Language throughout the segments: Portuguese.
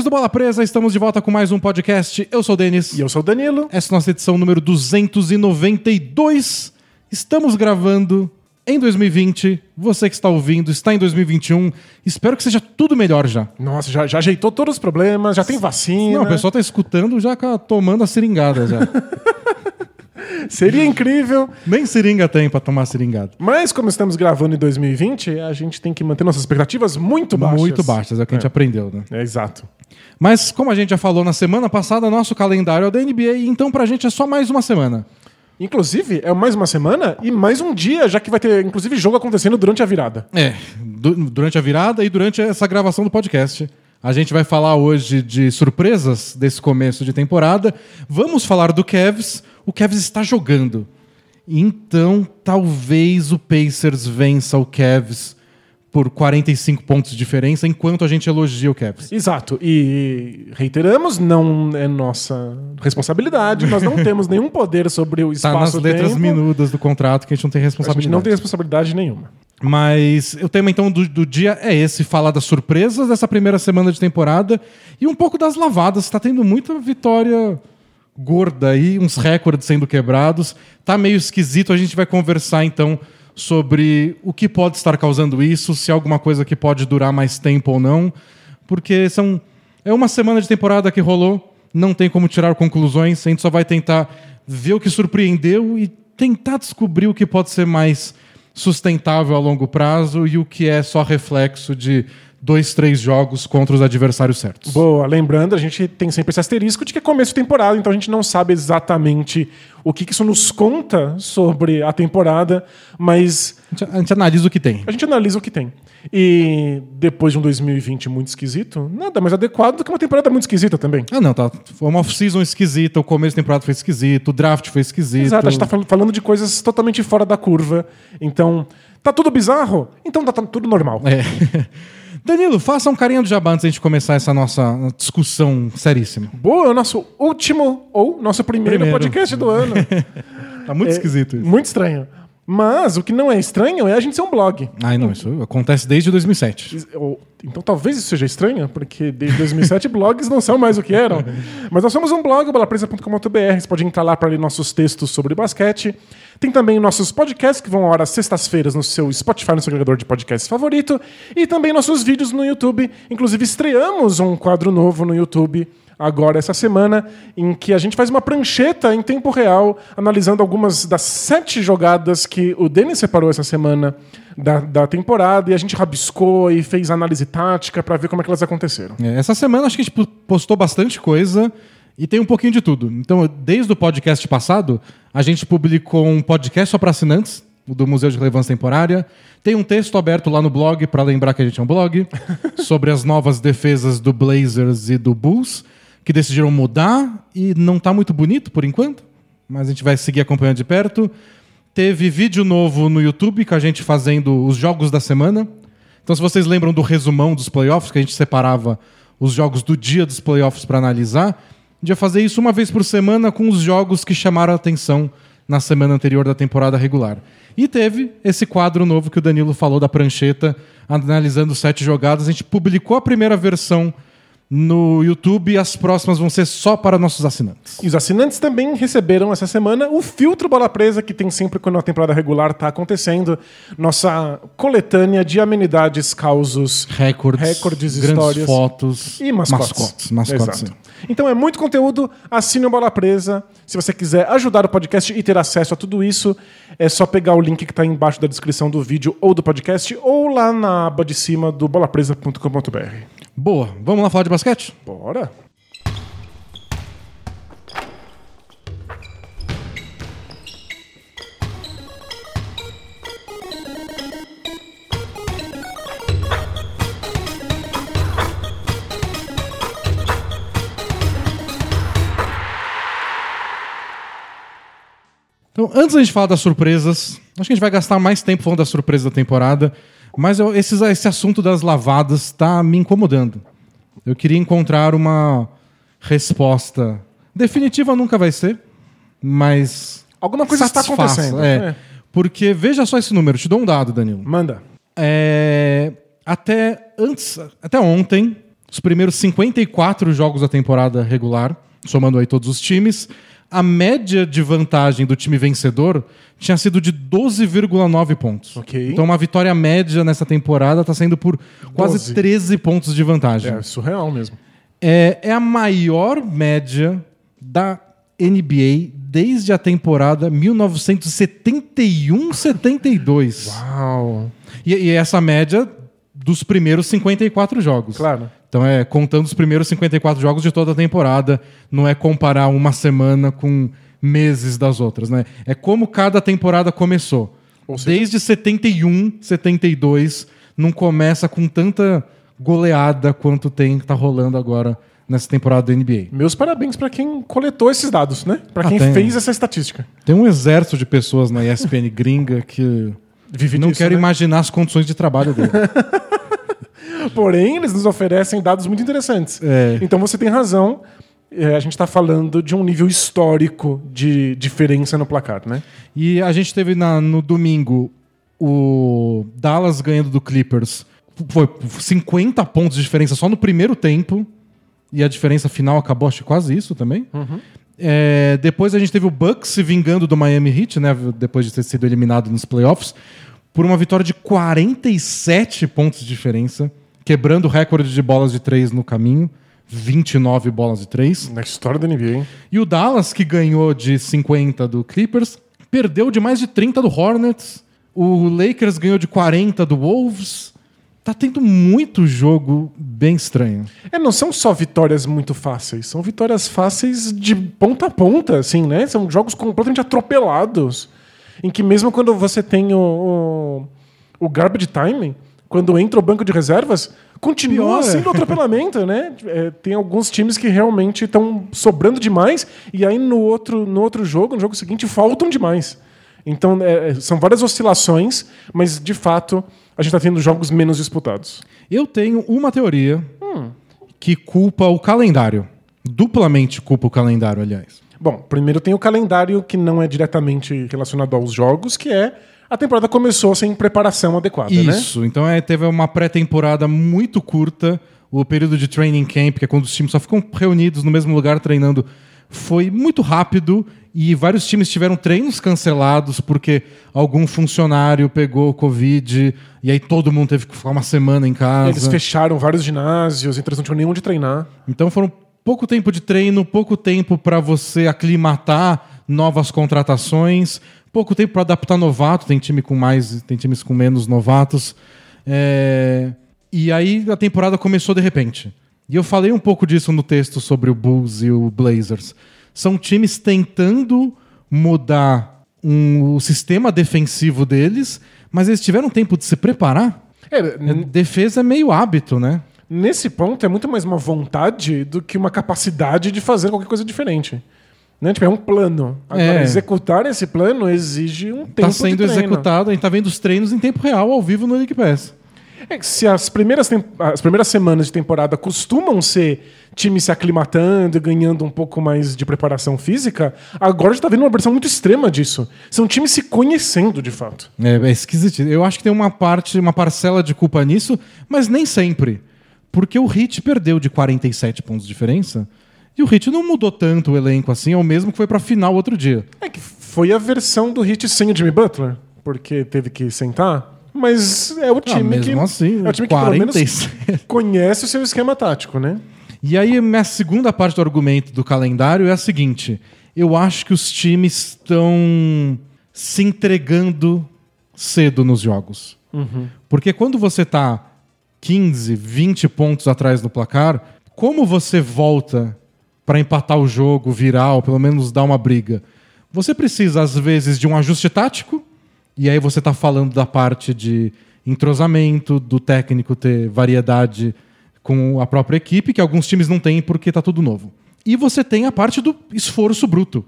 amigos do Bola Presa, estamos de volta com mais um podcast. Eu sou o Denis. E eu sou o Danilo. Essa é a nossa edição número 292. Estamos gravando em 2020. Você que está ouvindo está em 2021. Espero que seja tudo melhor já. Nossa, já, já ajeitou todos os problemas, já tem vacina. Não, o pessoal está escutando já tomando a seringada já. Seria incrível. Nem seringa tem para tomar seringada. Mas como estamos gravando em 2020, a gente tem que manter nossas expectativas muito baixas. Muito baixas, é o que a gente aprendeu, né? É, exato. Mas, como a gente já falou na semana passada, nosso calendário é o da NBA, então pra gente é só mais uma semana. Inclusive, é mais uma semana e mais um dia, já que vai ter, inclusive, jogo acontecendo durante a virada. É, du- durante a virada e durante essa gravação do podcast. A gente vai falar hoje de surpresas desse começo de temporada. Vamos falar do Cavs. O Cavs está jogando. Então, talvez o Pacers vença o Cavs por 45 pontos de diferença, enquanto a gente elogia o Cavs. Exato. E reiteramos, não é nossa responsabilidade, nós não temos nenhum poder sobre o Tá nas espaço-tempo. letras minudas do contrato que a gente não tem A responsabilidade. gente não tem responsabilidade nenhuma. Mas o tema então do, do dia é esse: falar das surpresas dessa primeira semana de temporada e um pouco das lavadas. Está tendo muita vitória gorda aí, uns recordes sendo quebrados. Tá meio esquisito. A gente vai conversar então sobre o que pode estar causando isso, se alguma coisa que pode durar mais tempo ou não, porque são é uma semana de temporada que rolou. Não tem como tirar conclusões. A gente só vai tentar ver o que surpreendeu e tentar descobrir o que pode ser mais sustentável a longo prazo e o que é só reflexo de dois, três jogos contra os adversários certos. Boa, lembrando, a gente tem sempre esse asterisco de que é começo de temporada, então a gente não sabe exatamente o que, que isso nos conta sobre a temporada, mas A gente, a gente analisa o que tem. a gente analisa o que tem. E depois de um 2020 muito esquisito, nada mais adequado do que uma temporada muito esquisita também. Ah, não, tá. Foi uma off-season esquisita, o começo da temporada foi esquisito, o draft foi esquisito. Exato, a gente tá fal- falando de coisas totalmente fora da curva. Então, tá tudo bizarro? Então tá, tá tudo normal. É. Danilo, faça um carinho do jabá antes da gente começar essa nossa discussão seríssima. Boa, é o nosso último ou nosso primeiro, Primeiro. podcast do ano. Tá muito É, esquisito isso. Muito estranho. Mas o que não é estranho é a gente ser um blog. Ai, não, isso acontece desde 2007. Ou- Então talvez isso seja estranho, porque desde 2007 blogs não são mais o que eram. Mas nós somos um blog, balapresa.com.br. Você pode entrar lá para ler nossos textos sobre basquete. Tem também nossos podcasts que vão às sextas-feiras no seu Spotify, no seu agregador de podcasts favorito. E também nossos vídeos no YouTube. Inclusive, estreamos um quadro novo no YouTube agora essa semana, em que a gente faz uma prancheta em tempo real, analisando algumas das sete jogadas que o Denis separou essa semana da, da temporada, e a gente rabiscou e fez análise tática para ver como é que elas aconteceram. É, Essa semana acho que a gente postou bastante coisa e tem um pouquinho de tudo. Então, desde o podcast passado, a gente publicou um podcast só para assinantes, do Museu de Relevância Temporária. Tem um texto aberto lá no blog, para lembrar que a gente é um blog, sobre as novas defesas do Blazers e do Bulls, que decidiram mudar e não tá muito bonito por enquanto, mas a gente vai seguir acompanhando de perto. Teve vídeo novo no YouTube com a gente fazendo os jogos da semana. Então, se vocês lembram do resumão dos playoffs, que a gente separava os jogos do dia dos playoffs para analisar, a gente fazer isso uma vez por semana com os jogos que chamaram a atenção na semana anterior da temporada regular. E teve esse quadro novo que o Danilo falou da prancheta, analisando sete jogadas. A gente publicou a primeira versão no YouTube as próximas vão ser só para nossos assinantes. E os assinantes também receberam essa semana o filtro Bola Presa, que tem sempre quando a temporada regular está acontecendo. Nossa coletânea de amenidades, causos, Recordes, recordes, grandes histórias fotos e mascotes. mascotes, mascotes, Exato. Então é muito conteúdo, assine o Bola Presa. Se você quiser ajudar o podcast e ter acesso a tudo isso, é só pegar o link que está embaixo da descrição do vídeo ou do podcast, ou lá na aba de cima do bolapresa.com.br. Boa, vamos lá falar de basquete? Bora! Então, antes da gente falar das surpresas, acho que a gente vai gastar mais tempo falando das surpresas da temporada, mas eu- esses- esse assunto das lavadas está me incomodando. Eu queria encontrar uma resposta definitiva, nunca vai ser, mas. Alguma coisa está satisfaça, acontecendo. É, É. Porque veja só esse número, te dou um dado, Danilo. Manda. É, até antes, até ontem, os primeiros 54 jogos da temporada regular, somando aí todos os times, a média de vantagem do time vencedor tinha sido de 12,9 pontos. Ok. Então uma vitória média nessa temporada está sendo por quase 12. 13 pontos de vantagem. É surreal mesmo. É, é a maior média da NBA desde a temporada 1971-72. Uau. E, e essa média dos primeiros 54 jogos. Claro. Então é contando os primeiros 54 jogos de toda a temporada, não é comparar uma semana com meses das outras, né? É como cada temporada começou. Ou seja- Desde 71, 72, não começa com tanta goleada quanto tem que tá rolando agora nessa temporada da NBA. Meus parabéns pra quem coletou esses dados, né? Pra Ah, quem tem. fez essa estatística. Tem um exército de pessoas na ESPN gringa que Vive não disso, quero né? imaginar as condições de trabalho dele. Porém, eles nos oferecem dados muito interessantes. É. Então você tem razão. É, a gente está falando de um nível histórico de diferença no placar, né? E a gente teve na- no domingo o Dallas ganhando do Clippers. Foi 50 pontos de diferença só no primeiro tempo. E a diferença final acabou, acho que quase isso também. É, depois a gente teve o Bucks se vingando do Miami Heat, né? Depois de ter sido eliminado nos playoffs, por uma vitória de 47 pontos de diferença, quebrando o recorde de bolas de três no caminho. 29 bolas de três. Na história da NBA, hein? E o Dallas, que ganhou de 50 do Clippers, perdeu de mais de 30 do Hornets. O Lakers ganhou de 40 do Wolves. Tá tendo muito jogo bem estranho. É, não são só vitórias muito fáceis, são vitórias fáceis de ponta a ponta, assim, né? São jogos completamente atropelados. Em que mesmo quando você tem o, o, o garbage time, quando entra o banco de reservas, continua Pior, é. sendo atropelamento, né? É, tem alguns times que realmente estão sobrando demais e aí no outro, no outro jogo, no jogo seguinte, faltam demais. Então, é, são várias oscilações, mas de fato a gente está tendo jogos menos disputados. Eu tenho uma teoria que culpa o calendário. Duplamente culpa o calendário, aliás. Bom, primeiro tem o calendário que não é diretamente relacionado aos jogos, que é a temporada começou sem preparação adequada, né? Isso. Então é, teve uma pré-temporada muito curta. O período de training camp, que é quando os times só ficam reunidos no mesmo lugar treinando, foi muito rápido e vários times tiveram treinos cancelados porque algum funcionário pegou Covid e aí todo mundo teve que ficar uma semana em casa. Eles fecharam vários ginásios, então eles não tinham nem onde treinar. Então foram pouco tempo de treino, pouco tempo para você aclimatar novas contratações, pouco tempo para adaptar novato. Tem time com mais, tem times com menos novatos. É, E aí a temporada começou de repente. E eu falei um pouco disso no texto sobre o Bulls e o Blazers. São times tentando mudar um- o sistema defensivo deles, mas eles tiveram tempo de se preparar. É, Defesa é meio hábito, né? nesse ponto é muito mais uma vontade do que uma capacidade de fazer qualquer coisa diferente. Né? Tipo, é um plano. Agora, É. executar esse plano exige um tempo Está sendo executado, a gente tá vendo os treinos em tempo real, ao vivo no League Pass. É que se as primeiras, as primeiras semanas de temporada costumam ser time se aclimatando e ganhando um pouco mais de preparação física, agora a gente tá vendo uma versão muito extrema disso. São times se conhecendo, de fato. É, é esquisito. Eu acho que tem uma parte, uma parcela de culpa nisso, mas nem sempre. Porque o Hit perdeu de 47 pontos de diferença. E o Hit não mudou tanto o elenco assim, é o mesmo que foi pra final outro dia. É que foi a versão do hit sem o Jimmy Butler, porque teve que sentar. Mas é o time mesmo que. assim, é o time que pelo menos 47. conhece o seu esquema tático, né? E aí, minha segunda parte do argumento do calendário é a seguinte: eu acho que os times estão se entregando cedo nos jogos. Porque quando você tá 15, 20 pontos atrás no placar, como você volta para empatar o jogo, virar ou pelo menos dar uma briga? Você precisa, às vezes, de um ajuste tático, e aí você tá falando da parte de entrosamento, do técnico ter variedade com a própria equipe, que alguns times não têm porque tá tudo novo. E você tem a parte do esforço bruto,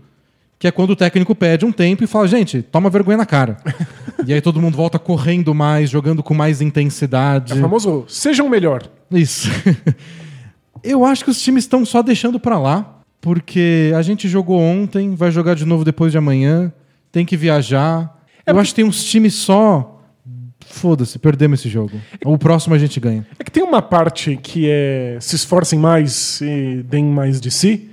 que é quando o técnico pede um tempo e fala, gente, toma vergonha na cara. e aí todo mundo volta correndo mais, jogando com mais intensidade. É o famoso sejam melhor. Isso. Eu acho que os times estão só deixando pra lá, porque a gente jogou ontem, vai jogar de novo depois de amanhã, tem que viajar. Eu acho que tem uns times só. Foda-se, perdemos esse jogo. O próximo a gente ganha. É que tem uma parte que é se esforcem mais e deem mais de si,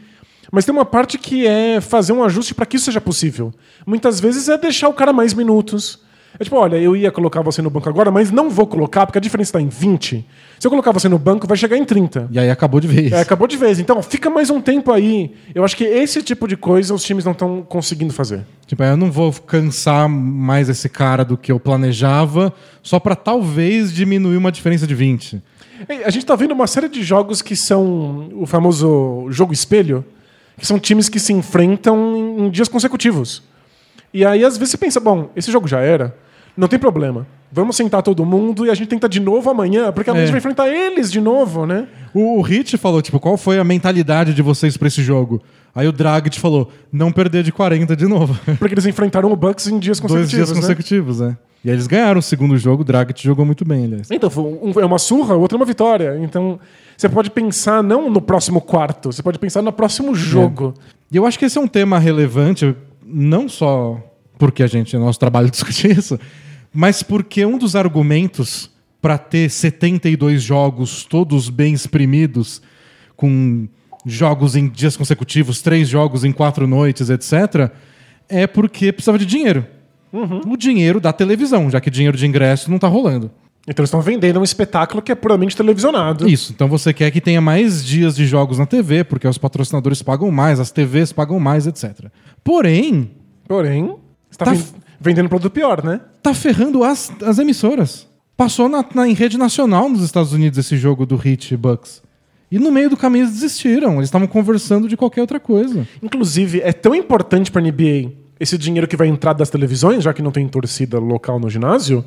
mas tem uma parte que é fazer um ajuste para que isso seja possível. Muitas vezes é deixar o cara mais minutos. É tipo, olha, eu ia colocar você no banco agora, mas não vou colocar, porque a diferença está em 20. Se eu colocar você no banco, vai chegar em 30. E aí acabou de vez. É, acabou de vez. Então, fica mais um tempo aí. Eu acho que esse tipo de coisa os times não estão conseguindo fazer. Tipo, eu não vou cansar mais esse cara do que eu planejava, só para talvez diminuir uma diferença de 20. Ei, A gente tá vendo uma série de jogos que são o famoso jogo espelho, que são times que se enfrentam em dias consecutivos. E aí, às vezes, você pensa, bom, esse jogo já era, não tem problema. Vamos sentar todo mundo e a gente tenta de novo amanhã, porque a É. gente vai enfrentar eles de novo, né? O, o Hit falou, tipo, qual foi a mentalidade de vocês pra esse jogo? Aí o Dragit falou, não perder de 40 de novo. Porque eles enfrentaram o Bucks em dias Dois consecutivos. dias né? consecutivos, é. E aí eles ganharam o segundo jogo, o Dragit jogou muito bem, aliás. Então, foi um- é uma surra, outra é uma vitória. Então, você pode pensar não no próximo quarto, você pode pensar no próximo jogo. E eu acho que esse é um tema relevante, não só porque a gente, é nosso trabalho discutir isso, mas porque um dos argumentos para ter 72 jogos todos bem exprimidos, com jogos em dias consecutivos, três jogos em quatro noites, etc., é porque precisava de dinheiro. O dinheiro da televisão, já que dinheiro de ingresso não tá rolando. Então, eles estão vendendo um espetáculo que é puramente televisionado. Isso. Então você quer que tenha mais dias de jogos na TV, porque os patrocinadores pagam mais, as TVs pagam mais, etc. Porém, Porém, você tá, Tá vendendo produto pior, né? tá ferrando as, as emissoras. Passou na, na- em rede nacional nos Estados Unidos esse jogo do Hit Bucks. E no meio do caminho eles desistiram. Eles estavam conversando de qualquer outra coisa. Inclusive, é tão importante para a NBA esse dinheiro que vai entrar das televisões, já que não tem torcida local no ginásio,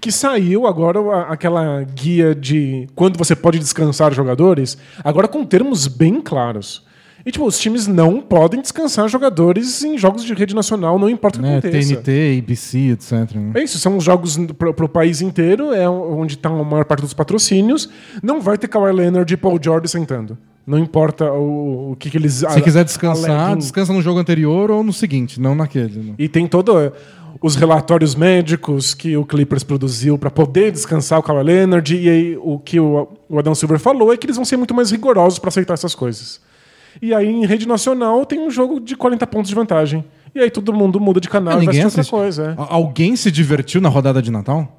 que saiu agora aquela guia de quando você pode descansar jogadores, agora com termos bem claros. E, tipo, os times não podem descansar jogadores em jogos de rede nacional, não importa o que Né? aconteça. TNT, ABC, etc. né? É isso, são os jogos para o país inteiro, é onde está a maior parte dos patrocínios. Não vai ter Kawhi Leonard e Paul George sentando. Não importa o, o que, que eles Se quiser descansar, aleguem. descansa no jogo anterior ou no seguinte, não naquele. né? E tem todo eh, os relatórios médicos que o Clippers produziu para poder descansar o Kawhi Leonard. E aí, o que o, o Adam Silver falou é que eles vão ser muito mais rigorosos para aceitar essas coisas. E aí, em rede nacional, tem um jogo de 40 pontos de vantagem. E aí todo mundo muda de canal Ah, e vai ninguém assistir assiste. outra coisa. A- Alguém se divertiu na rodada de Natal?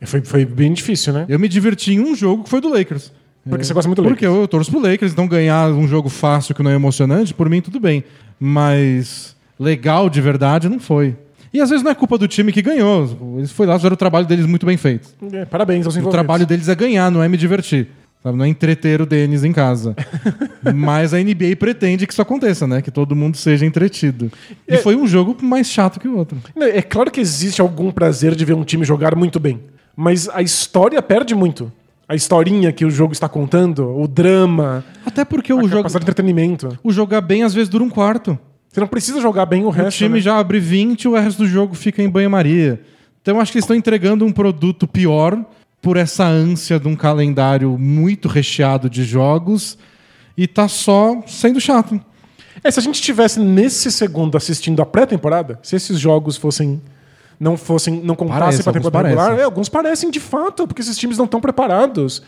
é. Foi, foi bem difícil, né? Eu me diverti em um jogo que foi do Lakers. Porque você gosta muito do Porque Lakers. eu, eu torço pro Lakers, então ganhar um jogo fácil que não é emocionante, por mim tudo bem. Mas legal de verdade não foi. E às vezes não é culpa do time que ganhou. Eles foram lá, fizeram o trabalho deles muito bem feito. É, parabéns aos O envolvidos. trabalho deles é ganhar, não é me divertir. Sabe? Não é entreter o Denis em casa. Mas a NBA pretende que isso aconteça, né? Que todo mundo seja entretido. E É- foi um jogo mais chato que o outro. É claro que existe algum prazer de ver um time jogar muito bem. Mas a história perde muito. A historinha que o jogo está contando, o drama, Até porque o jogo, de entretenimento. o jogar bem às vezes dura um quarto. Você não precisa jogar bem o O resto. time né? já abre 20 e o resto do jogo fica em banho-maria. Então eu acho que eles estão entregando um produto pior por essa ânsia de um calendário muito recheado de jogos e tá só sendo chato. É, se a gente estivesse nesse segundo assistindo a pré-temporada, se esses jogos fossem não fossem não contassem para a temporada regular, é, alguns parecem de fato, porque esses times não estão preparados.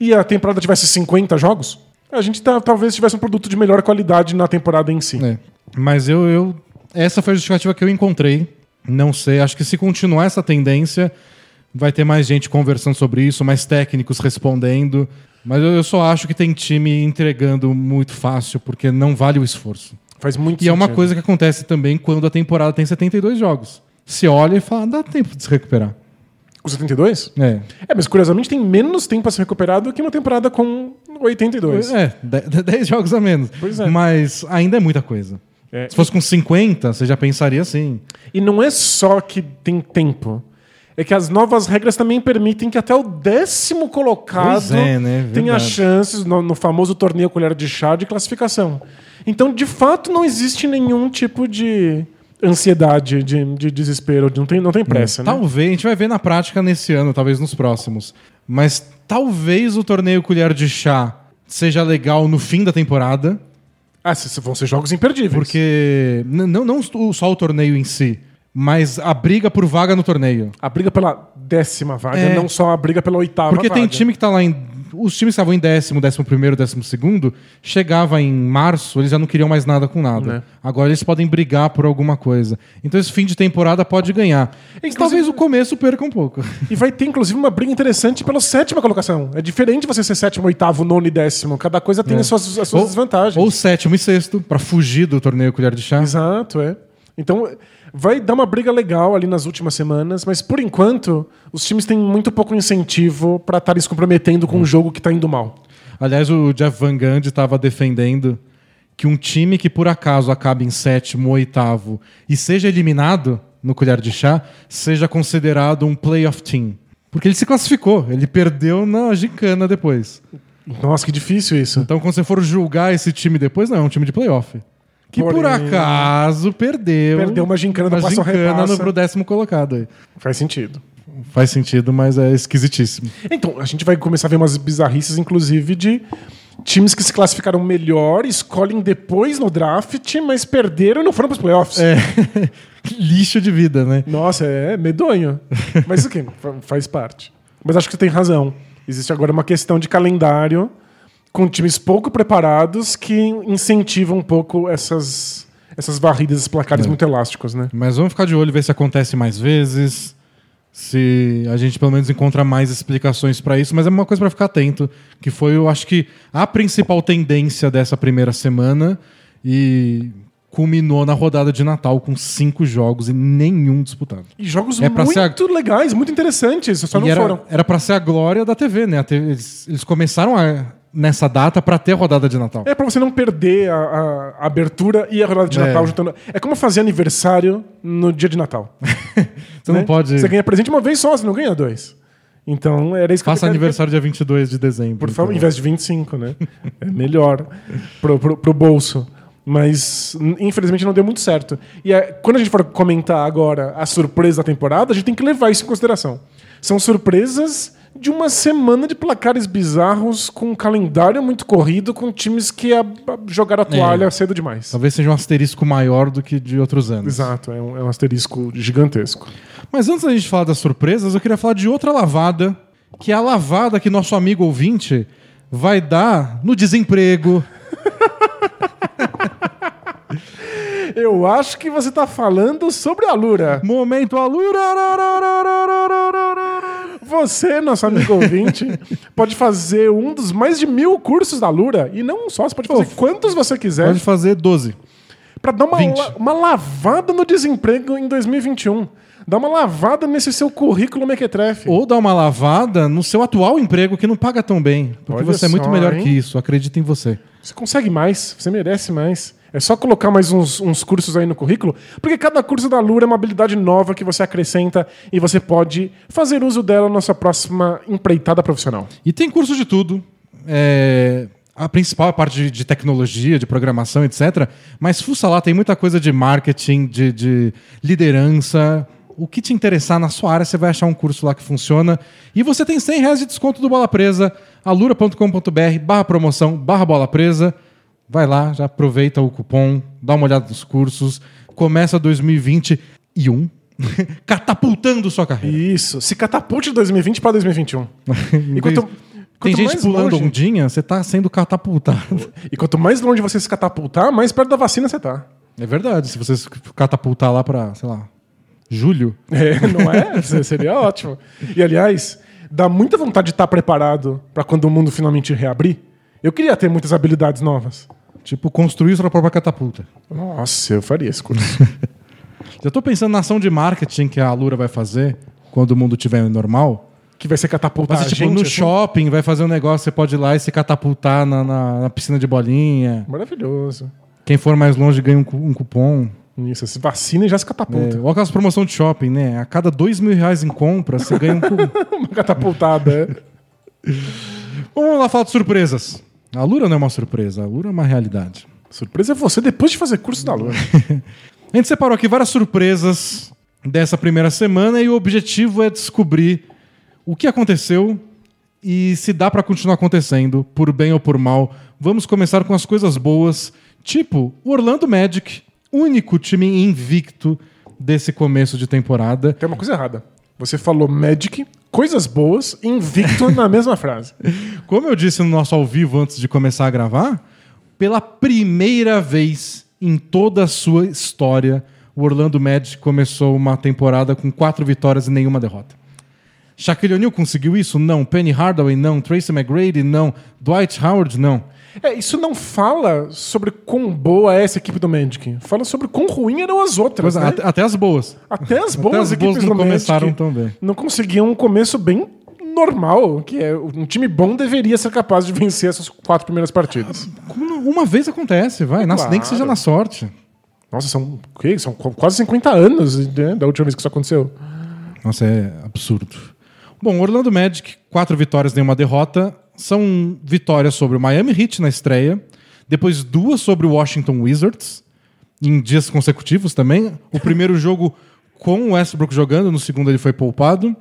E a temporada tivesse 50 jogos, a gente tá- talvez tivesse um produto de melhor qualidade na temporada em si. É. Mas eu, eu. Essa foi a justificativa que eu encontrei. Não sei. Acho que se continuar essa tendência, vai ter mais gente conversando sobre isso, mais técnicos respondendo. Mas eu, só acho que tem time entregando muito fácil, porque não vale o esforço. Faz muito E é uma sentido. coisa que acontece também quando a temporada tem 72 jogos. Se olha e fala, dá tempo de se recuperar. Com 72? É. É, mas curiosamente tem menos tempo a se recuperar do que uma temporada com 82. É, 10 jogos a menos. Pois é. Mas ainda é muita coisa. É. Se fosse com 50, você já pensaria assim. E não é só que tem tempo. É que as novas regras também permitem que até o décimo colocado é, né? tenha chances no, no famoso torneio colher de chá de classificação. Então, de fato, não existe nenhum tipo de ansiedade, de, de desespero, não tem, não tem pressa, né? Talvez, a gente vai ver na prática nesse ano, talvez nos próximos. Mas talvez o torneio Colher de Chá seja legal no fim da temporada, Ah, vão ser jogos imperdíveis. porque não, não só o torneio em si, mas a briga por vaga no torneio. A briga pela décima vaga, É. não só a briga pela oitava Porque tem vaga. time que tá lá em os times que estavam em décimo, décimo primeiro, décimo segundo, chegava em março, eles já não queriam mais nada com nada. Né. Agora eles podem brigar por alguma coisa. Então esse fim de temporada pode ganhar. Mas talvez o começo perca um pouco. E vai ter, inclusive, uma briga interessante pela sétima colocação. É diferente você ser sétimo, oitavo, nono e décimo. Cada coisa tem as suas, as suas desvantagens. Ou sétimo e sexto, pra fugir do torneio colher de chá. Exato, é. Então, vai dar uma briga legal ali nas últimas semanas, mas por enquanto, os times têm muito pouco incentivo pra estarem se comprometendo com um jogo que tá indo mal. Aliás, o Jeff Van Gundy estava defendendo que um time que por acaso acabe em sétimo ou oitavo e seja eliminado no colher de chá, seja considerado um playoff team. Porque ele se classificou, ele perdeu na gincana depois. Nossa, que difícil isso. Então, quando você for julgar esse time depois, não, é um time de playoff. Que por Porém, acaso perdeu. Perdeu uma gincana do uma passo gincana repassa. no, pro décimo colocado aí. Faz sentido. Faz sentido, mas é esquisitíssimo. Então, a gente vai começar a ver umas bizarrices, inclusive, de times que se classificaram melhor, escolhem depois no draft, mas perderam e não foram pros playoffs. É. Lixo de vida, né? Nossa, é medonho. Mas o que? Faz parte. Mas acho que você tem razão. Existe agora uma questão de calendário com times pouco preparados que incentivam um pouco essas, essas varridas, esses placares muito elásticos, né? Mas vamos ficar de olho, ver se acontece mais vezes. Se a gente pelo menos encontra mais explicações para isso, mas é uma coisa para ficar atento, que foi, eu acho que a principal tendência dessa primeira semana e culminou na rodada de Natal com cinco jogos e nenhum disputado. E jogos É ser a- muito legais, muito interessantes, só não e era, foram. era para ser a glória da TV, né? TV eles, eles começaram a- nessa data para ter a rodada de Natal. É pra você não perder a, a- a abertura e a rodada de É. Natal juntando. É como fazer aniversário no dia de Natal. Você não né? pode. Você ganha presente uma vez só, você não ganha dois. Então era isso que Faça eu aniversário dia 22 de dezembro. Por favor, então. em vez de 25, né? É melhor pro, pro, pro bolso. Mas, infelizmente, não deu muito certo. E é, quando a gente for comentar agora a surpresa da temporada, a gente tem que levar isso em consideração. São surpresas de uma semana de placares bizarros, com um calendário muito corrido, com times que a, a- jogaram a toalha cedo demais. Talvez seja um asterisco maior do que de outros anos. Exato, é um, é um asterisco gigantesco. Mas antes da gente falar das surpresas, eu queria falar de outra lavada, que é a lavada que nosso amigo ouvinte vai dar no desemprego. Eu acho que você está falando sobre a Lura. Momento Alura. Você, nosso amigo ouvinte, pode fazer um dos mais de mil cursos da Lura. E não um só, você pode fazer quantos você quiser. Pode fazer 12. Pra dar uma, 20. la- uma lavada no desemprego em 2021. Dá uma lavada nesse seu currículo mequetrefe. Ou dar uma lavada no seu atual emprego que não paga tão bem. Porque Olha você é muito só, melhor hein? que isso. Acredita em você. Você consegue mais, você merece mais. É só colocar mais uns, uns cursos aí no currículo, porque cada curso da Lura é uma habilidade nova que você acrescenta e você pode fazer uso dela na sua próxima empreitada profissional. E tem curso de tudo. É, A principal é a parte de, tecnologia, de programação, etc. Mas fuça lá, tem muita coisa de marketing, de, de liderança. O que te interessar na sua área, você vai achar um curso lá que funciona. E você tem 100 reais de desconto do Bola Presa, alura.com.br, barra promoção, barra bola presa. Vai lá, já aproveita o cupom, dá uma olhada nos cursos. Começa 2021 catapultando sua carreira. Isso, se catapulte de 2020 para 2021. E quanto, Tem quanto gente mais pulando longe- ondinha, você tá sendo catapultado. E quanto mais longe você se catapultar, mais perto da vacina você tá. É verdade. Se você catapultar lá pra, sei lá, julho. É, não é? Seria ótimo. E aliás, dá muita vontade de estar preparado para quando o mundo finalmente reabrir. Eu queria ter muitas habilidades novas. Tipo, construir sua própria catapulta. Nossa, eu faria esse curso. Já tô pensando na ação de marketing que a Alura vai fazer quando o mundo estiver normal. que vai ser catapultar a tipo, gente, no assim. shopping, vai fazer um negócio, você pode ir lá e se catapultar na, na- na piscina de bolinha. Maravilhoso. Quem for mais longe ganha um, um cupom. Isso, se vacina e já se É, catapulta. ou aquelas promoções de shopping, né? A cada dois mil reais em compra, você ganha um cupom. Uma catapultada. é. Vamos lá falar de surpresas. A Alura não é uma surpresa, a Alura é uma realidade. Surpresa é você depois de fazer curso da Lua. A gente separou aqui várias surpresas dessa primeira semana e o objetivo é descobrir o que aconteceu e se dá pra continuar acontecendo, por bem ou por mal. Vamos começar com as coisas boas, tipo o Orlando Magic, único time invicto desse começo de temporada. Tem uma coisa errada. Você falou Magic coisas boas, invicto na mesma frase. Como eu disse no nosso ao vivo antes de começar a gravar, pela primeira vez em toda a sua história, o Orlando Magic começou uma temporada com quatro vitórias e nenhuma derrota. Shaquille O'Neal conseguiu isso? Não. Penny Hardaway? Não. Tracy McGrady? Não. Dwight Howard? Não. É, isso não fala sobre quão boa é essa equipe do Magic. Fala sobre quão ruim eram as outras. Né? até, até as boas. Até as boas Até as equipes boas não do começaram Magic tão bem. não conseguiam um começo bem normal, que é um time bom deveria ser capaz de vencer essas quatro primeiras partidas. Uma vez acontece, vai. Na- Nem que seja Claro. na sorte. Nossa, são, o quê? são qu- quase 50 anos né, da última vez que isso aconteceu. Nossa, é absurdo. Bom, Orlando Magic, quatro vitórias, nenhuma derrota. São vitórias sobre o Miami Heat na estreia, depois duas sobre o Washington Wizards, em dias consecutivos também. O primeiro jogo com o Westbrook jogando, no segundo ele foi poupado.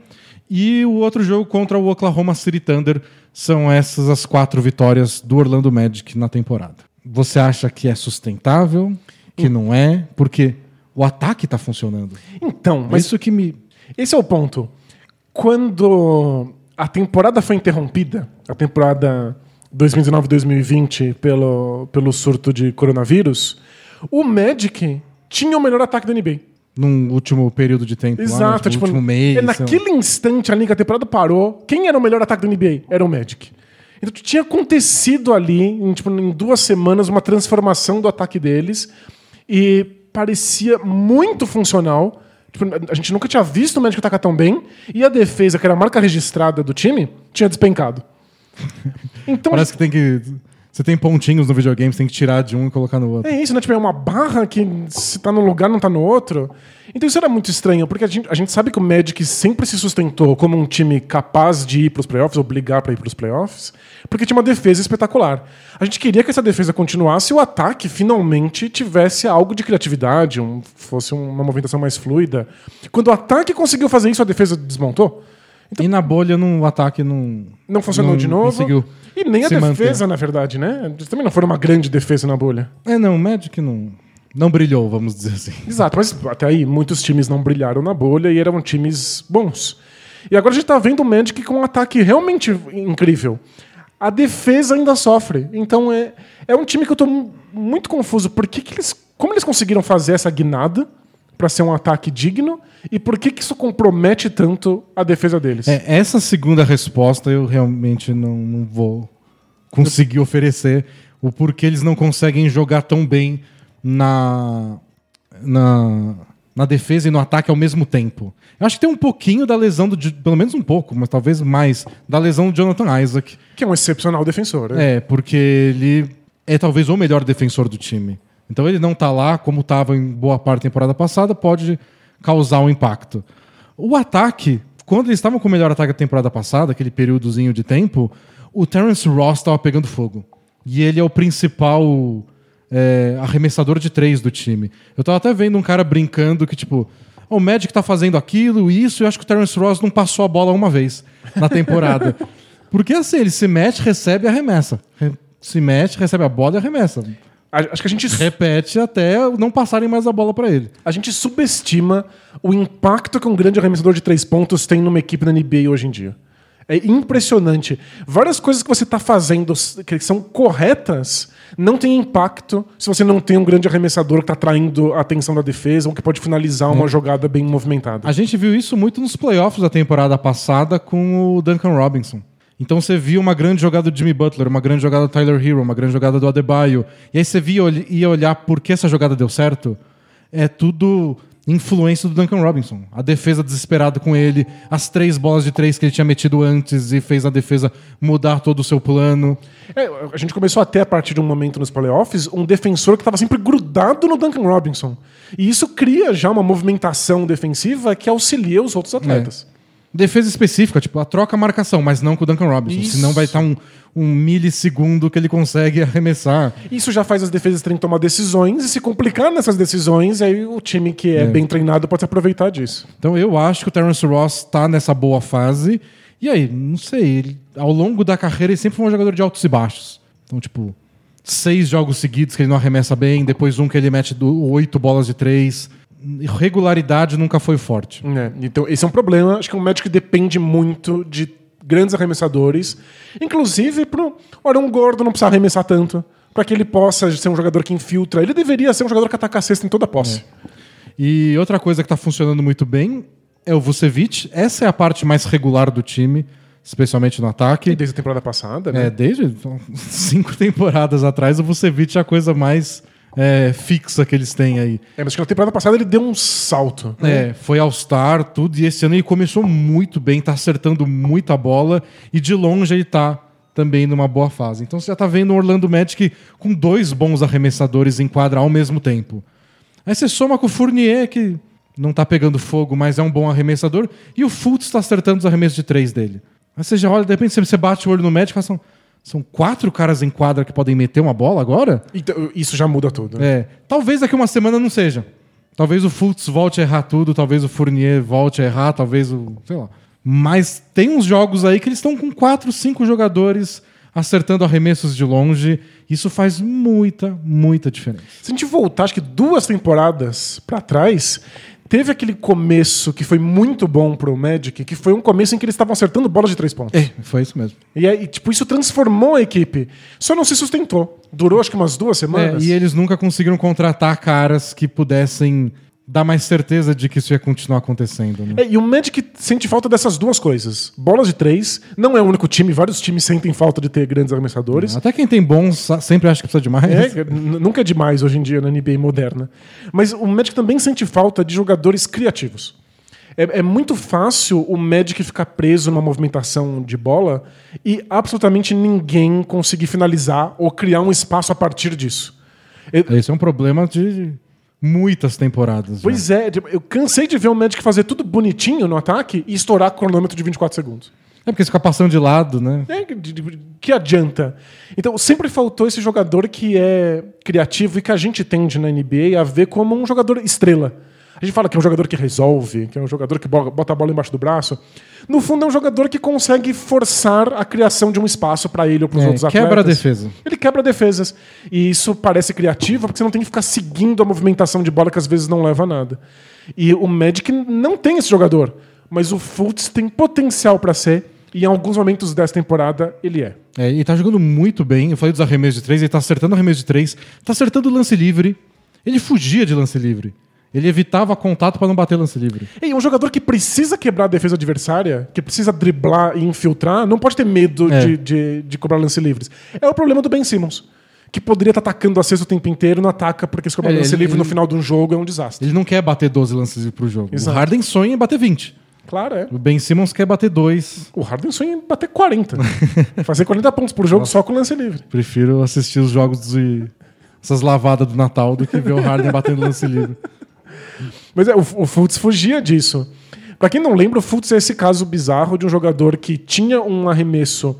E o outro jogo contra o Oklahoma City Thunder. São essas as quatro vitórias do Orlando Magic na temporada. Você acha que é sustentável? Que não é? Porque o ataque está funcionando. Então, Mas mas isso que me esse é o ponto. Quando a temporada foi interrompida, a temporada 2019-2020 pelo, pelo surto de coronavírus, o Magic tinha o melhor ataque da NBA. num último período de tempo. lá, né? Exato, tipo, tipo, último mês. é lá. naquele instante ali que a temporada parou, quem era o melhor ataque da NBA? Era o Magic. Então tinha acontecido ali, em, tipo, em duas semanas, uma transformação do ataque deles e parecia muito funcional. Tipo, a gente nunca tinha visto o Magic atacar tão bem e a defesa, que era a marca registrada do time, tinha despencado. Então Parece que tem que. Você tem pontinhos no videogame, você tem que tirar de um e colocar no outro. É isso, né? Tipo, é uma barra que se tá num lugar, não tá no outro. Então isso era muito estranho, porque a gente, a gente sabe que o Magic sempre se sustentou como um time capaz de ir pros playoffs, ou brigar pra ir pros playoffs, porque tinha uma defesa espetacular. A gente queria que essa defesa continuasse e o ataque finalmente tivesse algo de criatividade, um- fosse uma movimentação mais fluida. Quando o ataque conseguiu fazer isso, a defesa desmontou. E na bolha, no, o ataque não. Não funcionou não de novo. Conseguiu. E nem a defesa, manter. na verdade, né? Eles também não foram uma grande defesa na bolha. É, não, o Magic não. Não brilhou, vamos dizer assim. Exato, mas até aí muitos times não brilharam na bolha e eram times bons. E agora a gente tá vendo o Magic com um ataque realmente incrível. A defesa ainda sofre. Então é, é um time que eu tô mu- muito confuso. Por que, que eles. Como eles conseguiram fazer essa guinada para ser um ataque digno? E por que, que isso compromete tanto a defesa deles? É, essa segunda resposta eu realmente não, não vou conseguir oferecer. O porquê eles não conseguem jogar tão bem na, na, na defesa e no ataque ao mesmo tempo. Eu acho que tem um pouquinho da lesão do. Pelo menos um pouco, mas talvez mais. Da lesão do Jonathan Isaac. Que é um excepcional defensor. né? É, porque ele é talvez o melhor defensor do time. Então ele não tá lá, como estava em boa parte da temporada passada, pode causar um impacto. O ataque, quando eles estavam com o melhor ataque da temporada passada, aquele períodozinho de tempo, o Terence Ross estava pegando fogo. E ele é o principal é, arremessador de três do time. Eu tava até vendo um cara brincando que, tipo, o Magic tá fazendo aquilo, isso, e eu acho que o Terence Ross não passou a bola uma vez na temporada. Porque assim, ele se mete, recebe e arremessa. Re- Se mete, recebe a bola e arremessa. Acho que a gente Repete até não passarem mais a bola pra ele. A gente subestima o impacto que um grande arremessador de três pontos tem numa equipe da NBA hoje em dia. É impressionante. Várias coisas que você está fazendo que são corretas não têm impacto se você não tem um grande arremessador que está atraindo a atenção da defesa ou que pode finalizar uma jogada bem movimentada. A gente viu isso muito nos playoffs da temporada passada com o Duncan Robinson. Então você via uma grande jogada do Jimmy Butler, uma grande jogada do Tyler Hero, uma grande jogada do Adebayo. E aí você via, ia olhar por que essa jogada deu certo. É tudo influência do Duncan Robinson. A defesa desesperada com ele, as três bolas de três que ele tinha metido antes e fez a defesa mudar todo o seu plano. É, a gente começou até a partir de um momento nos playoffs um defensor que estava sempre grudado no Duncan Robinson. E isso cria já uma movimentação defensiva que auxilia os outros atletas. Defesa específica, tipo, a troca a marcação, mas não com o Duncan Robinson. Isso. Senão vai estar um, um milissegundo que ele consegue arremessar. Isso já faz as defesas terem que tomar decisões e se complicar nessas decisões, aí o time que é, bem treinado pode se aproveitar disso. Então eu acho que o Terence Ross tá nessa boa fase. E aí, não sei, ele, ao longo da carreira ele sempre foi um jogador de altos e baixos. Então, tipo, seis jogos seguidos que ele não arremessa bem, depois um que ele mete do- oito bolas de três. Regularidade nunca foi forte. É, então, esse é um problema. Acho que o Magic depende muito de grandes arremessadores. Inclusive, pro Aaron Gordo não precisa arremessar tanto. Para que ele possa ser um jogador que infiltra. Ele deveria ser um jogador que ataca a cesta em toda a posse. É. E outra coisa que está funcionando muito bem é o Vucevic. Essa é a parte mais regular do time, especialmente no ataque. E desde a temporada passada, né? É, desde cinco temporadas atrás, o Vucevic é a coisa mais é, fixa que eles têm aí. É, mas acho que na temporada passada ele deu um salto. Né? É, foi All-Star, tudo, e esse ano ele começou muito bem, tá acertando muita bola, e de longe ele tá também numa boa fase. Então você já tá vendo o Orlando Magic com dois bons arremessadores em quadra ao mesmo tempo. Aí você soma com o Fournier, que não tá pegando fogo, mas é um bom arremessador, e o Fultz está acertando os arremessos de três dele. Aí você já olha, de repente você bate o olho no Magic e fala assim, são quatro caras em quadra que podem meter uma bola agora? Então, isso já muda tudo. Né? É. Talvez daqui uma semana não seja. Talvez o Fultz volte a errar tudo, talvez o Fournier volte a errar, talvez o. sei lá. Mas tem uns jogos aí que eles estão com quatro, cinco jogadores acertando arremessos de longe. Isso faz muita, muita diferença. Se a gente voltar, acho que duas temporadas para trás, teve aquele começo que foi muito bom pro Magic, que foi um começo em que eles estavam acertando bolas de três pontos. É, foi isso mesmo. E aí, tipo, isso transformou a equipe. Só não se sustentou. Durou acho que umas duas semanas. É, e eles nunca conseguiram contratar caras que pudessem dá mais certeza de que isso ia continuar acontecendo. Né? É, e o Magic sente falta dessas duas coisas. Bolas de três, não é o único time, vários times sentem falta de ter grandes arremessadores. Até quem tem bons sempre acha que precisa de mais. É, nunca é demais hoje em dia na NBA moderna. Mas o Magic também sente falta de jogadores criativos. É, é muito fácil o Magic ficar preso numa movimentação de bola e absolutamente ninguém conseguir finalizar ou criar um espaço a partir disso. Esse é um problema de muitas temporadas. Pois já. é, tipo, eu cansei de ver o Magic fazer tudo bonitinho no ataque e estourar cronômetro de 24 segundos. É porque fica passando de lado, né? É, que adianta? Então, sempre faltou esse jogador que é criativo e que a gente tende na NBA a ver como um jogador estrela. A gente fala que é um jogador que resolve, que é um jogador que bota a bola embaixo do braço. No fundo, é um jogador que consegue forçar a criação de um espaço para ele ou para os é, outros atletas. Quebra a defesa. Ele quebra defesas. E isso parece criativo, porque você não tem que ficar seguindo a movimentação de bola que às vezes não leva a nada. E o Magic não tem esse jogador. Mas o Fultz tem potencial para ser. E em alguns momentos dessa temporada ele é. É, ele tá jogando muito bem. Eu falei dos arremessos de três, ele tá acertando arremesso de três, tá acertando o lance livre. Ele fugia de lance livre. Ele evitava contato para não bater lance livre. E um jogador que precisa quebrar a defesa adversária, que precisa driblar e infiltrar, não pode ter medo é. de, de, de, cobrar lance livres. É o problema do Ben Simmons. Que poderia estar tá atacando a cesta o tempo inteiro, não ataca, porque se cobrar lance ele, livre ele, no final de um jogo é um desastre. Ele não quer bater 12 lances livres pro jogo. Exato. O Harden sonha em bater 20. Claro, é. O Ben Simmons quer bater 2. O Harden sonha em bater 40. Fazer 40 pontos por jogo Nossa. só com lance livre. Prefiro assistir os jogos de essas lavadas do Natal do que ver o Harden batendo lance livre. Mas é, o, o Fultz fugia disso. Para quem não lembra, o Fultz é esse caso bizarro de um jogador que tinha um arremesso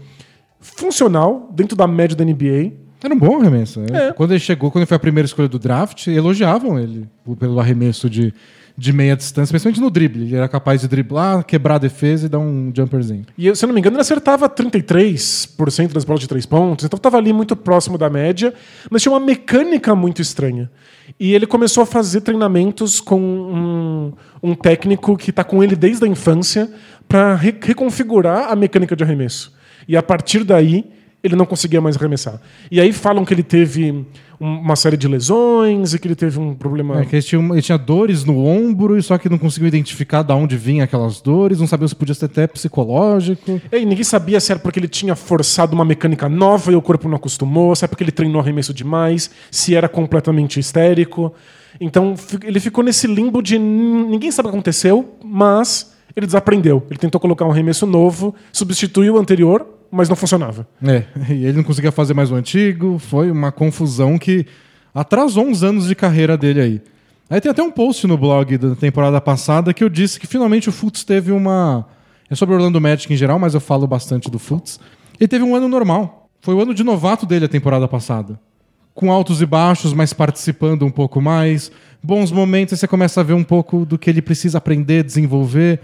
funcional dentro da média da NBA. Era um bom arremesso. É. Quando ele chegou, quando ele foi a primeira escolha do draft, elogiavam ele pelo arremesso de, de meia distância, principalmente no drible. Ele era capaz de driblar, quebrar a defesa e dar um jumperzinho. E se eu não me engano, ele acertava 33% das bolas de três pontos, então estava ali muito próximo da média, mas tinha uma mecânica muito estranha. E ele começou a fazer treinamentos com um, um técnico que está com ele desde a infância para re reconfigurar a mecânica de arremesso. E a partir daí, ele não conseguia mais arremessar. E aí falam que ele teve uma série de lesões e que ele teve um problema. É, que ele tinha, ele tinha dores no ombro, só que não conseguiu identificar de onde vinham aquelas dores, não sabia se podia ser até psicológico. E ninguém sabia se era porque ele tinha forçado uma mecânica nova e o corpo não acostumou, se é porque ele treinou arremesso demais, se era completamente histérico. Então ele ficou nesse limbo de ninguém sabe o que aconteceu, mas ele desaprendeu. Ele tentou colocar um arremesso novo, substituiu o anterior, mas não funcionava. É, e ele não conseguia fazer mais o antigo, foi uma confusão que atrasou uns anos de carreira dele aí. Aí tem até um post no blog da temporada passada que eu disse que finalmente o Fultz teve uma. É sobre Orlando Magic em geral, mas eu falo bastante do Fultz. Ele teve um ano normal. Foi o ano de novato dele a temporada passada. Com altos e baixos, mas participando um pouco mais. Bons momentos, você começa a ver um pouco do que ele precisa aprender, desenvolver.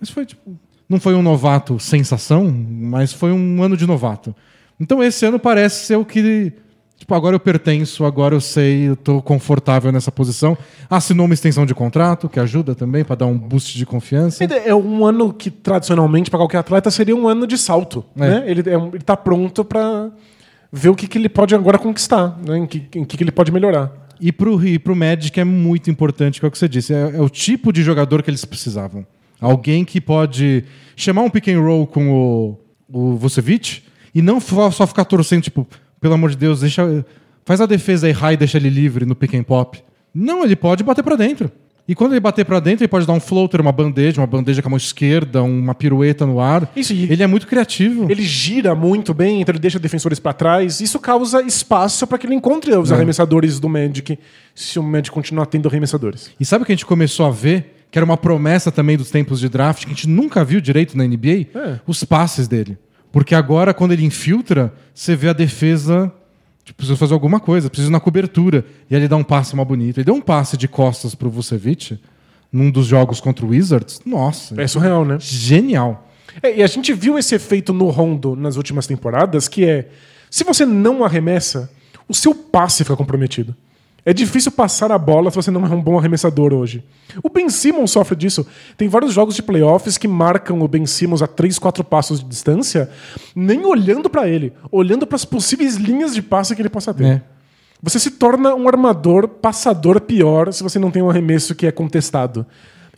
Mas foi tipo não foi um novato sensação, mas foi um ano de novato. Então esse ano parece ser o que Tipo, agora eu pertenço, agora eu sei, eu tô confortável nessa posição. Assinou uma extensão de contrato, que ajuda também para dar um boost de confiança. É um ano que, tradicionalmente, para qualquer atleta, seria um ano de salto. É. Né? Ele, é, ele tá pronto para ver o que, que ele pode agora conquistar, né? em, que, em que, que ele pode melhorar. E pro, e pro Magic é muito importante, que é o que você disse, é, é o tipo de jogador que eles precisavam. Alguém que pode chamar um pick and roll com o, o Vucevic e não só ficar torcendo, tipo, pelo amor de Deus, deixa, faz a defesa errar e deixa ele livre no pick and pop. Não, ele pode bater pra dentro. E quando ele bater pra dentro, ele pode dar um floater, uma bandeja, uma bandeja com a mão esquerda, uma pirueta no ar. Isso, ele é muito criativo. Ele gira muito bem, então ele deixa defensores para trás. Isso causa espaço para que ele encontre os arremessadores do Magic, se o Magic continuar tendo arremessadores. E sabe o que a gente começou a ver? Que era uma promessa também dos tempos de draft, que a gente nunca viu direito na NBA? É. Os passes dele. Porque agora, quando ele infiltra, você vê a defesa. Tipo, precisa fazer alguma coisa, precisa ir na cobertura. E aí ele dá um passe mal bonito. Ele deu um passe de costas pro Vucevic num dos jogos contra o Wizards. Nossa, É surreal, né? genial. É, e a gente viu esse efeito no Rondo nas últimas temporadas, que é se você não arremessa, o seu passe fica comprometido. É difícil passar a bola se você não é um bom arremessador hoje. O Ben Simmons sofre disso. Tem vários jogos de playoffs que marcam o Ben Simmons a 3, 4 passos de distância, nem olhando pra ele, olhando para as possíveis linhas de passe que ele possa ter. É. Você se torna um armador passador pior se você não tem um arremesso que é contestado.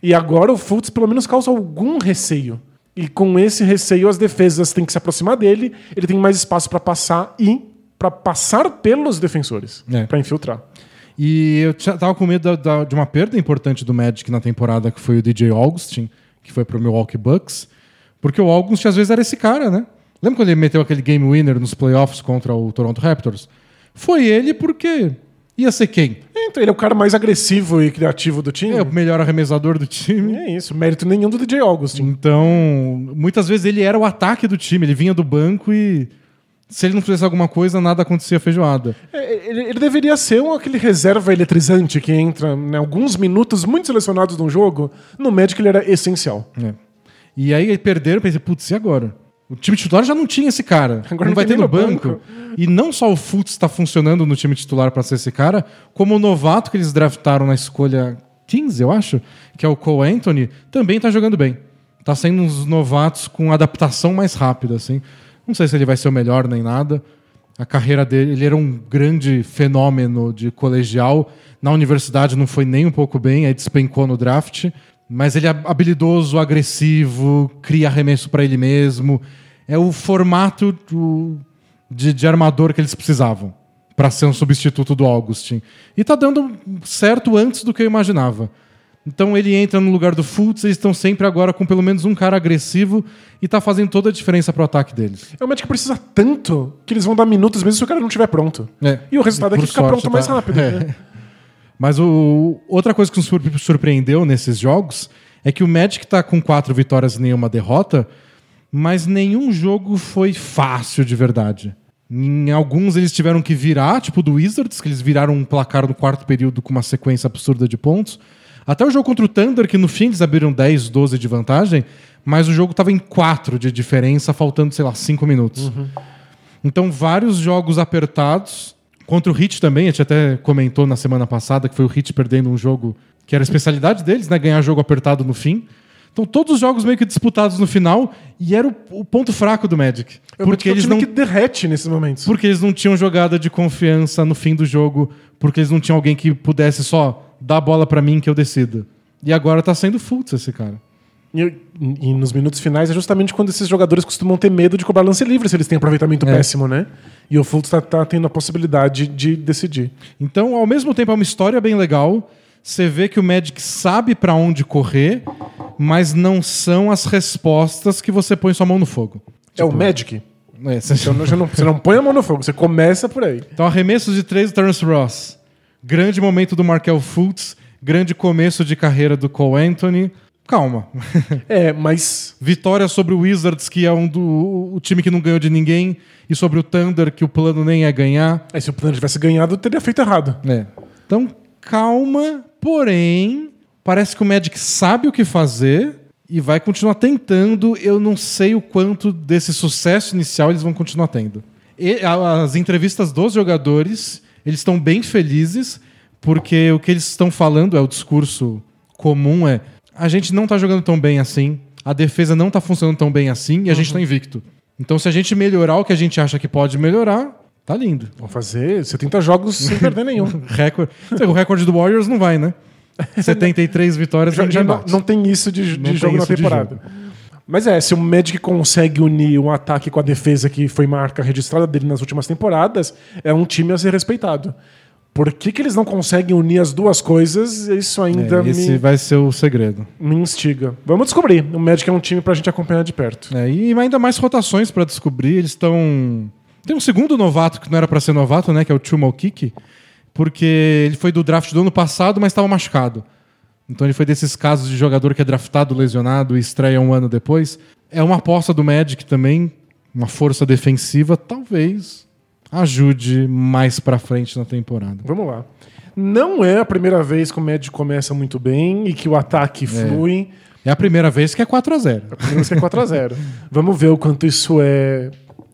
E agora o Fultz pelo menos causa algum receio. E com esse receio as defesas têm que se aproximar dele, ele tem mais espaço para passar e para passar pelos defensores, É. para infiltrar. E eu tava com medo da- da- de uma perda importante do Magic na temporada, que foi o DJ Augustin, que foi pro Milwaukee Bucks. Porque o Augustin às vezes era esse cara, né? Lembra quando ele meteu aquele game winner nos playoffs contra o Toronto Raptors? Foi ele porque ia ser quem? Então ele é o cara mais agressivo e criativo do time. É o melhor arremessador do time. É isso, mérito nenhum do DJ Augustin. Então, muitas vezes ele era o ataque do time, ele vinha do banco e se ele não fizesse alguma coisa, nada acontecia feijoada. É, Ele, ele deveria ser um, aquele reserva eletrizante que entra em alguns minutos muito selecionados num jogo. No Magic ele era essencial. É. E aí perderam, pensei, putz, e agora? O time titular já não tinha esse cara. Agora não vai ter no banco. banco. E não só o Futs está funcionando no time titular para ser esse cara, como o novato que eles draftaram na escolha 15, eu acho, que é o Cole Anthony, também tá jogando bem. Tá sendo uns novatos com adaptação mais rápida, assim. Não sei se ele vai ser o melhor nem nada. A carreira dele, ele era um grande fenômeno de colegial. Na universidade não foi nem um pouco bem, aí despencou no draft. Mas ele é habilidoso, agressivo, cria arremesso para ele mesmo. É o formato do- de, de armador que eles precisavam para ser um substituto do Augustin. E tá dando certo antes do que eu imaginava. Então ele entra no lugar do Fultz, eles estão sempre agora com pelo menos um cara agressivo e tá fazendo toda a diferença pro ataque deles. É o Magic precisa tanto que eles vão dar minutos mesmo se o cara não estiver pronto. É. E o resultado é Por que fica sorte, pronto mais tá? rápido. É. né? Mas o, outra coisa que nos surpre- surpreendeu nesses jogos é que o Magic tá com quatro vitórias e nenhuma derrota, mas nenhum jogo foi fácil de verdade. Em alguns eles tiveram que virar, tipo do Wizards, que eles viraram um placar no quarto período com uma sequência absurda de pontos. Até o jogo contra o Thunder, que no fim eles abriram 10, 12 de vantagem, mas o jogo estava em 4 de diferença, faltando, sei lá, 5 minutos. Então, vários jogos apertados. Contra o Hit também, a gente até comentou na semana passada que foi o Hit perdendo um jogo que era a especialidade deles, né? Ganhar jogo apertado no fim. Então, todos os jogos meio que disputados no final, e era o, o ponto fraco do Magic. É Porque eles, não, que derrete nesses momentos. porque eles não tinham jogada de confiança no fim do jogo, porque eles não tinham alguém que pudesse só dar a bola pra mim que eu decido. E agora tá sendo Fultz esse cara. E, e nos minutos finais é justamente quando esses jogadores costumam ter medo de cobrar lance livre se eles têm aproveitamento É. péssimo, né? E o Fultz tá, tá tendo a possibilidade de decidir. Então, ao mesmo tempo, é uma história bem legal. Você vê que o Magic sabe pra onde correr, mas não são as respostas que você põe sua mão no fogo. é o Magic. É, você- não- você não, você não põe a mão no fogo, você começa por aí. Então, arremessos de três do Terence Ross. Grande momento do Markel Fultz. Grande começo de carreira do Cole Anthony. Calma. É, mas Vitória sobre o Wizards, que é um do, o time que não ganhou de ninguém. E sobre o Thunder, que o plano nem é ganhar. aí, se o plano tivesse ganhado, teria feito errado. É. Então, calma, porém, parece que o Magic sabe o que fazer e vai continuar tentando. Eu não sei o quanto desse sucesso inicial eles vão continuar tendo. e- as entrevistas dos jogadores, eles estão bem felizes, porque o que eles estão falando é o discurso comum é a gente não tá jogando tão bem assim, a defesa não tá funcionando tão bem assim e a gente tá invicto. Então se a gente melhorar o que a gente acha que pode melhorar, tá lindo. Vamos fazer 70 jogos sem perder nenhum. Recorde, o recorde do Warriors não vai, né? 73 vitórias Já, já não, não tem isso de, de jogo na temporada. Mas é, se o Magic consegue unir um ataque com a defesa que foi marca registrada dele nas últimas temporadas, é um time a ser respeitado. Por que, que eles não conseguem unir as duas coisas? Isso ainda É, esse me, vai ser o segredo. me instiga. Vamos descobrir. O Magic é um time pra gente acompanhar de perto. É, e ainda mais rotações pra descobrir. Eles estão. Tem um segundo novato que não era pra ser novato, né? Que é o Chumal Kiki. Porque ele foi do draft do ano passado, mas estava machucado. Então ele foi desses casos de jogador que é draftado, lesionado e estreia um ano depois. É uma aposta do Magic também, uma força defensiva, talvez ajude mais pra frente na temporada. Vamos lá. Não é a primeira vez que o Magic começa muito bem e que o ataque flui. É a primeira vez que é 4 a 0 Menos que é 4x0. Vamos ver o quanto isso é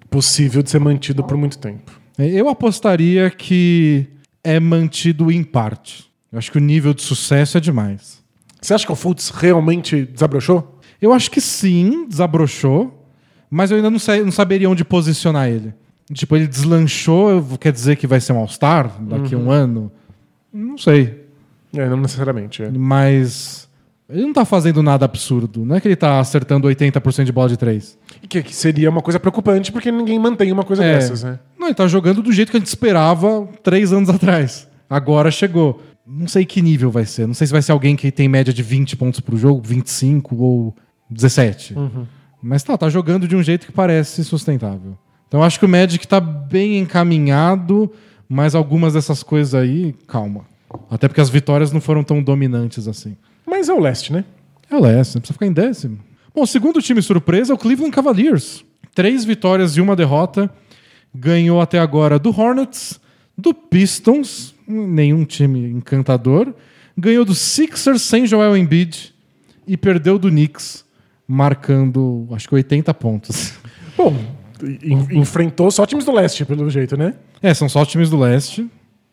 possível de ser mantido por muito tempo. Eu apostaria que é mantido em parte. Eu acho que o nível de sucesso é demais. Você acha que o Fultz realmente desabrochou? Eu acho que sim, desabrochou, mas eu ainda não, sei, não saberia onde posicionar ele. Tipo, ele deslanchou, quer dizer que vai ser um All-Star daqui a um ano? Não sei. É, não necessariamente. é. Mas ele não tá fazendo nada absurdo. Não é que ele tá acertando 80% de bola de três. Que, que seria uma coisa preocupante porque ninguém mantém uma coisa É. dessas, né? Não, ele tá jogando do jeito que a gente esperava três anos atrás. Agora chegou. Não sei que nível vai ser. Não sei se vai ser alguém que tem média de 20 pontos por jogo, 25 ou 17. Mas tá, tá jogando de um jeito que parece sustentável. Então eu acho que o Magic tá bem encaminhado, mas algumas dessas coisas aí, calma. Até porque as vitórias não foram tão dominantes assim. Mas é o leste, né? É o Leste, não precisa ficar em décimo. Bom, o segundo time surpresa é o Cleveland Cavaliers. Três vitórias e uma derrota. Ganhou até agora do Hornets, do Pistons, nenhum time encantador. Ganhou do Sixers sem Joel Embiid e perdeu do Knicks, marcando acho que 80 pontos. Bom, en- enfrentou só times do leste, pelo jeito, né? É, são só times do leste.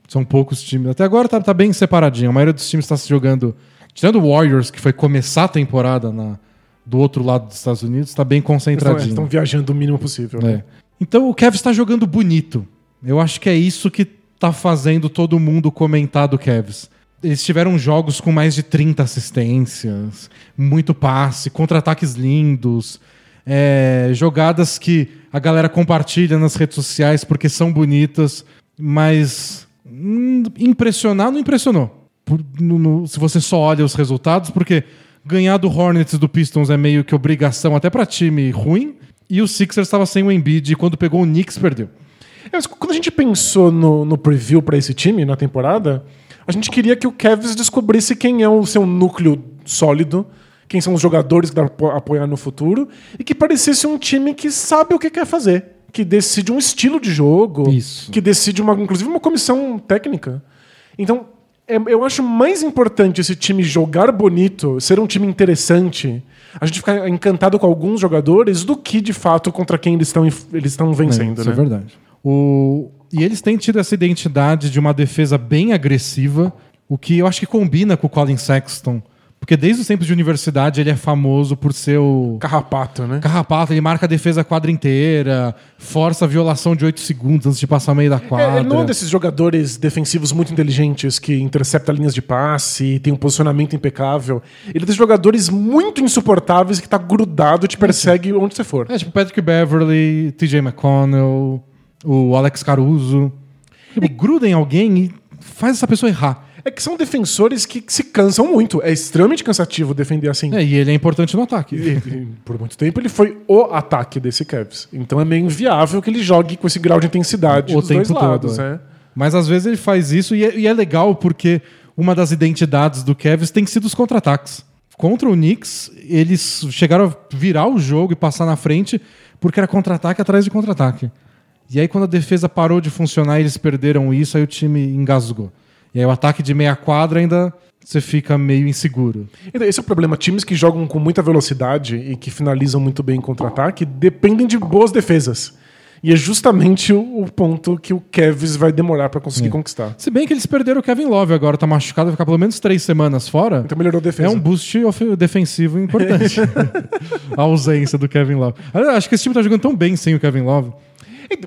São poucos times. Até agora tá, tá bem separadinho. A maioria dos times está se jogando. Tirando o Warriors, que foi começar a temporada na, do outro lado dos Estados Unidos, tá bem Eles estão- concentradinho. estão viajando o mínimo possível. né? É. Então o Kevs está jogando bonito. Eu acho que é isso que tá fazendo todo mundo comentar do Kevs. Eles tiveram jogos com mais de 30 assistências, muito passe, contra-ataques lindos, é, jogadas que a galera compartilha nas redes sociais porque são bonitas, mas hum, impressionar não impressionou. Por- no- no- se você só olha os resultados, porque ganhar do Hornets do Pistons é meio que obrigação até para time ruim, e o Sixers estava sem o Embiid e quando pegou o Knicks perdeu. É, quando a gente pensou no, no preview pra esse time na temporada, a gente queria que o Cavs descobrisse quem é o seu núcleo sólido, quem são os jogadores que dá pra apoiar no futuro, e que parecesse um time que sabe o que quer fazer, que decide um estilo de jogo, Isso. que decide uma, inclusive uma comissão técnica. Então, é- eu acho mais importante esse time jogar bonito, ser um time interessante, a gente ficar encantado com alguns jogadores, do que de fato contra quem eles estão eles estão vencendo, isso né? é verdade. O... E eles têm tido essa identidade de uma defesa bem agressiva, o que eu acho que combina com o Colin Sexton. Porque desde os tempos de universidade ele é famoso por ser o Carrapato, né? carrapato, ele marca a defesa a quadra inteira, força a violação de 8 segundos antes de passar meio da É, quadra. ele não é um desses jogadores defensivos muito inteligentes que intercepta linhas de passe, tem um posicionamento impecável. Ele é desses jogadores muito insuportáveis que tá grudado e te persegue onde você for. É tipo Patrick Beverly, TJ McConnell, o Alex Caruso. Tipo, gruda em alguém e faz essa pessoa errar. É que são defensores que se cansam muito. É extremamente cansativo defender assim. É, e ele é importante no ataque. E- e por muito tempo ele foi o ataque desse Cavs. Então é meio inviável que ele jogue com esse grau de intensidade O dos dois tempo todo, lados, é. né? Mas às vezes ele faz isso e é, e é legal porque uma das identidades do Cavs tem sido os contra-ataques. Contra o Knicks, eles chegaram a virar o jogo e passar na frente porque era contra-ataque atrás de contra-ataque. E aí quando a defesa parou de funcionar e eles perderam isso, aí o time engasgou. E aí o ataque de meia quadra ainda você fica meio inseguro. Então, Esse é o problema. Times que jogam com muita velocidade e que finalizam muito bem em contra-ataque dependem de boas defesas. E é justamente o, o ponto que o Kevs vai demorar para conseguir conquistar. Se bem que eles perderam o Kevin Love agora, tá machucado, vai ficar pelo menos três semanas fora. Então melhorou a defesa. É um boost defensivo importante. a ausência do Kevin Love. Eu Acho que esse time tá jogando tão bem sem o Kevin Love.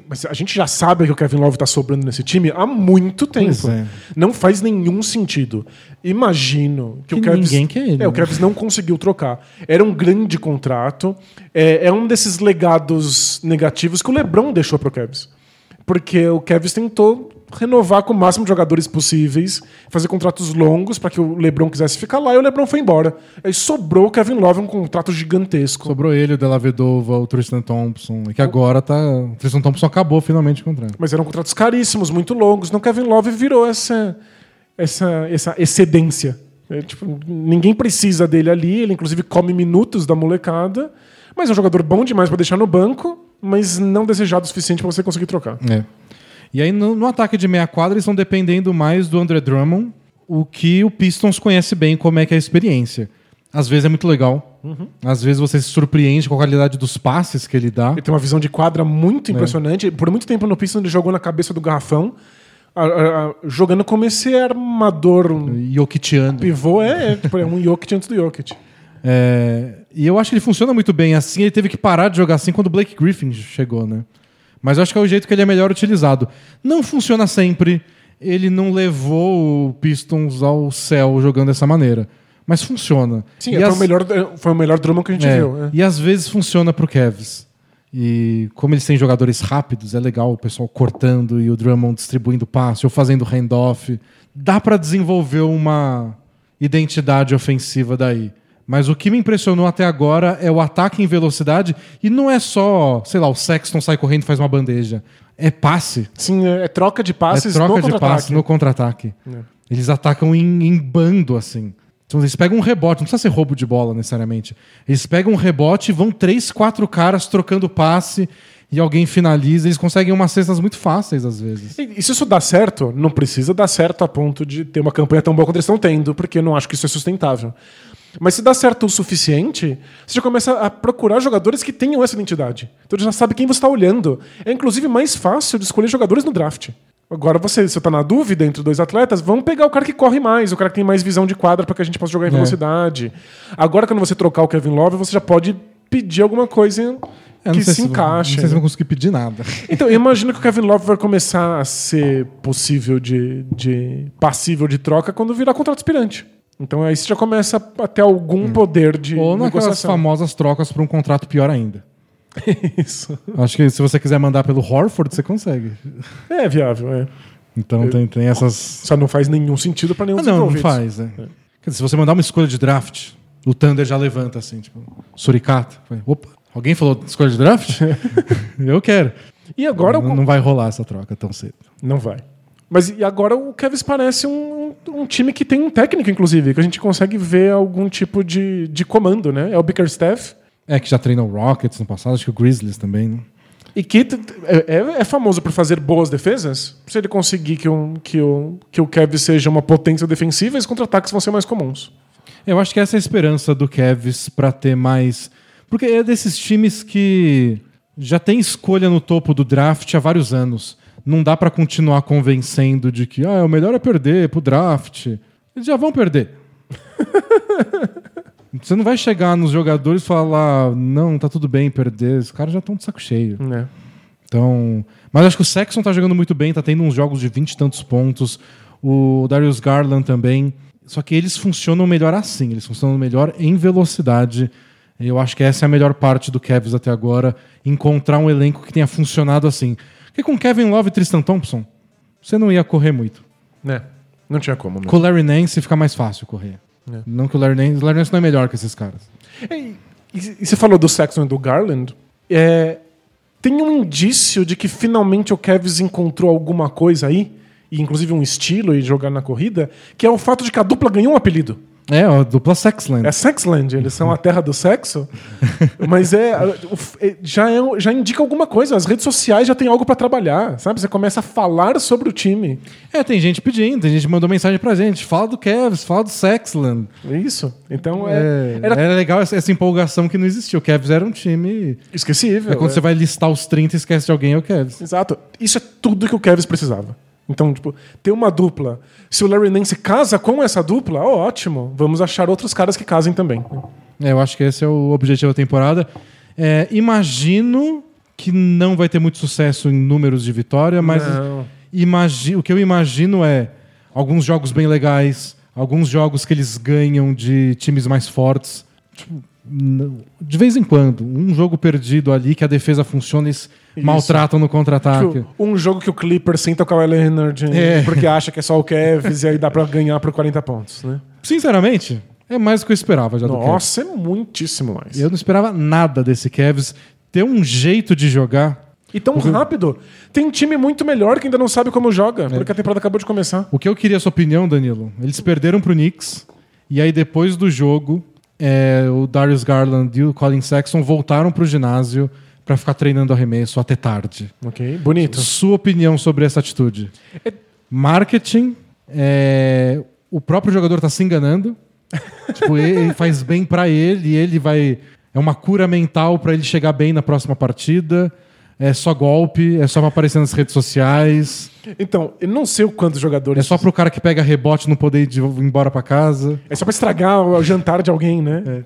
Mas a gente já sabe que o Kevin Love tá sobrando nesse time há muito tempo. É. Não faz nenhum sentido. Imagino que, Que o Kevs. ninguém quer ele, É, o né? Kevs não conseguiu trocar. Era um grande contrato. É, é um desses legados negativos que o LeBron deixou pro Kevs. Porque o Kevs tentou renovar com o máximo de jogadores possíveis, fazer contratos longos para que o LeBron quisesse ficar lá e o LeBron foi embora. Aí sobrou o Kevin Love um contrato gigantesco. Sobrou ele, o Della Vedova, o Tristan Thompson. E que agora tá. O Tristan Thompson acabou finalmente o contrato. Mas eram contratos caríssimos, muito longos. Então Kevin Love virou essa, essa, essa excedência. É, tipo, ninguém precisa dele ali. Ele, inclusive, come minutos da molecada. Mas é um jogador bom demais para deixar no banco, mas não desejado o suficiente para você conseguir trocar. É. E aí no, no ataque de meia quadra eles estão dependendo mais do André Drummond, o que o Pistons conhece bem como é que é a experiência. Às vezes é muito legal. Às vezes você se surpreende com a qualidade dos passes que ele dá. Ele tem uma visão de quadra muito impressionante. Por muito tempo no Pistons ele jogou na cabeça do garrafão, a- a- a- jogando como esse armador, Jokitiano. pivô. É, é, tipo, é um Jokic antes do Jokic. É, e eu acho que ele funciona muito bem assim. Ele teve que parar de jogar assim quando o Blake Griffin chegou, né? Mas eu acho que é o jeito que ele é melhor utilizado. Não funciona sempre. Ele não levou o Pistons ao céu jogando dessa maneira. Mas funciona. Sim, E foi, as- o melhor, foi o melhor Drummond que a gente É, viu. é. E às vezes funciona pro Cavs. E como eles têm jogadores rápidos, é legal o pessoal cortando e o Drummond distribuindo passe ou fazendo handoff. Dá pra desenvolver uma identidade ofensiva daí. Mas o que me impressionou até agora é o ataque em velocidade e não é só, sei lá, o Sexton sai correndo e faz uma bandeja. É passe. Sim, é, é troca de passes é troca de passe no contra-ataque. É. Eles atacam em, em bando, assim. Então, eles pegam um rebote, não precisa ser roubo de bola necessariamente. Eles pegam um rebote e vão três, quatro caras trocando passe e alguém finaliza. Eles conseguem umas cestas muito fáceis às vezes. E, e se isso dá certo, não precisa dar certo a ponto de ter uma campanha tão boa quanto eles estão tendo, porque eu não acho que isso é sustentável. Mas se dá certo o suficiente, você já começa a procurar jogadores que tenham essa identidade. Então você já sabe quem você está olhando. É inclusive mais fácil de escolher jogadores no draft. Agora você, se você tá na dúvida entre dois atletas, vamos pegar o cara que corre mais, o cara que tem mais visão de quadra para que a gente possa jogar em É. velocidade. Agora, quando você trocar o Kevin Love, você já pode pedir alguma coisa não que se Não encaixe. sei se né? vão conseguir pedir nada. Então, eu imagino que o Kevin Love vai começar a ser possível de, de passível de troca quando virar contrato aspirante. Então aí você já começa a ter algum poder de Ou naquelas famosas trocas para um contrato pior ainda. Isso. Acho que se você quiser mandar pelo Horford, você consegue. É viável, é. Então tem, tem essas. Só não faz nenhum sentido para nenhum Ah, não, não faz. né? Quer dizer, se você mandar uma escolha de draft, o Thunder já levanta assim, tipo, Suricata. Opa, alguém falou escolha de draft? Eu quero. E agora não, não vai rolar essa troca tão cedo. Não vai. Mas e agora o Kevs parece um, um time que tem um técnico, inclusive, que a gente consegue ver algum tipo de, de comando, né? É o Bickerstaff. É que já treinou o Rockets no passado, acho que o Grizzlies também, né? E que é, é- é famoso por fazer boas defesas. Se ele conseguir que, um, que, o, que o Kevs seja uma potência defensiva, os contra-ataques vão ser mais comuns. Eu acho que essa é a esperança do Cavs pra ter mais. Porque é desses times que já tem escolha no topo do draft há vários anos. Não dá pra continuar convencendo de que ah, o melhor é perder pro draft. Eles já vão perder. Você não vai chegar nos jogadores e falar, não, tá tudo bem perder. Os caras já estão de saco cheio. Né? Então, mas acho que o Sexton tá jogando muito bem, tá tendo uns jogos de 20 e tantos pontos. O Darius Garland também. Só que eles funcionam melhor assim, eles funcionam melhor em velocidade. Eu acho que essa é a melhor parte do Cavs até agora, encontrar um elenco que tenha funcionado assim. Porque com Kevin Love e Tristan Thompson, você não ia correr muito. Né? Não tinha como. Mesmo. Com o Larry Nance fica mais fácil correr. É. Não que o Larry Nance, o Larry Nance não é melhor que esses caras. E, e- e você falou do Sexton e do Garland. É, tem um indício de que finalmente o Kevs encontrou alguma coisa aí, e inclusive um estilo e jogar na corrida, que é o fato de que a dupla ganhou um apelido. É, a dupla Sexland. É Sexland, eles são a terra do sexo. mas é, é, já, é, já indica alguma coisa. As redes sociais já tem algo para trabalhar, sabe? Você começa a falar sobre o time. É, tem gente pedindo, tem gente que mandou mensagem pra gente. Fala do Cavs, fala do Sexland. Isso. Então é. É, era... era legal essa, essa empolgação que não existia. O Cavs era um time. Esquecível. É quando você vai listar os 30 e esquece de alguém, é o Cavs. Exato. Isso é tudo que o Cavs precisava. Então, tipo, ter uma dupla. Se o Larry Nance casa com essa dupla, ó, ótimo. Vamos achar outros caras que casem também. É, eu acho que esse é o objetivo da temporada. É, imagino que não vai ter muito sucesso em números de vitória, mas imagi o que eu imagino é alguns jogos bem legais, alguns jogos que eles ganham de times mais fortes. Tipo, de vez em quando, um jogo perdido ali que a defesa funciona eles maltratam no contra-ataque. Tipo, um jogo que o Clipper senta o Kawhi Leonard É. porque acha que é só o Cavs e aí dá pra ganhar por 40 pontos, né? Sinceramente, é mais do que eu esperava já. Nossa, é muitíssimo mais. Eu não esperava nada desse Cavs ter um jeito de jogar. E tão rápido. Tem um time muito melhor que ainda não sabe como joga, porque a temporada acabou de começar. O que eu queria a sua opinião, Danilo? Eles perderam pro Knicks e aí depois do jogo, é, o Darius Garland e o Colin Sexton voltaram pro ginásio pra ficar treinando arremesso até tarde. Ok, bonito. Sua opinião sobre essa atitude? É- Marketing, é, o próprio jogador tá se enganando. tipo, ele faz bem pra ele ele vai. É uma cura mental pra ele chegar bem na próxima partida. É só golpe, é só aparecer nas redes sociais. Então, eu não sei o quantos jogadores. É só pro cara que pega rebote não poder ir embora pra casa. É só pra estragar o jantar de alguém, né?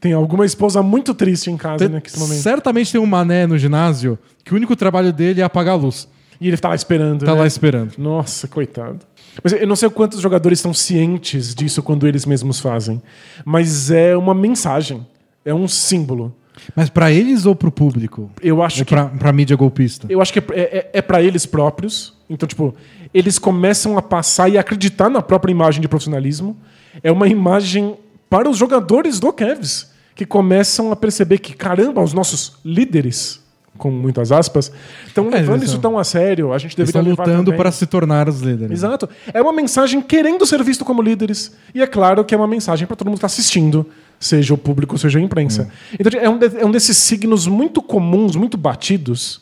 Tem alguma esposa muito triste em casa Tem- nesse momento. certamente tem um mané no ginásio que o único trabalho dele é apagar a luz. E ele tá lá esperando. Tá né? lá esperando. Nossa, coitado. Mas eu não sei quantos jogadores estão cientes disso quando eles mesmos fazem. Mas é uma mensagem. É um símbolo. Mas pra eles ou pro público? Eu acho Ou que pra, pra mídia golpista? Eu acho que é, é, é para eles próprios. Então, tipo, eles começam a passar e acreditar na própria imagem de profissionalismo. É uma imagem para os jogadores do Cavs, que começam a perceber que, caramba, os nossos líderes, com muitas aspas, estão É, levando isso tão a sério. A gente deveria estão lutando para se tornar os líderes. Exato. É uma mensagem querendo ser visto como líderes. E é claro que é uma mensagem para todo mundo que está assistindo, seja o público, seja a imprensa. Então é um, de- é um desses signos muito comuns, muito batidos,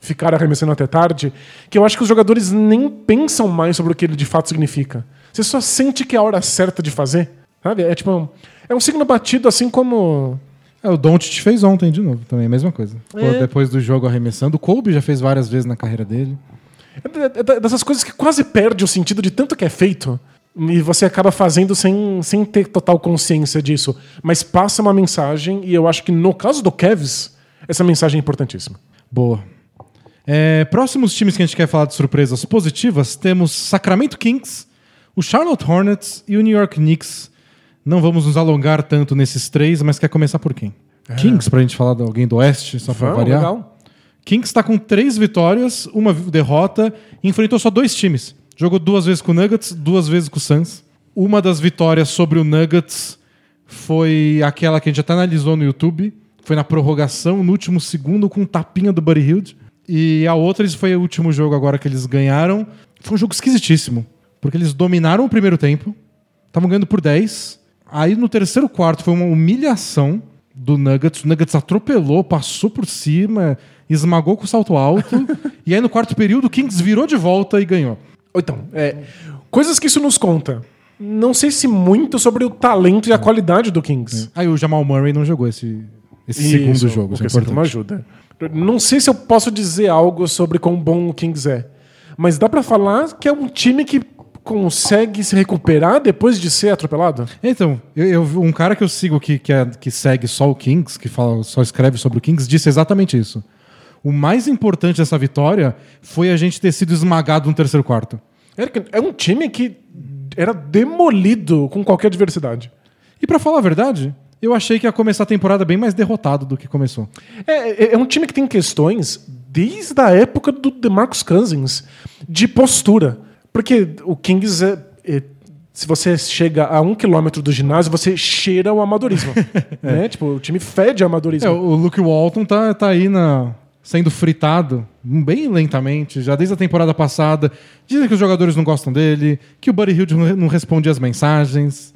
ficar arremessando até tarde, que eu acho que os jogadores nem pensam mais sobre o que ele de fato significa. Você só sente que é a hora certa de fazer. Sabe? É tipo. É um signo batido assim como. É, o Doncic fez ontem de novo, também a mesma coisa. É. Depois do jogo arremessando. O Kobe já fez várias vezes na carreira dele. É é de- dessas coisas que quase perde o sentido de tanto que é feito. E você acaba fazendo sem, sem ter total consciência disso. Mas passa uma mensagem, e eu acho que no caso do Cavs, essa mensagem é importantíssima. Boa. É, próximos times que a gente quer falar de surpresas positivas, temos Sacramento Kings, o Charlotte Hornets e o New York Knicks. Não vamos nos alongar tanto nesses três, mas quer começar por quem? Kings, pra gente falar de alguém do Oeste, só pra Vamos, variar. legal. Kings está com três vitórias, uma derrota, e enfrentou só dois times. Jogou duas vezes com o Nuggets, duas vezes com o Suns. Uma das vitórias sobre o Nuggets foi aquela que a gente até analisou no YouTube. Foi na prorrogação, no último segundo, com um tapinha do Buddy Hield. E a outra eles foi o último jogo agora que eles ganharam. Foi um jogo esquisitíssimo. Porque eles dominaram o primeiro tempo, estavam ganhando por 10. Aí no terceiro quarto foi uma humilhação do Nuggets. O Nuggets atropelou, passou por cima, esmagou com salto alto. e aí no quarto período o Kings virou de volta e ganhou. Ou Então, é, coisas que isso nos conta. Não sei se muito sobre o talento e a qualidade do Kings. Aí o Jamal Murray não jogou esse, esse Isso, segundo jogo. o Isso é que sempre uma importante. ajuda. Não sei se eu posso dizer algo sobre quão bom o Kings é. Mas dá pra falar que é um time que consegue se recuperar depois de ser atropelado? Então, eu, eu- um cara que eu sigo que, que, é- que segue só o Kings, que fala, só escreve sobre o Kings, disse exatamente isso. O mais importante dessa vitória foi a gente ter sido esmagado no terceiro quarto. É um time que era demolido com qualquer adversidade. E pra falar a verdade, eu achei que ia começar a temporada bem mais derrotado do que começou. É, é- é um time que tem questões desde a época do DeMarcus Cousins de postura. Porque o Kings é, é- se você chega a um quilômetro do ginásio, você cheira o amadorismo. né? Tipo, o time fede amadorismo. É, o Luke Walton tá, tá aí na, sendo fritado bem lentamente, já desde a temporada passada. Dizem que os jogadores não gostam dele, que o Buddy Hield não, não responde as mensagens.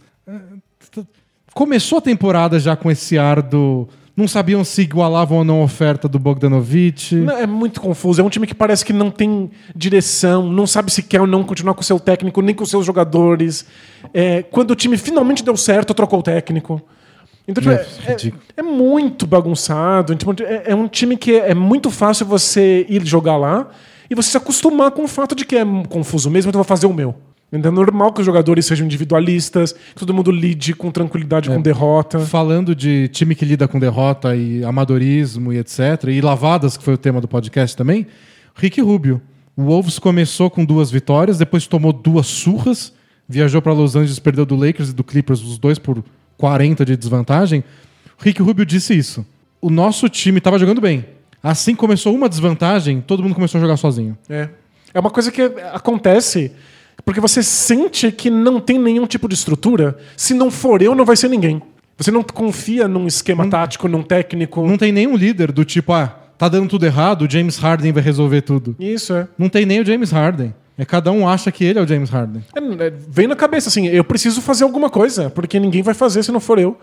É, começou a temporada já com esse ar do. Não sabiam se igualavam ou não a oferta do Bogdanovich. Não, É muito confuso. É um time que parece que não tem direção, não sabe se quer ou não continuar com o seu técnico, nem com os seus jogadores. É, quando o time finalmente deu certo, trocou o técnico. Então, tipo, É, é, é- é muito bagunçado. Tipo, é, é um time que é, é muito fácil você ir jogar lá e você se acostumar com o fato de que é confuso mesmo, então eu vou fazer o meu. Então é normal que os jogadores sejam individualistas, que todo mundo lide com tranquilidade com derrota. Falando de time que lida com derrota e amadorismo e etc. E lavadas, que foi o tema do podcast também. Rick Rubio. O Wolves começou com duas vitórias, depois tomou duas surras, viajou para Los Angeles, perdeu do Lakers e do Clippers, os dois por 40 de desvantagem. Rick Rubio disse isso. O nosso time estava jogando bem. Assim começou uma desvantagem, todo mundo começou a jogar sozinho. É. É uma coisa que acontece porque você sente que não tem nenhum tipo de estrutura. Se não for eu, não vai ser ninguém. Você não confia num esquema tático, num técnico. Não tem nenhum líder do tipo, ah, tá dando tudo errado, o James Harden vai resolver tudo. Isso é. Não tem nem o James Harden. É cada um acha que ele é o James Harden. É, é, Vem na cabeça assim, eu preciso fazer alguma coisa, porque ninguém vai fazer se não for eu.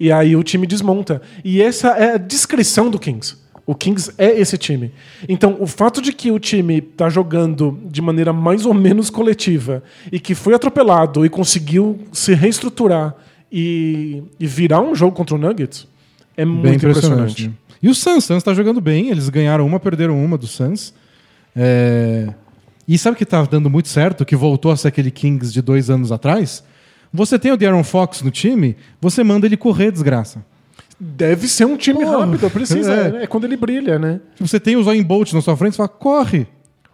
E aí o time desmonta. E essa é a descrição do Kings. O Kings é esse time. Então, o fato de que o time tá jogando de maneira mais ou menos coletiva e que foi atropelado e conseguiu se reestruturar e, e virar um jogo contra o Nuggets é Bem muito impressionante. impressionante. E o Suns, Suns tá jogando bem. Eles ganharam uma, perderam uma do Suns. É, E sabe o que tá dando muito certo? Que voltou a ser aquele Kings de dois anos atrás? Você tem o De'Aaron Fox no time, você manda ele correr, desgraça. Deve ser um time Pô, rápido, precisa. é. É. quando ele brilha, né? Você tem o Zoin Bolt na sua frente, você fala, corre.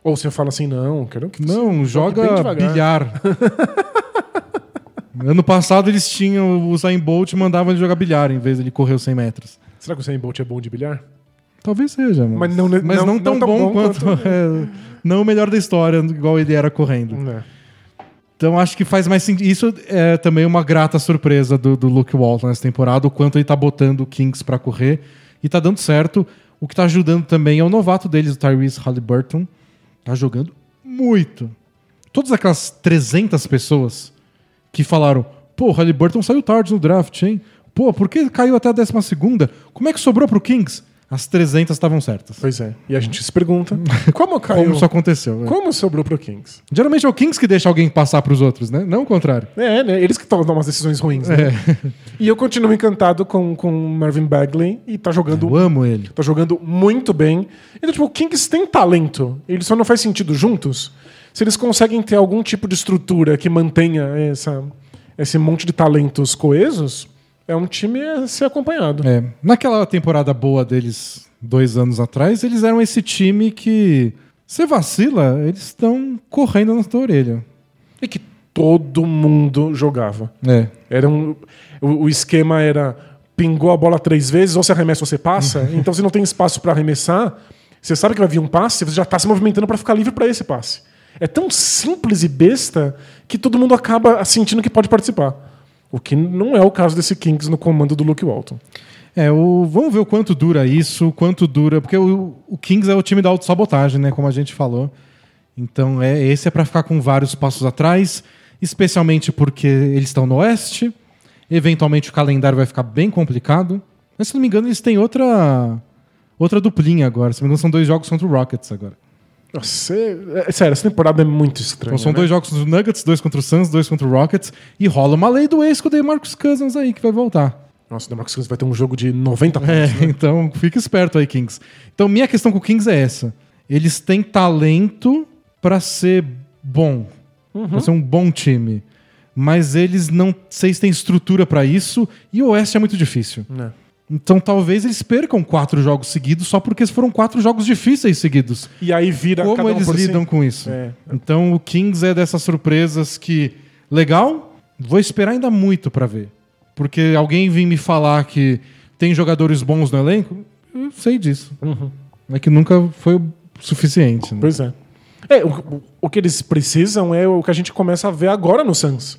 Ou você fala assim, não, quero que Não, joga bilhar. ano passado eles tinham o Zayn Bolt e mandavam ele jogar bilhar em vez de ele correr os 100 metros. Será que o Usain Bolt é bom de bilhar? Talvez seja, mas, Mas não- mas não- não, tão, não tão bom, bom quanto. quanto- é, não o melhor da história, igual ele era correndo. É. Então acho que faz mais sentido. Isso é também uma grata surpresa do, do Luke Walton nessa temporada, o quanto ele tá botando o Kings pra correr e tá dando certo. O que tá ajudando também é o novato deles, o Tyrese Halliburton. Tá jogando muito. Todas aquelas 300 pessoas que falaram: pô, Halliburton saiu tarde no draft, hein? Pô, por que caiu até a 12? Como é que sobrou pro Kings? As 300 estavam certas. Pois é. E a gente se pergunta como caiu? Como isso aconteceu? né? Como sobrou pro Kings? Geralmente é o Kings que deixa alguém passar pros outros, né? Não o contrário. É, né? Eles que tomam umas decisões ruins, né? E eu continuo encantado com com o Marvin Bagley e tá jogando Eu amo ele. tá jogando muito bem. Então, tipo, o Kings tem talento. Ele só não faz sentido juntos. Se eles conseguem ter algum tipo de estrutura que mantenha essa, esse monte de talentos coesos, é um time a ser acompanhado. É, naquela temporada boa deles, dois anos atrás, eles eram esse time que. Você vacila, eles estão correndo na tua orelha. E que todo mundo jogava. É. Era um, o, o esquema era pingou a bola três vezes, ou você arremessa ou você passa. então, se não tem espaço para arremessar, você sabe que vai vir um passe, você já está se movimentando para ficar livre para esse passe. É tão simples e besta que todo mundo acaba sentindo que pode participar. O que não é o caso desse Kings no comando do Luke Walton. É, o, vamos ver o quanto dura isso, quanto dura. Porque o, o Kings é o time da autossabotagem, né? Como a gente falou. Então, é, esse é pra ficar com vários passos atrás, especialmente porque eles estão no Oeste. Eventualmente o calendário vai ficar bem complicado. Mas, se não me engano, eles têm outra, outra duplinha agora. Se não me engano, são dois jogos contra o Rockets agora. Nossa, é, é- sério, essa temporada é muito estranha. Então são né? dois jogos contra o Nuggets, dois contra o Suns, dois contra o Rockets. E rola uma lei do ex com o DeMarcus Cousins aí, que vai voltar. Nossa, o DeMarcus Cousins vai ter um jogo de 90 pontos. É, né? então fica esperto aí, Kings. Então minha questão com o Kings é essa. Eles têm talento pra ser bom. Pra ser um bom time. Mas eles não sei se têm estrutura pra isso. E o Oeste é muito difícil. Né? Então talvez eles percam quatro jogos seguidos só porque foram quatro jogos difíceis seguidos. E aí vira Como cada um eles por si. lidam com isso? É. Então o Kings é dessas surpresas que, legal, vou esperar ainda muito pra ver. Porque alguém vem me falar que tem jogadores bons no elenco, eu sei disso. Uhum. É que nunca foi o suficiente. né? Pois é. É, o, o- o que eles precisam é o que a gente começa a ver agora no Suns.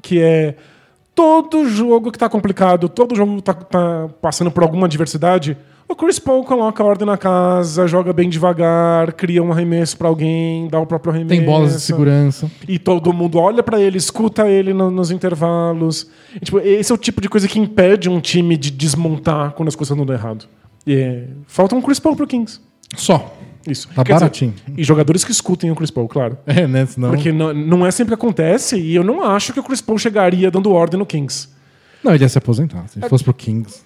Que é todo jogo que tá complicado, todo jogo que tá, tá passando por alguma adversidade, O Chris Paul coloca a ordem na casa, joga bem devagar, cria um arremesso pra alguém, dá o próprio arremesso. Tem bolas de segurança. E todo mundo olha pra ele, escuta ele no- nos intervalos. E, tipo, esse é o tipo de coisa que impede um time de desmontar quando as coisas estão dando errado. E, é, falta um Chris Paul pro Kings. Só. Isso. Tá Quer dizer, baratinho. e jogadores que escutem o Chris Paul, claro. É, né? Senão... Porque não, não é sempre que acontece e eu não acho que o Chris Paul chegaria dando ordem no Kings. Não, ele ia se aposentar. Se ele fosse pro Kings.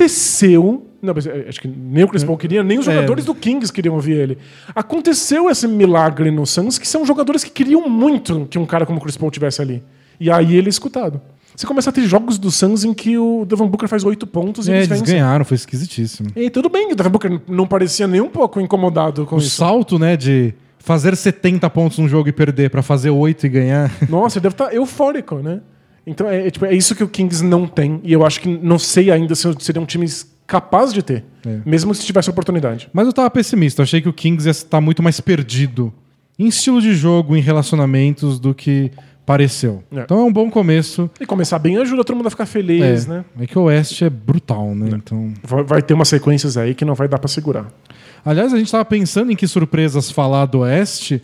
Aconteceu. Não, mas eh, acho que nem o Chris Paul queria, nem os É. jogadores do Kings queriam ouvir ele. Aconteceu esse milagre no Suns, que são jogadores que queriam muito que um cara como o Chris Paul tivesse ali. E aí ele é escutado. Você começa a ter jogos do Suns em que o Devin Booker faz oito pontos e É, eles ganharam, foi esquisitíssimo. E tudo bem, o Devin Booker não parecia nem um pouco incomodado com O isso. salto, né, de fazer 70 pontos num jogo e perder pra fazer 8 e ganhar. Nossa, ele deve estar eufórico, né? Então é, é, tipo, é isso que o Kings não tem. E eu acho que não sei ainda se seria um time capaz de ter. É. Mesmo se tivesse oportunidade. Mas eu tava pessimista, eu achei que o Kings ia estar muito mais perdido em estilo de jogo, em relacionamentos, do que pareceu. É. Então é um bom começo. E começar bem ajuda todo mundo a ficar feliz, é, né? é que o Oeste é brutal, né? Então. Vai, vai ter umas sequências aí que não vai dar pra segurar. Aliás, a gente tava pensando em que surpresas falar do Oeste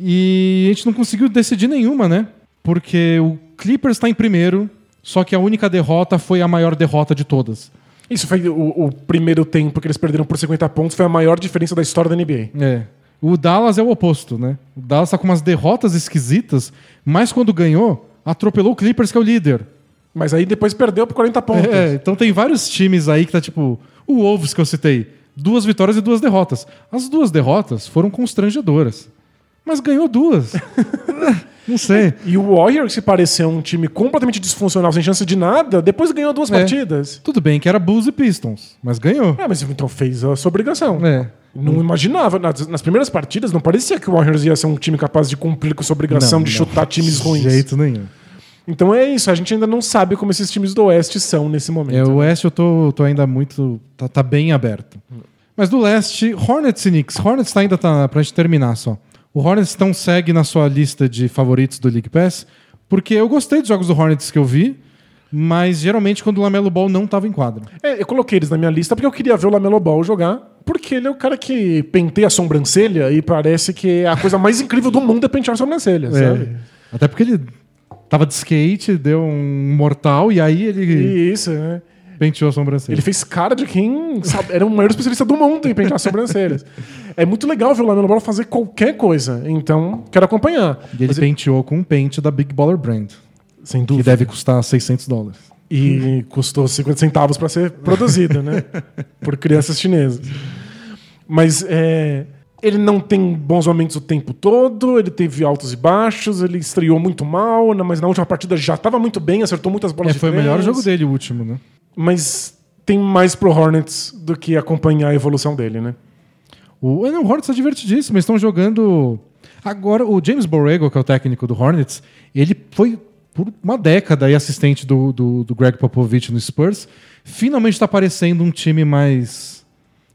e a gente não conseguiu decidir nenhuma, né? Porque o Clippers tá em primeiro, só que a única derrota foi a maior derrota de todas. Isso foi o, o primeiro tempo que eles perderam por 50 pontos, foi a maior diferença da história da NBA. É. O Dallas é o oposto, né? O Dallas tá com umas derrotas esquisitas, mas quando ganhou, atropelou o Clippers, que é o líder. Mas aí depois perdeu por 40 pontos. É, então tem vários times aí que tá tipo. O Wolves que eu citei. Duas vitórias e duas derrotas. As duas derrotas foram constrangedoras. Mas ganhou duas. Não sei. E o Warriors, que pareceu um time completamente disfuncional, sem chance de nada, depois ganhou duas É. partidas. Tudo bem que era Bulls e Pistons, mas ganhou. É, mas então fez a sua obrigação. É. Não imaginava. Nas, nas primeiras partidas, não parecia que o Warriors ia ser um time capaz de cumprir com sua obrigação Não, de não. chutar times De ruins. jeito nenhum. Então é isso, a gente ainda não sabe como esses times do Oeste são nesse momento. É, o Oeste eu tô, tô ainda muito. Tá, tá bem aberto. Mas do Leste, Hornets e Knicks. Hornets tá ainda tá pra gente terminar só. O Hornets não segue na sua lista de favoritos do League Pass, porque eu gostei dos jogos do Hornets que eu vi, mas geralmente quando o Lamelo Ball não tava em quadra. É, eu coloquei eles na minha lista porque eu queria ver o Lamelo Ball jogar, porque ele é o cara que penteia a sobrancelha e parece que a coisa mais incrível do mundo é pentear a sobrancelha, sabe? Até porque ele tava de skate, deu um mortal e aí ele isso, né? Penteou a sobrancelha. Ele fez cara de quem sabe, era o maior especialista do mundo em pentear sobrancelhas. É muito legal ver o Lamelo Ball fazer qualquer coisa, então quero acompanhar. E ele Mas penteou com um pente da Big Baller Brand, sem que dúvida. deve custar 600 dólares. E custou 50 centavos para ser produzido, né? Por crianças chinesas. Mas é, ele não tem bons momentos o tempo todo, ele teve altos e baixos, ele estreou muito mal, mas na última partida já estava muito bem, acertou muitas bolas É, de foi o três. melhor jogo dele, o último, né? Mas tem mais pro Hornets do que acompanhar a evolução dele, né? O, não, o Hornets tá divertidíssimo. Eles estão jogando. Agora, o James Borrego, que é o técnico do Hornets, ele foi por uma década aí assistente do, do, do Greg Popovich no Spurs. Finalmente está parecendo um time mais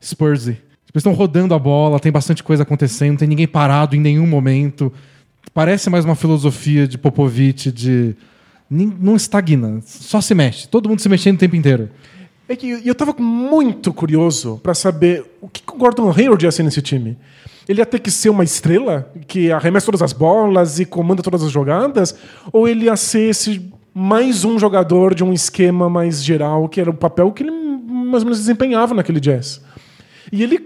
Spursy. Eles estão rodando a bola, tem bastante coisa acontecendo, não tem ninguém parado em nenhum momento. Parece mais uma filosofia de Popovich de. Não estagna, só se mexe. Todo mundo se mexendo o tempo inteiro. É que eu tava muito curioso pra saber o que o Gordon Hayward ia ser nesse time. Ele ia ter que ser uma estrela que arremessa todas as bolas e comanda todas as jogadas? Ou ele ia ser esse mais um jogador de um esquema mais geral, que era o papel que ele mais ou menos desempenhava naquele jazz? E ele,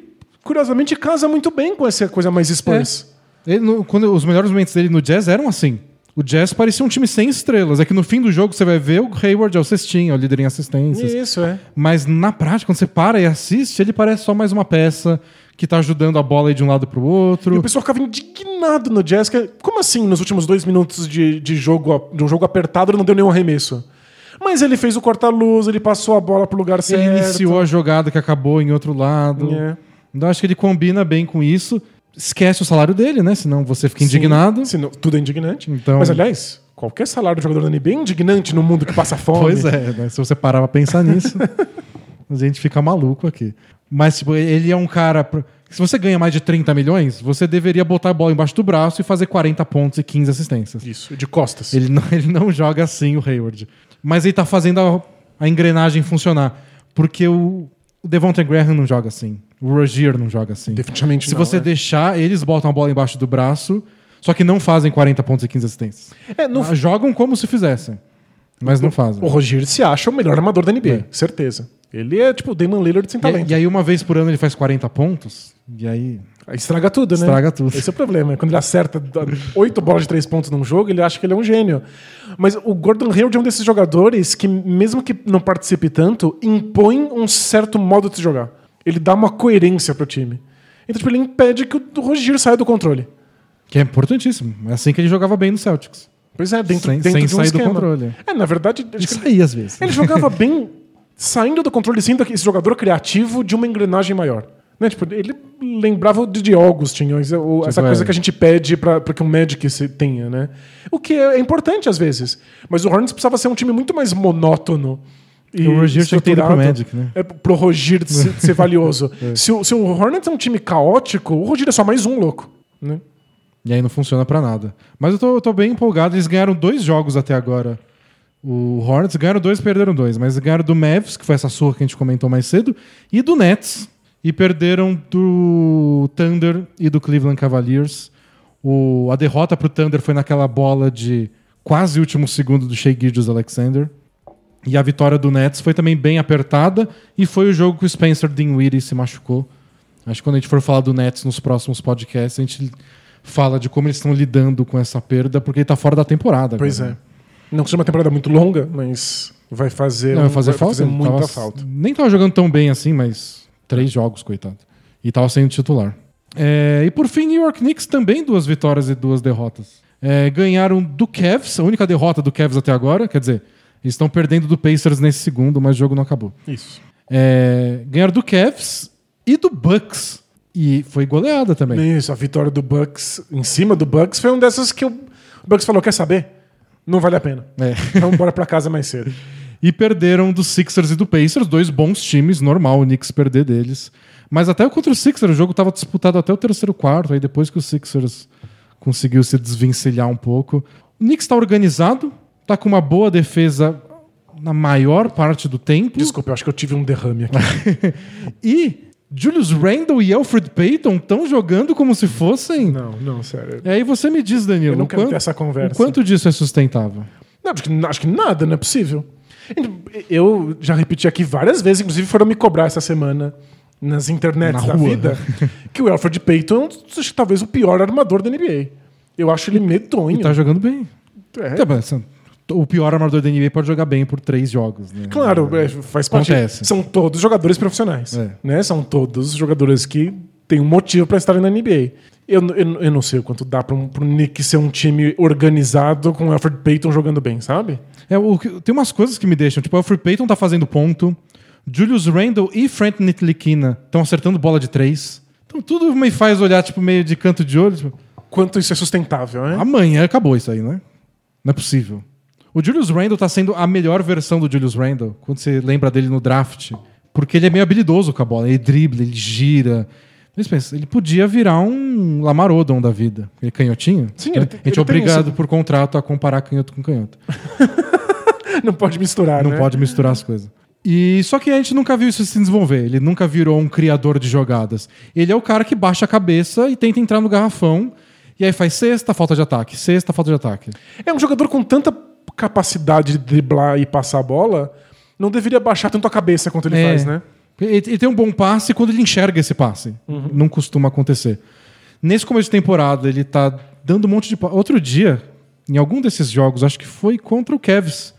curiosamente, casa muito bem com essa coisa mais Spurs. Ele, no- quando os melhores momentos dele no Jazz eram assim. O Jazz parecia um time sem estrelas. É que no fim do jogo você vai ver o Hayward é o cestinho, é o líder em assistências. Isso, é. Mas na prática, quando você para e assiste, ele parece só mais uma peça que tá ajudando a bola aí de um lado pro E o outro. pessoal ficava indignado no Jazz. Que, como assim, nos últimos dois minutos de, de, jogo, de um jogo apertado, ele não deu nenhum arremesso? Mas ele fez o corta-luz, ele passou a bola pro lugar Ele certo. iniciou a jogada que acabou em outro lado. É. Então acho que ele combina bem com isso. Esquece o salário dele, né? Senão você fica indignado. Sim, não, tudo é indignante. Então- Mas, aliás, qualquer salário do jogador da NBA é indignante no mundo que passa fome. Pois é, né? se você parar pra pensar nisso, a gente fica maluco aqui. Mas, tipo, ele é um cara. Se você ganha mais de 30 milhões, você deveria botar a bola embaixo do braço e fazer 40 pontos e 15 assistências. Isso, de costas. Ele não, ele não joga assim, o Hayward. Mas ele tá fazendo a, a engrenagem funcionar. Porque o, O Devonta Graham não joga assim. O Rogier não joga assim. Definitivamente Se não, você é. deixar, eles botam a bola embaixo do braço, só que não fazem 40 pontos e 15 assistências. É, no- Ah, Jogam como se fizessem, mas não fazem. O Rogier se acha o melhor armador da NBA, É. certeza. Ele é tipo o Damon Lillard sem E, talento. e aí, uma vez por ano, ele faz 40 pontos, e aí. Aí Estraga tudo, né? Estraga tudo. Esse é o problema. Quando ele acerta oito bolas de três pontos num jogo, ele acha que ele é um gênio. Mas o Gordon Hayward é um desses jogadores que, mesmo que não participe tanto, impõe um certo modo de se jogar. Ele dá uma coerência pro time. Então, tipo, ele impede que o Rogier saia do controle. Que é importantíssimo. É assim que ele jogava bem no Celtics. Pois é, dentro, Sem- dentro sem de um sair do esquema. controle. É, na verdade, Isso aí, às vezes. Ele jogava bem saindo do controle, sendo esse jogador criativo de uma engrenagem maior. Né? Tipo, ele lembrava de Augustin, essa Tipo, coisa é. que a gente pede para que um Magic se tenha, né? O que é importante às vezes. Mas o Hornets precisava ser um time muito mais monótono. E O Rogier tinha que ir pro. Magic, né? É pro Rogier ser, ser valioso. se, o, se o Hornets é um time caótico, o Rogier é só mais um louco. Né? E aí não funciona pra nada. Mas eu tô, eu tô bem empolgado. Eles ganharam dois jogos até agora. O Hornets ganharam dois e perderam dois. Mas ganharam do Mavs, que foi essa surra que a gente comentou mais cedo, e do Nets. E perderam do Thunder e do Cleveland Cavaliers. O, a derrota pro Thunder foi naquela bola de quase último segundo do Shea Gilgeous Alexander. E a vitória do Nets foi também bem apertada. E foi o jogo que o Spencer Dinwiddie se machucou. Acho que quando a gente for falar do Nets nos próximos podcasts, a gente fala de como eles estão lidando com essa perda, porque ele tá fora da temporada. Pois agora. é. Não seja uma temporada muito longa, mas vai fazer, Não, um- vai fazer falta? ele muita tava- falta. Nem tava jogando tão bem assim, mas três jogos, coitado. E tava sendo titular. É, e por fim, New York Knicks também duas vitórias e duas derrotas. É, ganharam do Cavs, a única derrota do Cavs até agora. Quer dizer, eles estão perdendo do Pacers nesse segundo, mas o jogo não acabou. Isso. É, ganharam do Cavs e do Bucks. E foi goleada também. Isso, a vitória do Bucks em cima do Bucks foi um dessas que o Bucks falou: quer saber? Não vale a pena. É. Vamos embora pra casa mais cedo. E perderam dos Sixers e do Pacers, dois bons times, normal o Knicks perder deles. Mas até contra o Sixers, o jogo estava disputado até o terceiro quarto, aí depois que o Sixers conseguiu se desvencilhar um pouco. O Knicks está organizado, tá com uma boa defesa na maior parte do tempo. Desculpa, eu acho que eu tive um derrame aqui. E Julius Randle e Alfred Payton estão jogando como se fossem. Não, não, sério. E aí você me diz, Danilo, Eu não quero quanto, ter essa conversa. quanto disso é sustentável? Não, acho, que, acho que nada, não é possível. Eu já repeti aqui várias vezes, inclusive foram me cobrar essa semana nas internets Na da rua. vida, que o Alfred Payton é talvez o pior armador da NBA. Eu acho ele medonho. E tá jogando bem. É, Tá, mas, O pior armador da NBA pode jogar bem por três jogos, né? Claro, é, faz parte. Acontece. São todos jogadores profissionais. É. Né? São todos jogadores que têm um motivo para estarem na NBA. Eu, eu, eu não sei o quanto dá para um, pro Knicks ser um time organizado com o Alfred Payton jogando bem, sabe? É, o tem umas coisas que me deixam. Tipo, o Alfred Payton tá fazendo ponto. Julius Randle e Frank Nitlikina estão acertando bola de três. Então tudo me faz olhar, tipo, meio de canto de olho. Tipo, Quanto isso é sustentável, né? amanhã acabou isso aí, né? Não é possível. O Julius Randle tá sendo a melhor versão do Julius Randle, quando você lembra dele no draft. Porque ele é meio habilidoso com a bola. Ele dribla, ele gira. Mas pensa, ele podia virar um Lamar Odom da vida. Ele é canhotinho. Sim, né? ele A gente é ele tem obrigado isso. por contrato a comparar canhoto com canhoto. Não pode misturar, Não né? pode misturar as coisas. E só que a gente nunca viu isso se desenvolver. Ele nunca virou um criador de jogadas. Ele é o cara que baixa a cabeça e tenta entrar no garrafão. E aí faz sexta, falta de ataque. Sexta, falta de ataque. É um jogador com tanta capacidade de driblar e passar a bola, não deveria baixar tanto a cabeça quanto ele É. faz, né? Ele, tem um bom passe quando ele enxerga esse passe. Uhum. Não costuma acontecer. Nesse começo de temporada, ele tá dando um monte de. Outro dia, em algum desses jogos, acho que foi contra o Cavs.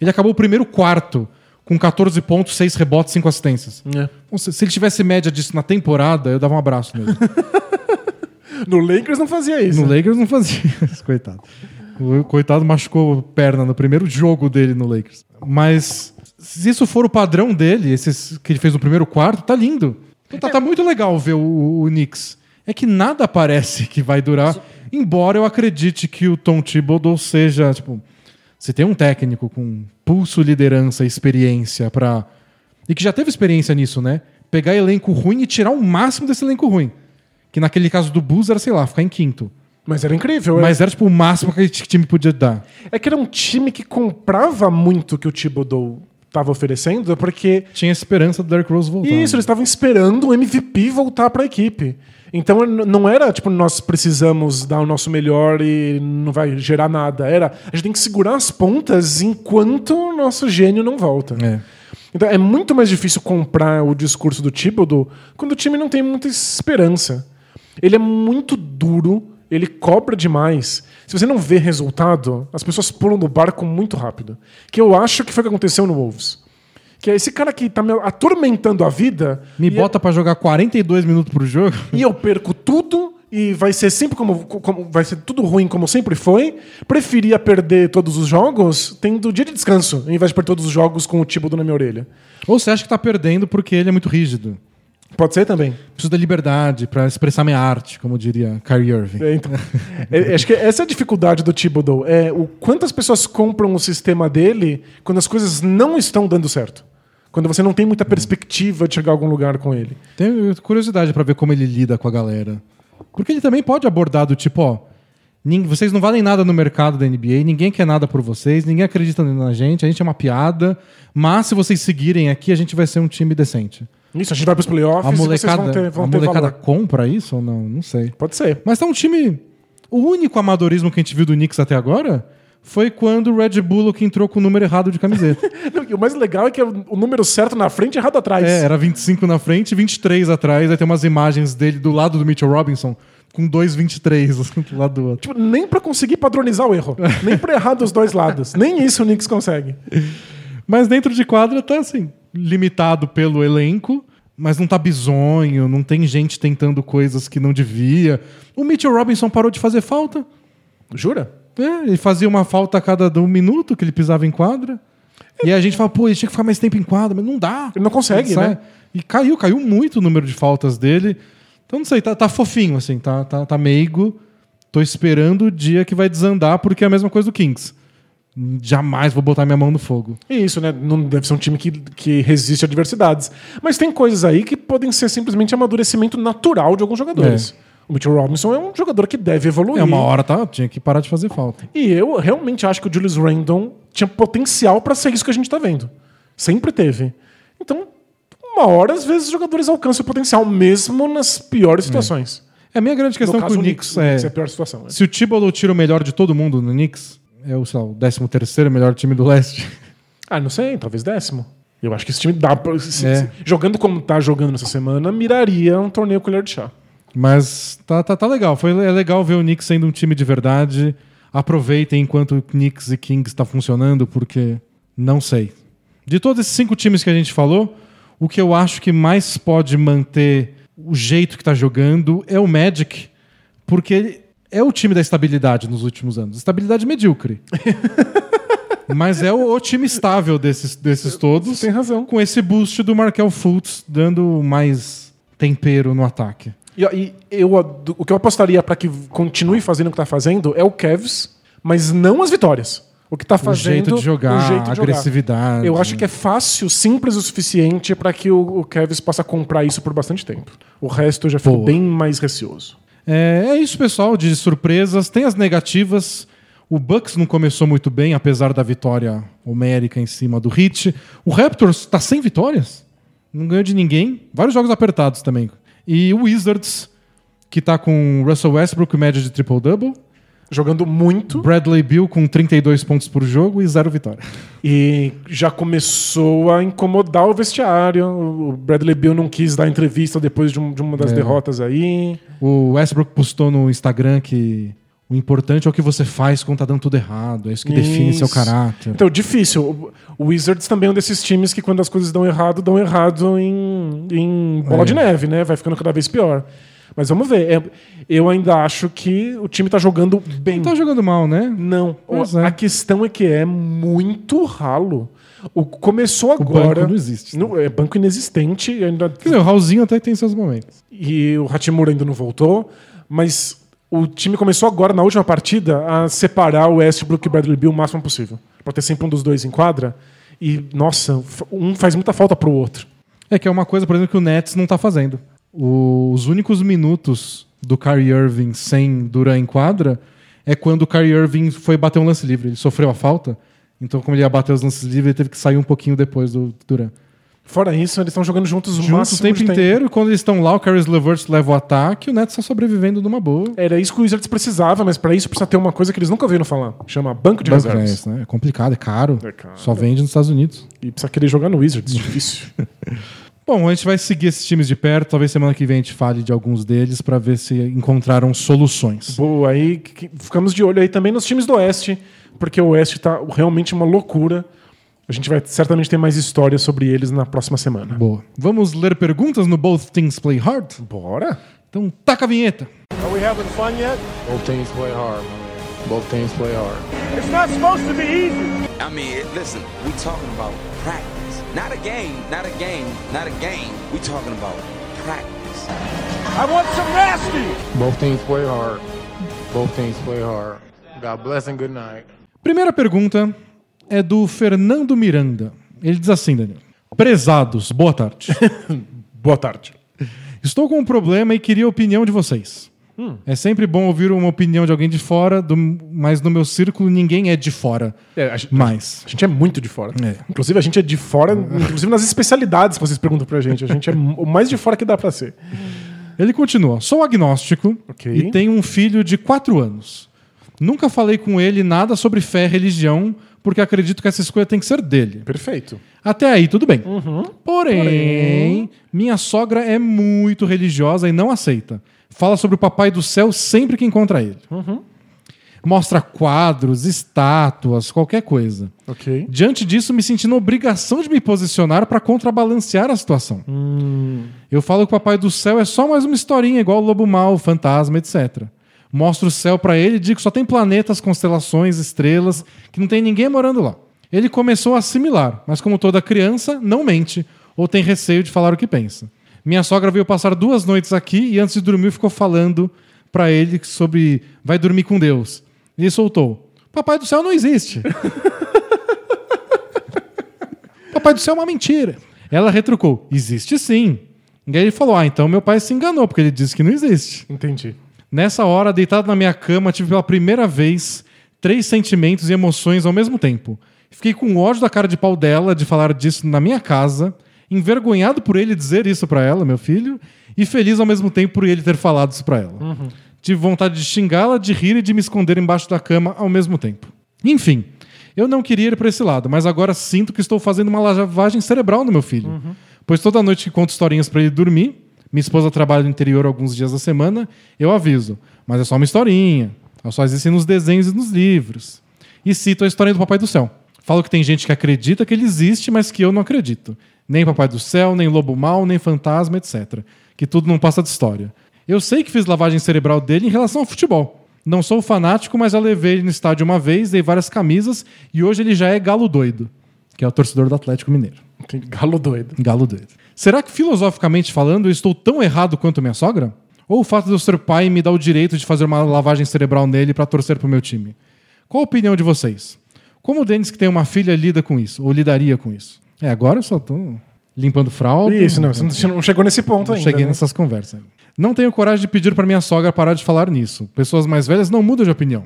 Ele acabou o primeiro quarto com 14 pontos, 6 rebotes, 5 assistências. É. Se ele tivesse média disso na temporada, eu dava um abraço nele. No Lakers não fazia isso. No Lakers não fazia isso, coitado. O coitado machucou perna no primeiro jogo dele no Lakers. Mas se isso for o padrão dele, esses que ele fez no primeiro quarto, tá lindo. Então tá, tá muito legal ver o, o Knicks. É que nada parece que vai durar, embora eu acredite que o Tom Thibodeau seja, tipo, se tem um técnico com pulso, liderança, experiência para e que já teve experiência nisso, né? Pegar elenco ruim e tirar o máximo desse elenco ruim. Que naquele caso do Bulls era, sei lá, ficar em quinto. Mas era incrível. é. Mas era tipo o máximo que aquele time podia dar. É que era um time que comprava muito o que o Thibodeau estava oferecendo porque Tinha esperança do Derrick Rose voltar. isso, eles estavam esperando o MVP voltar para a equipe. Então não era tipo, nós precisamos dar o nosso melhor e não vai gerar nada. Era, a gente tem que segurar as pontas enquanto o nosso gênio não volta. É. Então é muito mais difícil comprar o discurso do Thibodeau quando o time não tem muita esperança. Ele é muito duro, ele cobra demais. Se você não vê resultado, as pessoas pulam do barco muito rápido. Que eu acho que foi o que aconteceu no Wolves. Que é esse cara que tá me atormentando a vida. Me e, bota pra jogar 42 minutos pro jogo. e eu perco tudo e vai ser sempre como, como vai ser tudo ruim como sempre foi. Preferia perder todos os jogos tendo dia de descanso, ao invés de perder todos os jogos com o Thibodeau na minha orelha. Ou você acha que tá perdendo porque ele é muito rígido? Pode ser também. Preciso da liberdade pra expressar minha arte, como diria Kyrie Irving. É, então, é, acho que essa é a dificuldade do Thibodeau. É o quantas pessoas compram o sistema dele quando as coisas não estão dando certo. Quando você não tem muita perspectiva de chegar a algum lugar com ele. Tenho curiosidade pra ver como ele lida com a galera. Porque ele também pode abordar do tipo, ó, vocês não valem nada no mercado da NBA, ninguém quer nada por vocês, ninguém acredita na gente, a gente é uma piada, mas se vocês seguirem aqui, a gente vai ser um time decente. Isso, a gente vai para os playoffs A vocês molecada, vão ter, vão a molecada compra isso ou não? Não sei. Pode ser. Mas tá um time. O único amadorismo que a gente viu do Knicks até agora foi quando o Red Bull que entrou com o número errado de camiseta. Não, o mais legal é que é o número certo na frente e errado atrás. é, era 25 na frente e 23 atrás. Aí tem umas imagens dele do lado do Mitchell Robinson com dois 23 assim, do lado do outro. Tipo, nem pra conseguir padronizar o erro. nem pra errar dos dois lados. Nem isso o Knicks consegue. Mas dentro de quadra tá assim, limitado pelo elenco, mas não tá bizonho, não tem gente tentando coisas que não devia. O Mitchell Robinson parou de fazer falta. Jura? É, ele fazia uma falta a cada um minuto que ele pisava em quadra. E a gente fala, pô, ele tinha que ficar mais tempo em quadra, mas não dá. Ele não consegue, né? E caiu, caiu muito o número de faltas dele. Então não sei, tá, tá fofinho, assim, tá, tá, tá meigo. Tô esperando o dia que vai desandar, porque é a mesma coisa do Kings. Jamais vou botar minha mão no fogo. E isso, né? Não deve ser um time que, que resiste a adversidades. Mas tem coisas aí que podem ser simplesmente amadurecimento natural de alguns jogadores. O Mitchell Robinson é um jogador que deve evoluir. É uma hora, tá? Tinha que parar de fazer falta. E eu realmente acho que o Julius Randle tinha potencial pra ser isso que a gente tá vendo. Sempre teve. Então, uma hora, às vezes, os jogadores alcançam o potencial, mesmo nas piores situações. É a minha grande questão no com caso, o Knicks o é... Knicks é a pior situação. né? Se o Thibodeau tira o melhor de todo mundo no Knicks, é o, sei lá, o 13 terceiro melhor time do leste. Ah, não sei, talvez décimo. Eu acho que esse time dá pra. se- É. se- jogando como tá jogando nessa semana, miraria um torneio colher de chá. Mas tá, tá, tá legal. Foi, é legal ver o Knicks sendo um time de verdade. Aproveitem enquanto o Knicks e Kings está funcionando, porque não sei. De todos esses cinco times que a gente falou, o que eu acho que mais pode manter o jeito que tá jogando é o Magic, porque é o time da estabilidade nos últimos anos. Estabilidade medíocre. Mas é o, o time estável desses, desses todos. Tem razão. Com esse boost do Markel Fultz dando mais tempero no ataque. E, e eu, o que eu apostaria pra que continue fazendo o que tá fazendo é o Cavs, mas não as vitórias. O que tá O fazendo. jeito de jogar, o jeito de a jogar. agressividade. Eu acho que é fácil, simples o suficiente pra que o, o Cavs possa comprar isso por bastante tempo. O resto eu já fico Boa. bem mais receoso. É, é isso, pessoal, de surpresas. Tem as negativas. O Bucks não começou muito bem, apesar da vitória homérica em cima do Heat. O Raptors está sem vitórias. Não ganhou de ninguém. Vários jogos apertados também. E o Wizards, que tá com Russell Westbrook, média de triple-double. Jogando muito Bradley Bill com 32 pontos por jogo e zero vitória. e já começou a incomodar o vestiário. O Bradley Bill não quis dar entrevista depois de, um- de uma das É. derrotas aí. O Westbrook postou no Instagram que o importante é o que você faz quando tá dando tudo errado. É isso que define Isso. seu caráter. Então, difícil. O o Wizards também é um desses times que, quando as coisas dão errado, dão errado em, em bola É. de neve, né? Vai ficando cada vez pior. Mas vamos ver. É- eu ainda acho que o time tá jogando bem. Não tá jogando mal, né? Não. Pois a é. questão é que é muito ralo. O, começou O agora. banco não existe. Não, é banco inexistente. Ainda, Quer dizer, o Raulzinho até tem seus momentos. e o Hachimura ainda não voltou. Mas o time começou agora, na última partida, a separar o Westbrook e o Bradley Bill o máximo possível. Pra ter sempre um dos dois em quadra. E, nossa, um faz muita falta pro outro. É que é uma coisa, por exemplo, que o Nets não tá fazendo. Os únicos minutos do Kyrie Irving sem Duran em quadra é quando o Kyrie Irving foi bater um lance livre. Ele sofreu a falta Então, como ele ia bater os lances livres, ele teve que sair um pouquinho depois do Duran. Fora isso, eles estão jogando juntos o Juntos o tempo de inteiro, e quando eles estão lá, o Caris LeVert leva o ataque, e o Nets está sobrevivendo numa boa. Era isso que o Wizards precisava, mas pra isso precisa ter uma coisa que eles nunca ouviram falar. Chama banco de Banco reservas. é né? É complicado, é caro. É caro. Só vende nos Estados Unidos. E precisa querer jogar no Wizards, difícil. Bom, a gente vai seguir esses times de perto. Talvez semana que vem a gente fale de alguns deles para ver se encontraram soluções. Boa, aí ficamos de olho aí também nos times do Oeste, porque o Oeste tá realmente uma loucura. A gente vai certamente ter mais histórias sobre eles na próxima semana. Boa. Vamos ler perguntas no Both Things Play Hard? Bora? Então, taca a vinheta. Are we having fun yet? Both teams play hard, my man. Both teams play hard. It's not supposed to be easy. I mean, listen, we talking about practice. Not a game, not a game, not a game. We talking about practice. I want some nasty. Both teams play hard. Both teams play hard. God bless and good night. Primeira pergunta é do Fernando Miranda. Ele diz assim, Daniel. Prezados, boa tarde. Boa tarde. Estou com um problema e queria a opinião de vocês. É sempre bom ouvir uma opinião de alguém de fora, do- mas no meu círculo ninguém é de fora. É, a, gente, Mais. a gente é muito de fora. É. Inclusive, a gente é de fora, inclusive nas especialidades que vocês perguntam pra gente. A gente é o mais de fora que dá pra ser. Ele continua: Sou agnóstico Ok. e tenho um filho de 4 anos. Nunca falei com ele nada sobre fé e religião, porque acredito que essa escolha tem que ser dele. Perfeito. Até aí, tudo bem. Uhum. Porém, Porém- minha sogra é muito religiosa e não aceita. Fala sobre o Papai do Céu sempre que encontra ele. Uhum. Mostra quadros, estátuas, qualquer coisa. Ok. Diante disso, me senti na obrigação de me posicionar para contrabalancear a situação. Eu falo que o Papai do Céu é só mais uma historinha, igual o Lobo Mal, Fantasma, etc. Mostro o céu para ele e digo que só tem planetas, constelações, estrelas, que não tem ninguém morando lá. Ele começou a assimilar, mas como toda criança, não mente ou tem receio de falar o que pensa. Minha sogra veio passar duas noites aqui e antes de dormir ficou falando para ele sobre vai dormir com Deus. E ele soltou: Papai do Céu não existe. Papai do céu é uma mentira. Ela retrucou: existe sim. E aí ele falou: ah, então meu pai se enganou, porque ele disse que não existe. Entendi. Nessa hora, deitado na minha cama, tive pela primeira vez três sentimentos e emoções ao mesmo tempo. Fiquei com ódio da cara de pau dela de falar disso na minha casa, envergonhado por ele dizer isso pra ela, meu filho, e feliz ao mesmo tempo por ele ter falado isso pra ela. Tive vontade de xingá-la, de rir e de me esconder embaixo da cama ao mesmo tempo. Enfim, eu não queria ir pra esse lado, mas agora sinto que estou fazendo uma lavagem cerebral no meu filho. Pois toda noite que conto historinhas pra ele dormir, minha esposa trabalha no interior alguns dias da semana, eu aviso. Mas é só uma historinha. Ela só existe nos desenhos e nos livros. E cito a história do Papai do Céu. Falo que tem gente que acredita que ele existe, mas que eu não acredito. Nem Papai do Céu, nem Lobo Mal, nem Fantasma, etc. Que tudo não passa de história. Eu sei que fiz lavagem cerebral dele em relação ao futebol. Não sou fanático, mas já levei ele no estádio uma vez, dei várias camisas e hoje ele já é galo doido, que é o torcedor do Atlético Mineiro. Galo doido. Galo doido. Será que filosoficamente falando eu estou tão errado quanto minha sogra? Ou o fato de eu ser pai me dá o direito de fazer uma lavagem cerebral nele para torcer pro meu time? Qual a opinião de vocês? Como o Denis que tem uma filha lida com isso? Ou lidaria com isso? É, agora eu só tô limpando fralda. Isso, não. Você não chegou nesse ponto ainda. Cheguei né? nessas conversas. Não tenho coragem de pedir para minha sogra parar de falar nisso. Pessoas mais velhas não mudam de opinião.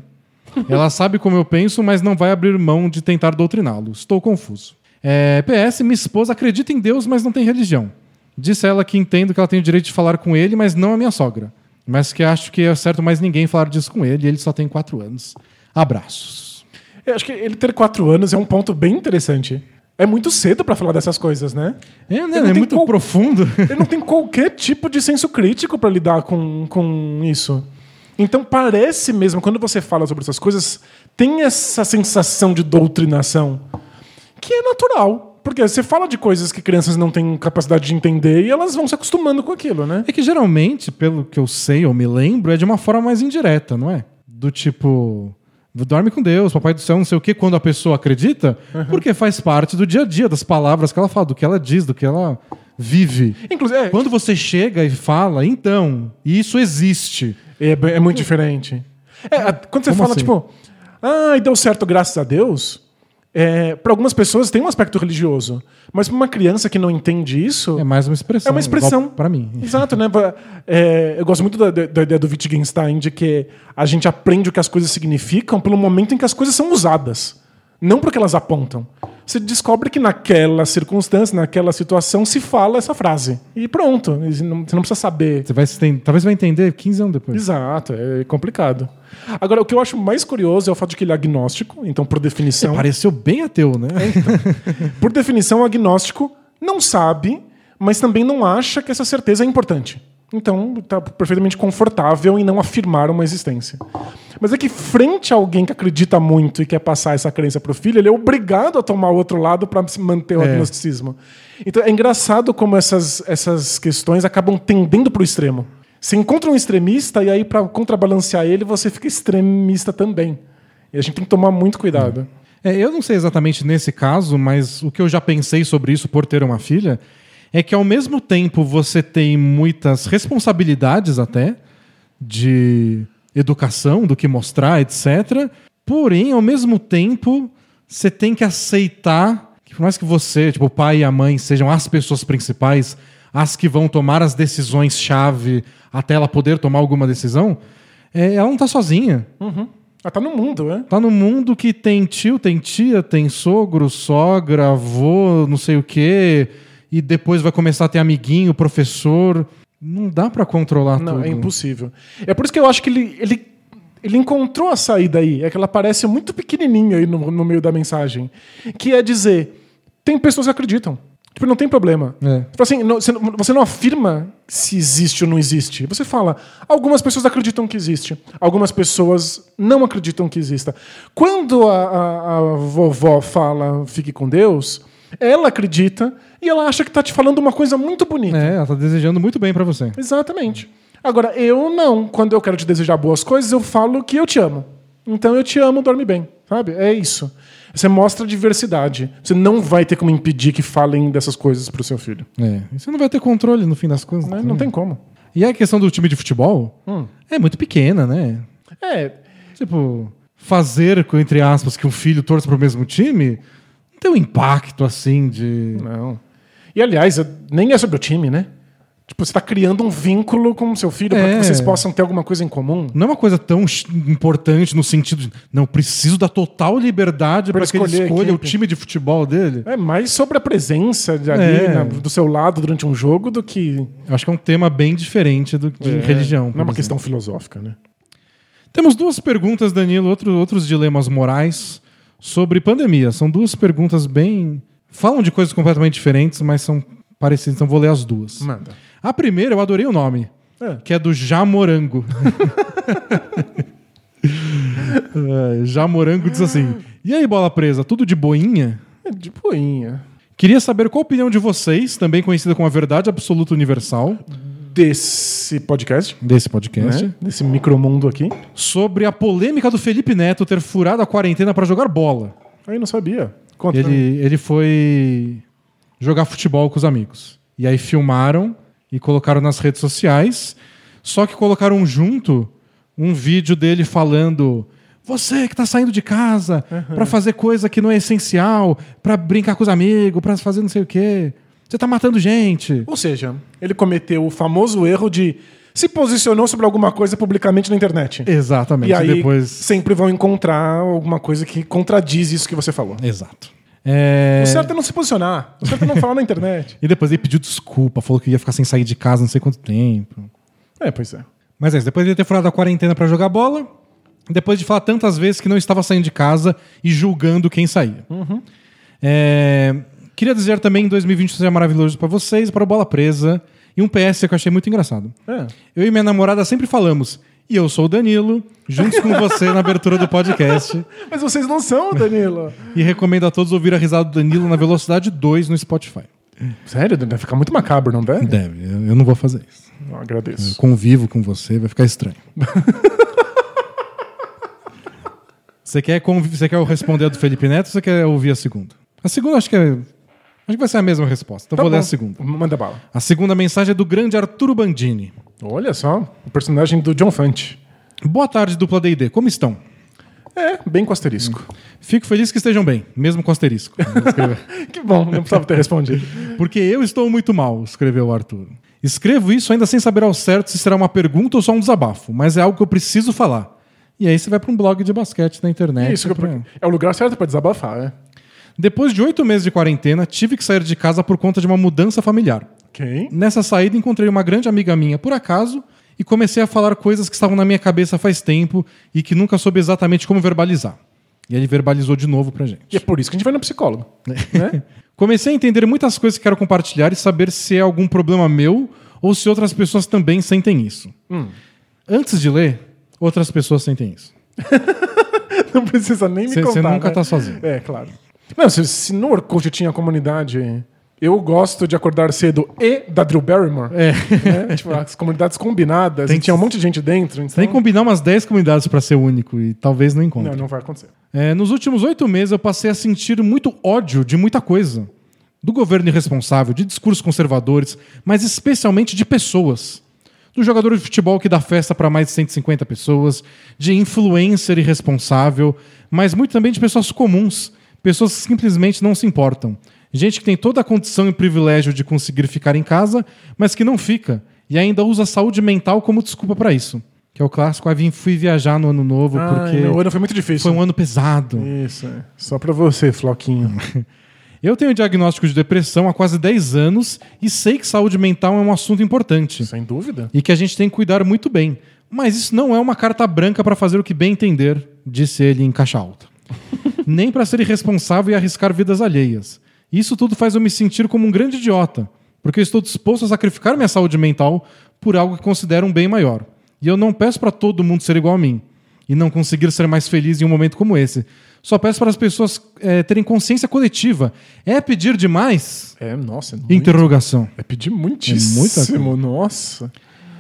Ela sabe como eu penso, mas não vai abrir mão de tentar doutriná-lo. Estou confuso. É, PS, minha esposa acredita em Deus, mas não tem religião. Disse ela que entendo que ela tem o direito de falar com ele, mas não a minha sogra. Mas que acho que é certo mais ninguém falar disso com ele, ele só tem quatro anos. Abraços. Eu acho que ele ter quatro anos é um ponto bem interessante. É muito cedo pra falar dessas coisas, né? É, né? É muito qual- profundo. Ele não tem qualquer tipo de senso crítico pra lidar com, com isso. Então parece mesmo, quando você fala sobre essas coisas, tem essa sensação de doutrinação que é natural. Porque você fala de coisas que crianças não têm capacidade de entender e elas vão se acostumando com aquilo, né? É que geralmente, pelo que eu sei ou me lembro, é de uma forma mais indireta, não é? Do tipo, dorme com Deus, papai do céu, não sei o quê, quando a pessoa acredita, porque faz parte do dia a dia, das palavras que ela fala, do que ela diz, do que ela vive. Inclusive, é, Quando você chega e fala, então, isso existe. É, é muito diferente. É, quando você Como fala, assim? tipo, ah, e deu certo graças a Deus, é, para algumas pessoas tem um aspecto religioso. Mas para uma criança que não entende isso. É mais uma expressão. É uma expressão. Pra mim. Exato, né? É, eu gosto muito da- da ideia do Wittgenstein de que a gente aprende o que as coisas significam pelo momento em que as coisas são usadas. Não porque elas apontam. Você descobre que naquela circunstância, naquela situação, se fala essa frase. E pronto. Não- Você não precisa saber. Você vai, se talvez vai entender 15 anos depois. Exato, é complicado. Agora, o que eu acho mais curioso é o fato de que ele é agnóstico, então, por definição. Pareceu bem ateu, né? Por definição, o agnóstico não sabe, mas também não acha que essa certeza é importante. Então, está perfeitamente confortável em não afirmar uma existência. Mas é que, frente a alguém que acredita muito e quer passar essa crença para o filho, ele é obrigado a tomar o outro lado para manter o É. agnosticismo. Então, é engraçado como essas, essas questões acabam tendendo para o extremo. Você encontra um extremista e aí, para contrabalancear ele, você fica extremista também. E a gente tem que tomar muito cuidado. É, eu não sei exatamente nesse caso, mas o que eu já pensei sobre isso por ter uma filha é que ao mesmo tempo você tem muitas responsabilidades até de educação, do que mostrar, etc. Porém, ao mesmo tempo, você tem que aceitar que por mais que você, tipo, o pai e a mãe sejam as pessoas principais, as que vão tomar as decisões chave até ela poder tomar alguma decisão, é, ela não tá sozinha. Ela tá no mundo, né? Tá no mundo que tem tio, tem tia, tem sogro, sogra, avô, não sei o quê, e depois vai começar a ter amiguinho, professor. Não dá pra controlar Não, tudo. é impossível. É por isso que eu acho que ele, ele, ele encontrou a saída aí. É que ela parece muito pequenininha aí no, no meio da mensagem. Que é dizer, tem pessoas que acreditam. Tipo, não tem problema. É. Tipo assim, não- você, não- você não afirma se existe ou não existe. Você fala, algumas pessoas acreditam que existe. Algumas pessoas não acreditam que exista. Quando a, a- a vovó fala, fique com Deus, ela acredita e ela acha que tá te falando uma coisa muito bonita. É, ela tá desejando muito bem pra você. Exatamente. Agora, eu não. Quando eu quero te desejar boas coisas, eu falo que eu te amo. Então eu te amo, dorme bem. Sabe? É isso. Você mostra diversidade. Você não vai ter como impedir que falem dessas coisas pro seu filho. É. E você não vai ter controle no fim das contas. Né? né? Não tem como. E a questão do time de futebol é muito pequena, né? É. Tipo, fazer, com- entre aspas, que um filho torça pro mesmo time não tem um impacto assim de. Não. E aliás, nem é sobre o time, né? Tipo, você tá criando um vínculo com o seu filho para É. que vocês possam ter alguma coisa em comum. Não é uma coisa tão importante no sentido de. Não, preciso da total liberdade para que ele escolha o time de futebol dele. É mais sobre a presença de ali É. na- do seu lado durante um jogo do que Eu acho que é um tema bem diferente do, de é, religião. Não é uma exemplo. questão filosófica, né? Temos duas perguntas, Danilo, outro- outros dilemas morais sobre pandemia. São duas perguntas bem. Falam de coisas completamente diferentes, mas são parecidas, então vou ler as duas. Manda. A primeira, eu adorei o nome, É. que é do Jamorango. É, Jamorango diz assim: E aí, bola presa, tudo de boinha? É de boinha. Queria saber qual a opinião de vocês, também conhecida como a verdade absoluta universal Desse podcast, desse podcast, né? Desse micromundo aqui. sobre a polêmica do Felipe Neto ter furado a quarentena para jogar bola. Aí não sabia. Conta. Ele, ele foi jogar futebol com os amigos. E aí filmaram e colocaram nas redes sociais. Só que colocaram junto um vídeo dele falando: Você que tá saindo de casa pra fazer coisa que não é essencial, pra brincar com os amigos, pra fazer não sei o quê. Você tá matando gente. Ou seja, ele cometeu o famoso erro de se posicionou sobre alguma coisa publicamente na internet. Exatamente. E aí depois. sempre vão encontrar alguma coisa que contradiz isso que você falou. Exato. É, O certo é não se posicionar. O certo é não falar na internet. E depois ele pediu desculpa, falou que ia ficar sem sair de casa não sei quanto tempo. É, pois é. Mas é isso, depois de ter furado a quarentena pra jogar bola, depois de falar tantas vezes que não estava saindo de casa e julgando quem saía. É, queria dizer também que 2020 seja maravilhoso pra vocês, para o Bola Presa. E um PS que eu achei muito engraçado. É. Eu e minha namorada sempre falamos, e eu sou o Danilo, juntos com você na abertura do podcast. Mas vocês não são, Danilo. E recomendo a todos ouvir a risada do Danilo na velocidade 2 no Spotify. Sério? Deve ficar muito macabro, não deve? Deve, eu eu não vou fazer isso. Eu agradeço. convivo com você, vai ficar estranho. você, quer convi- você quer responder a do Felipe Neto ou você quer ouvir a segunda? A segunda acho que é. Acho que vai ser a mesma resposta. Então Tá vou ler bom. a segunda. Manda bala. A segunda mensagem é do grande Arturo Bandini. Olha só, o personagem do John Fante. Boa tarde, dupla DD. Como estão? É, bem com asterisco. Fico feliz que estejam bem, mesmo com asterisco. Que bom, não precisava ter respondido. Porque eu estou muito mal, escreveu o Arthur. Escrevo isso ainda sem saber ao certo se será uma pergunta ou só um desabafo, mas é algo que eu preciso falar. E aí você vai para um blog de basquete na internet. Isso, que pra- é o lugar certo pra desabafar, né? Depois de oito meses de quarentena, tive que sair de casa por conta de uma mudança familiar. Ok. Nessa saída, encontrei uma grande amiga minha por acaso e comecei a falar coisas que estavam na minha cabeça faz tempo e que nunca soube exatamente como verbalizar. E ele verbalizou de novo pra gente. E é por isso que a gente vai no psicólogo. né? Comecei a entender muitas coisas que quero compartilhar e saber se é algum problema meu ou se outras pessoas também sentem isso. Antes de ler, outras pessoas sentem isso. Não precisa nem me Cê- contar. cê nunca né? tá sozinho. É, claro. Não, se, se no Orkut tinha comunidade. Eu gosto de acordar cedo e da Drew Barrymore. É. né? Tipo, as comunidades combinadas. Tem que- tinha um monte de gente dentro. Então... Tem que combinar umas 10 comunidades pra ser único e talvez não encontre. Não, não vai acontecer. É, nos últimos oito meses eu passei a sentir muito ódio de muita coisa. Do governo irresponsável, de discursos conservadores, mas especialmente de pessoas. Do jogador de futebol que dá festa para mais de 150 pessoas, de influencer irresponsável, mas muito também de pessoas comuns, pessoas que simplesmente não se importam. Gente que tem toda a condição e privilégio de conseguir ficar em casa, mas que não fica e ainda usa a saúde mental como desculpa para isso. Que é o clássico, ah, vim- fui viajar no ano novo Ai, porque meu ano foi muito difícil. foi um ano pesado. Isso, é. Só pra você, Floquinho. Eu tenho diagnóstico de depressão há quase 10 anos e sei que saúde mental é um assunto importante Sem dúvida. e que a gente tem que cuidar muito bem. Mas isso não é uma carta branca para fazer o que bem entender, disse ele em caixa alta. Nem para ser irresponsável e arriscar vidas alheias. Isso tudo faz eu me sentir como um grande idiota, porque eu estou disposto a sacrificar minha saúde mental por algo que considero um bem maior. E eu não peço para todo mundo ser igual a mim e não conseguir ser mais feliz em um momento como esse. Só peço para as pessoas eh, terem consciência coletiva. É pedir demais? É, nossa, é muito. Interrogação. É pedir muitíssimo. Nossa.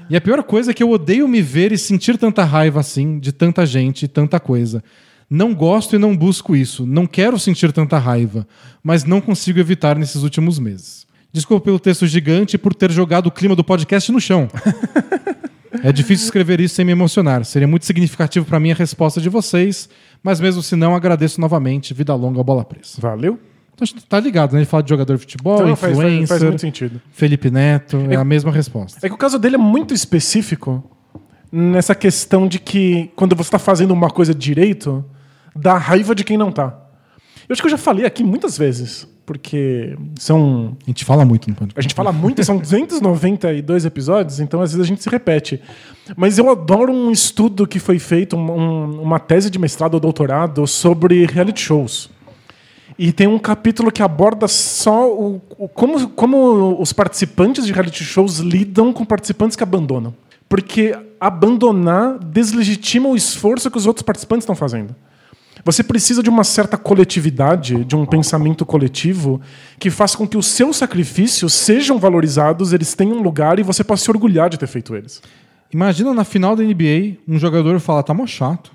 E a pior coisa é que eu odeio me ver e sentir tanta raiva assim de tanta gente e tanta coisa. Não gosto e não busco isso. Não quero sentir tanta raiva, mas não consigo evitar nesses últimos meses. Desculpa pelo texto gigante e por ter jogado o clima do podcast no chão. É difícil escrever isso sem me emocionar. Seria muito significativo para mim a resposta de vocês, mas mesmo se não, agradeço novamente. Vida longa, bola presa. Valeu? Então, tá ligado, né? Ele fala de jogador de futebol, Então influencer, faz, faz muito sentido. Felipe Neto, é a mesma resposta. É que o caso dele é muito específico nessa questão de que quando você está fazendo uma coisa direito, dá raiva de quem não tá. Eu acho que eu já falei aqui muitas vezes, porque são. A gente fala muito no podcast. A gente fala muito, são 292 episódios, então às vezes a gente se repete. Mas eu adoro um estudo que foi feito, um- uma tese de mestrado ou doutorado sobre reality shows. E tem um capítulo que aborda só o, o- como, como os participantes de reality shows lidam com participantes que abandonam. Porque abandonar deslegitima o esforço que os outros participantes estão fazendo. Você precisa de uma certa coletividade, de um pensamento coletivo, que faça com que os seus sacrifícios sejam valorizados, eles tenham um lugar e você possa se orgulhar de ter feito eles. Imagina na final da NBA, um jogador falar, tá mó chato,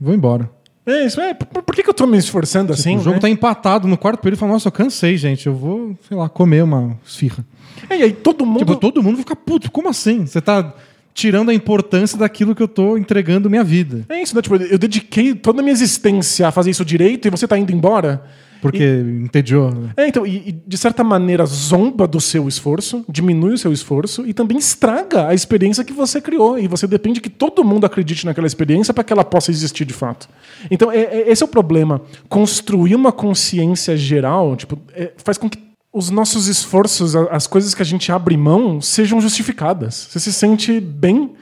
vou embora. É isso, é. Por, por que, que eu tô me esforçando assim? o jogo né? tá empatado no quarto período e fala, nossa, eu cansei, gente, eu vou, sei lá, comer uma esfirra. É, E aí todo mundo. Tipo, todo mundo fica puto, como assim? Você tá tirando a importância daquilo que eu tô entregando minha vida. É isso, né? Tipo, eu dediquei toda a minha existência a fazer isso direito e você tá indo embora. Porque entediou. É, então, e, e, de certa maneira zomba do seu esforço, diminui o seu esforço e também estraga a experiência que você criou. E você depende que todo mundo acredite naquela experiência para que ela possa existir de fato. Então, é- é- esse é o problema. Construir uma consciência geral tipo, é, faz com que os nossos esforços, as coisas que a gente abre mão, sejam justificadas. Você se sente bem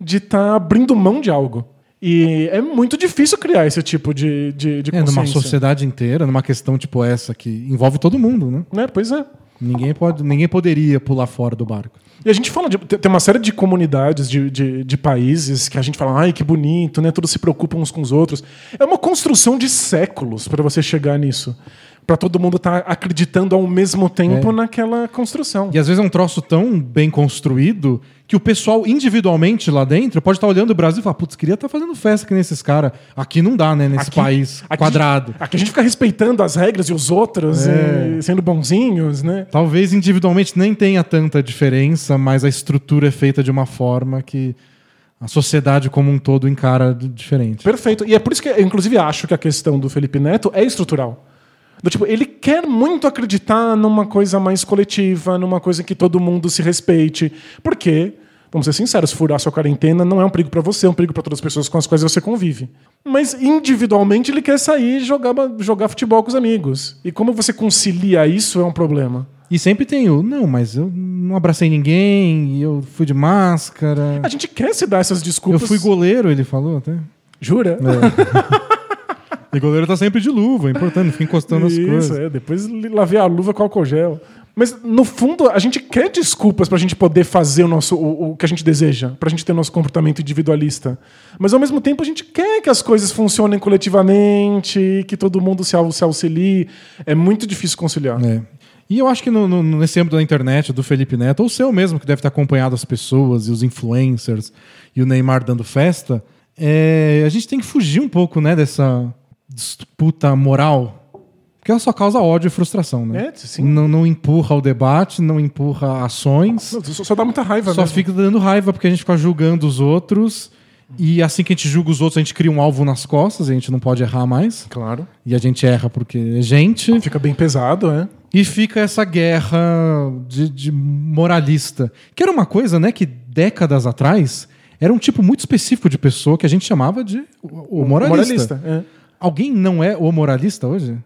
de estar abrindo mão de algo. E é muito difícil criar esse tipo de, de, de É, numa sociedade inteira, numa questão tipo essa, que envolve todo mundo, né? Né? Pois é. Ninguém, pode, ninguém poderia pular fora do barco. E a gente fala de. Tem tem uma série de comunidades, de, de, de países que a gente fala, ai, que bonito, né? Todos se preocupam uns com os outros. É uma construção de séculos para você chegar nisso. Para todo mundo estar acreditando ao mesmo tempo É. naquela construção. E às vezes é um troço tão bem construído que o pessoal individualmente lá dentro pode estar olhando o Brasil e falar, putz, queria estar fazendo festa que nesses caras. Aqui não dá, né? Nesse Aqui- país aqui- quadrado. Aqui a gente fica respeitando as regras e os outros, É. e sendo bonzinhos, né? Talvez individualmente nem tenha tanta diferença, mas a estrutura é feita de uma forma que a sociedade como um todo encara diferente. Perfeito. E é por isso que eu, inclusive, acho que a questão do Felipe Neto é estrutural. Do tipo, ele quer muito acreditar numa coisa mais coletiva, numa coisa que todo mundo se respeite. Porque Vamos ser sinceros, furar sua quarentena não é um perigo pra você, é um perigo pra todas as pessoas com as quais você convive. Mas individualmente ele quer sair e jogar, jogar futebol com os amigos. E como você concilia isso é um problema. E sempre tem o, não, mas eu não abracei ninguém, eu fui de máscara. A gente quer se dar essas Eu desculpas. fui goleiro, ele falou até. Jura? E goleiro tá sempre de luva, é importante, não fica encostando as Isso, coisas. é. Depois lavei a luva com álcool gel. Mas, no fundo, a gente quer desculpas pra gente poder fazer o, nosso, o, o que a gente deseja, pra gente ter nosso comportamento individualista. Mas, ao mesmo tempo, a gente quer que as coisas funcionem coletivamente, que todo mundo se, se auxilie. É muito difícil conciliar. É. E eu acho que no- no- nesse âmbito da internet, do Felipe Neto, ou o seu mesmo, que deve ter acompanhado as pessoas e os influencers e o Neymar dando festa, é, a gente tem que fugir um pouco né, dessa disputa moral. Porque ela só causa ódio e frustração, né? É, sim. Não, não empurra o debate, não empurra ações. Não, Só, só dá muita raiva Só mesmo. fica dando raiva porque a gente fica julgando os outros. E assim que a gente julga os outros, a gente cria um alvo nas costas, e a gente não pode errar mais. Claro. E a gente erra porque é gente. Fica bem pesado, é. E fica essa guerra de, de moralista. Que era uma coisa, né, que décadas atrás era um tipo muito específico de pessoa que a gente chamava de o o moralista. é. Alguém não é o moralista hoje?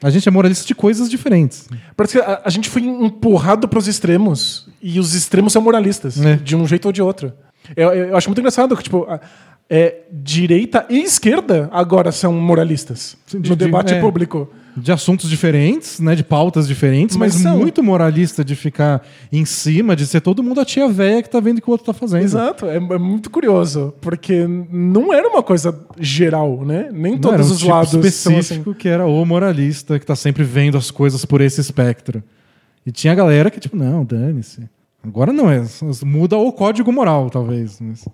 A gente é moralista de coisas diferentes. Parece que a, a gente foi empurrado pros extremos e os extremos são moralistas, É. de um jeito ou de outro. Eu, eu acho muito engraçado que, tipo, a- é, direita e esquerda agora são moralistas De- no de- debate é. público. De assuntos diferentes, né, de pautas diferentes, mas, Mas são. muito moralista de ficar em cima, de ser todo mundo a tia véia que tá vendo o que o outro tá fazendo. Exato, é, é muito curioso, porque não era uma coisa geral, né? Nem Não, todos era um os tipo lados são assim. específico que era o moralista que tá sempre vendo as coisas por esse espectro. E tinha galera que, tipo, não, dane-se. Agora não é. Muda o código moral, talvez. mas-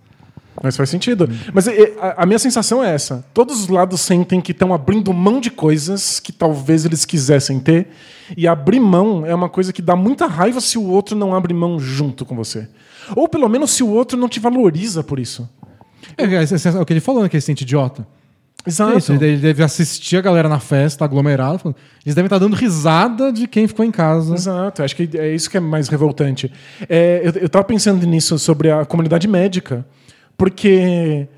Mas faz sentido. Mas é, a, a minha sensação é essa. Todos os lados sentem que estão abrindo mão de coisas que talvez eles quisessem ter. E abrir mão é uma coisa que dá muita raiva se o outro não abre mão junto com você. Ou pelo menos se o outro não te valoriza por isso. É, é, é, é o que ele falou, né? Que ele se sente idiota. Exato. É isso, ele deve- ele deve assistir a galera na festa, aglomerada. falando- Eles devem estar dando risada de quem ficou em casa. Exato, acho que é isso que é mais revoltante. É, eu, eu tava pensando nisso sobre a comunidade médica, porque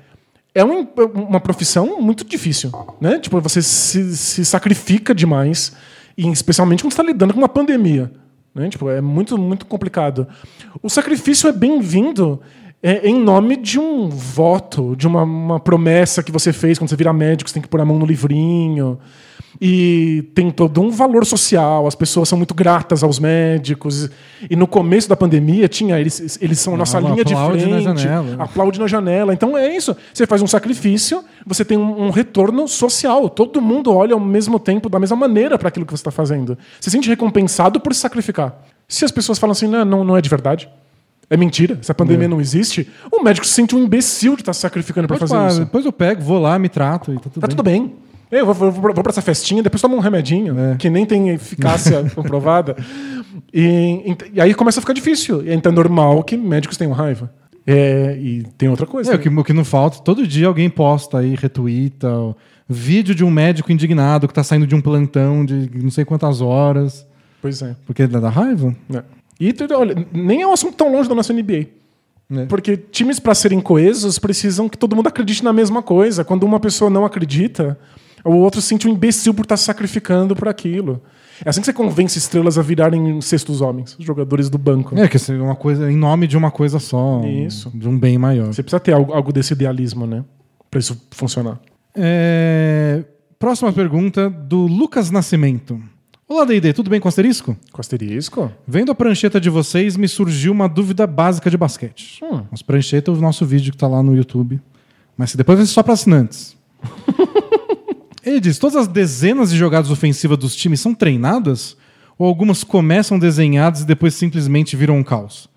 é um- uma profissão muito difícil, né? Tipo, você se, se sacrifica demais, e especialmente quando está lidando com uma pandemia, né? Tipo, é muito muito complicado. O sacrifício é bem-vindo é, em nome de um voto, de uma, uma promessa que você fez quando você vira médico, você tem que pôr a mão no livrinho. E tem todo um valor social, as pessoas são muito gratas aos médicos. E no começo da pandemia tinha, eles, eles são a nossa Ah, linha de aplaude na frente, janela. aplaude na janela. Então é isso. Você faz um sacrifício, você tem um, um retorno social. Todo mundo olha ao mesmo tempo, da mesma maneira para aquilo que você está fazendo. Você se sente recompensado por se sacrificar. Se as pessoas falam assim, não, não, não é de verdade. É mentira, essa pandemia não existe. O médico se sente um imbecil de estar se sacrificando para fazer isso. Depois eu pego, vou lá, me trato e tá tudo Tá bem. tudo bem. Eu vou, vou, vou pra essa festinha, depois tomo um remedinho, É. que nem tem eficácia comprovada. E, e aí começa a ficar difícil. Então é normal que médicos tenham raiva. É, e tem outra coisa. É, o que, o que não falta, todo dia alguém posta aí, retuita, ó, vídeo de um médico indignado que tá saindo de um plantão de não sei quantas horas. Pois é. Porque dá dá raiva. É. E olha, nem é um assunto tão longe da nossa NBA. É. Porque times, para serem coesos, precisam que todo mundo acredite na mesma coisa. Quando uma pessoa não acredita, o outro se sente um imbecil por estar se sacrificando por aquilo. É assim que você convence estrelas a virarem sextos homens, jogadores do banco. É, que é uma coisa em nome de uma coisa só. Isso. De um bem maior. Você precisa ter algo, algo desse idealismo, né? Pra isso funcionar. É, Próxima pergunta do Lucas Nascimento. Olá, D&D, tudo bem com asterisco? Com asterisco? Vendo a prancheta de vocês, me surgiu uma dúvida básica de basquete. Hum. As pranchetas é o nosso vídeo que tá lá no YouTube. Mas depois vai ser só para assinantes. Ele diz: todas as dezenas de jogadas ofensivas dos times são treinadas? Ou algumas começam desenhadas e depois simplesmente viram um caos?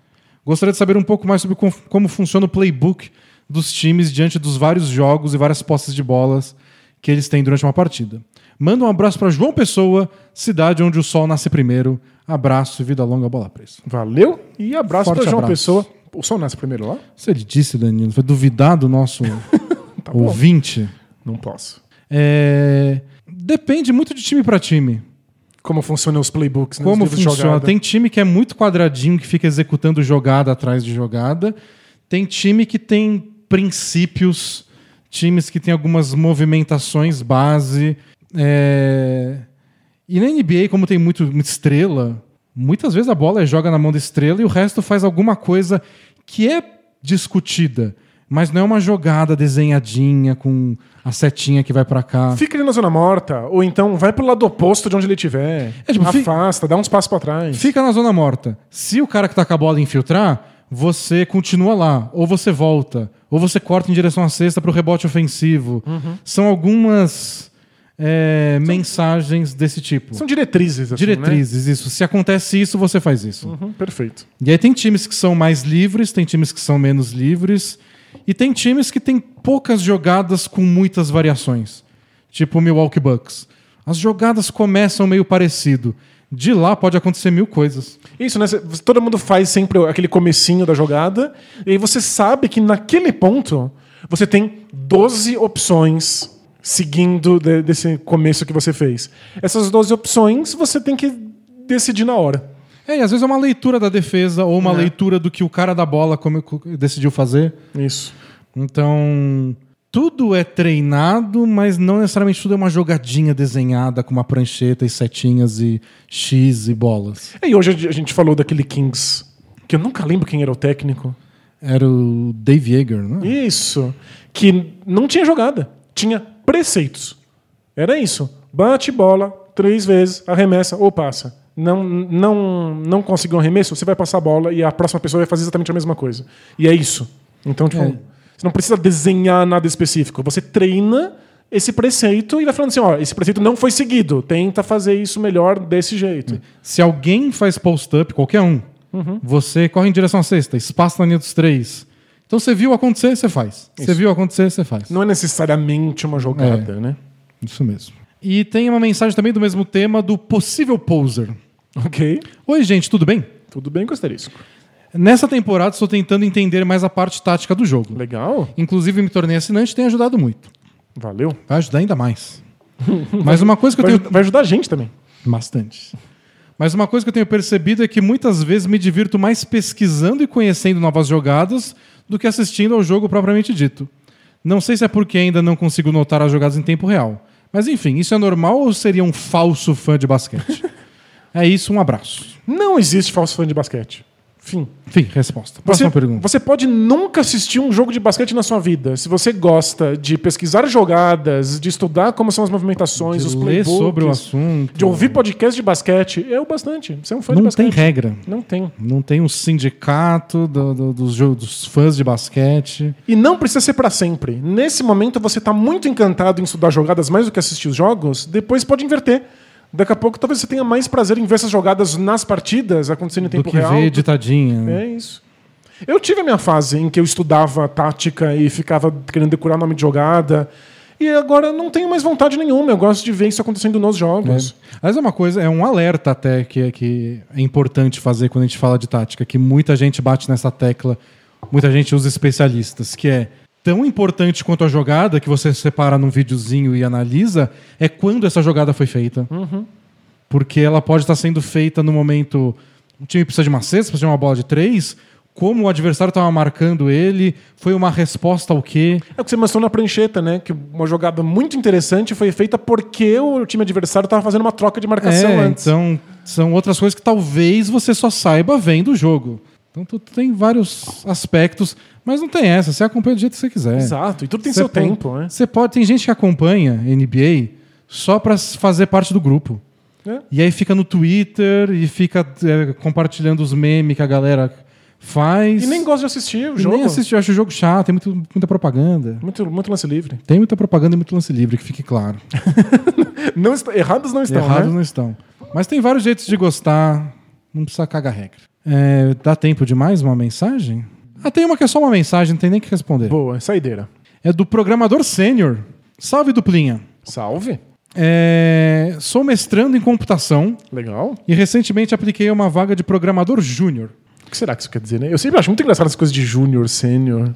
Gostaria de saber um pouco mais sobre com- como funciona o playbook dos times diante dos vários jogos e várias posses de bolas que eles têm durante uma partida. Manda um abraço para João Pessoa, cidade onde o sol nasce primeiro. Abraço e vida longa, bola presa. Valeu e abraço pra João abraço. Pessoa. O Sol nasce primeiro lá? Ele disse, Danilo, foi duvidar do nosso Tá ouvinte. Não posso. É, Depende muito de time para time. Como funcionam os playbooks, né? como funciona. Tem time que é muito quadradinho, que fica executando jogada atrás de jogada. Tem time que tem princípios, times que tem algumas movimentações base. É, E na NBA, como tem muito, muita estrela, muitas vezes a bola é joga na mão da estrela e o resto faz alguma coisa que é discutida. Mas não é uma jogada desenhadinha com a setinha que vai pra cá. Fica ali na zona morta, ou então vai pro lado oposto de onde ele estiver. É, tipo, Afasta, dá uns passos pra trás. Fica na zona morta. Se o cara que tá com a bola infiltrar, você continua lá. Ou você volta. Ou você corta em direção à cesta pro rebote ofensivo. Uhum. São algumas é, mensagens desse tipo. São diretrizes, assim, Diretrizes, isso. Se acontece isso, você faz isso. Né? Uhum, perfeito. E aí tem times que são mais livres, tem times que são menos livres. E tem times que têm poucas jogadas com muitas variações. Tipo o Milwaukee Bucks. As jogadas começam meio parecido. De lá pode acontecer mil coisas. Isso, né? Todo mundo faz sempre aquele comecinho da jogada, e aí você sabe que naquele ponto você tem 12 opções seguindo de- desse começo que você fez. Essas 12 opções você tem que decidir na hora. É, e às vezes é uma leitura da defesa ou uma É. leitura do que o cara da bola come- decidiu fazer. Isso. Então, tudo é treinado, mas não necessariamente tudo é uma jogadinha desenhada com uma prancheta e setinhas e X e bolas. E hoje a gente falou daquele Kings, que eu nunca lembro quem era o técnico. Era o Dave Yeager, né? Isso. Que não tinha jogada. Tinha preceitos. Era isso. Bate bola três vezes, arremessa ou passa. Não, não, não conseguiu um arremesso, você vai passar a bola e a próxima pessoa vai fazer exatamente a mesma coisa. E é isso. Então, tipo, É. você não precisa desenhar nada específico. Você treina esse preceito e vai falando assim: ó, esse preceito não foi seguido. Tenta fazer isso melhor desse jeito. Se alguém faz post-up, qualquer um, Uhum. você corre em direção à cesta, espaça na linha dos três. Então você viu acontecer, você faz. Você viu acontecer, você faz. Não é necessariamente uma jogada, né? Isso mesmo. E tem uma mensagem também do mesmo tema do possível poser. Ok. Oi, gente, tudo bem? Tudo bem com asterisco. Nessa temporada estou tentando entender mais a parte tática do jogo. Legal. Inclusive me tornei assinante e tem ajudado muito. Valeu. Vai ajudar ainda mais. Mas uma coisa que eu Vai, tenho vai ajudar a gente também. Bastante. Mas uma coisa que eu tenho percebido é que muitas vezes me divirto mais pesquisando e conhecendo novas jogadas do que assistindo ao jogo propriamente dito. Não sei se é porque ainda não consigo notar as jogadas em tempo real. Mas enfim, isso é normal ou seria um falso fã de basquete? é isso, um abraço. Não existe falso fã de basquete. Fim. Enfim, resposta. Você, Próxima pergunta. você pode nunca assistir um jogo de basquete na sua vida. Se você gosta de pesquisar jogadas, de estudar como são as movimentações, os De ler playbooks, sobre o assunto. de ouvir podcast de basquete, é o bastante. Você é um fã de Não tem basquete. regra. Não tem. Não tem um sindicato do- do- dos, dos fãs de basquete. E não precisa ser pra sempre. Nesse momento você tá muito encantado em estudar jogadas mais do que assistir os jogos, depois pode inverter. Daqui a pouco talvez você tenha mais prazer em ver essas jogadas nas partidas acontecendo em Do tempo que real. ver editadinha. né? É isso. Eu tive a minha fase em que eu estudava tática e ficava querendo decorar nome de jogada. E agora não tenho mais vontade nenhuma. Eu gosto de ver isso acontecendo nos jogos. Mas é uma coisa, é um alerta até que, é- que é importante fazer quando a gente fala de tática, que muita gente bate nessa tecla, muita gente usa especialistas, que é tão importante quanto a jogada que você separa num videozinho e analisa, é quando essa jogada foi feita. Porque ela pode estar sendo feita no momento. O time precisa de uma cesta, precisa de uma bola de três. Como o adversário estava marcando ele, foi uma resposta ao quê? É o que você mostrou na prancheta, né? Que uma jogada muito interessante foi feita porque o time adversário estava fazendo uma troca de marcação É, antes. então são outras coisas que talvez você só saiba vendo o jogo. Então tu tem vários aspectos, mas não tem essa, você acompanha do jeito que você quiser. Exato. E tudo tem Você seu pode- tempo, né? Você pode, tem gente que acompanha NBA só pra fazer parte do grupo. É. E aí fica no Twitter e fica é, compartilhando os memes que a galera faz. E nem gosta de assistir o jogo. nem assiste, eu acho o jogo chato, tem muito, muita propaganda. Muito, muito lance livre. Tem muita propaganda e muito lance livre, que fique claro. Não Errados não estão, Errados né? não estão. Mas tem vários jeitos de gostar. Não precisa cagar regra. É, dá tempo de mais uma mensagem? Ah, tem uma que é só uma mensagem, não tem nem que responder. Boa, saideira. É do programador sênior. Salve, duplinha. Salve. É, sou mestrando em computação Legal. e recentemente apliquei uma vaga de programador júnior. O que será que isso quer dizer, né? Eu sempre acho muito engraçado as coisas de júnior, sênior.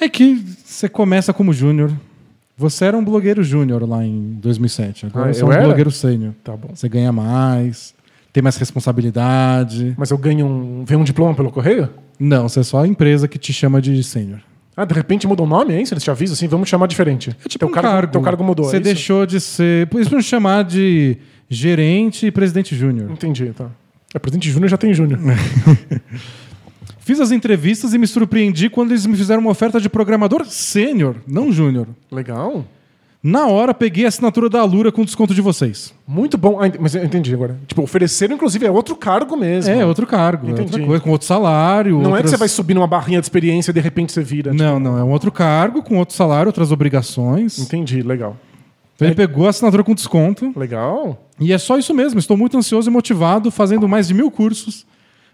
É que você começa como júnior, Você era um blogueiro júnior lá em 2007. Agora Ah, você é um era? blogueiro sênior. Tá bom. Você ganha mais, tem mais responsabilidade. Mas eu ganho um. Vem um diploma pelo correio? Não, você é só a empresa que te chama de sênior. Ah, de repente muda o nome, hein? Se eles te avisam assim, vamos chamar diferente. É tipo teu, um cargo, cargo. teu cargo mudou. Você é deixou de ser. Por isso vamos chamar de gerente e presidente júnior. Entendi, tá. É, presidente Júnior já tem Júnior. Fiz as entrevistas e me surpreendi quando eles me fizeram uma oferta de programador sênior, não júnior. Legal. Na hora, peguei a assinatura da Alura com desconto de vocês. Muito bom. Ah, ent- mas eu entendi agora. Tipo, ofereceram, inclusive, é outro cargo mesmo. É, outro cargo, é outra Entendi. coisa, com outro salário. Não é que outras- você vai subir numa barrinha de experiência e de repente você vira. Não, não, é um outro cargo, com outro salário, outras obrigações. Entendi, legal. Então ele pegou a assinatura com desconto. Legal. E é só isso mesmo. Estou muito ansioso e motivado, fazendo mais de mil cursos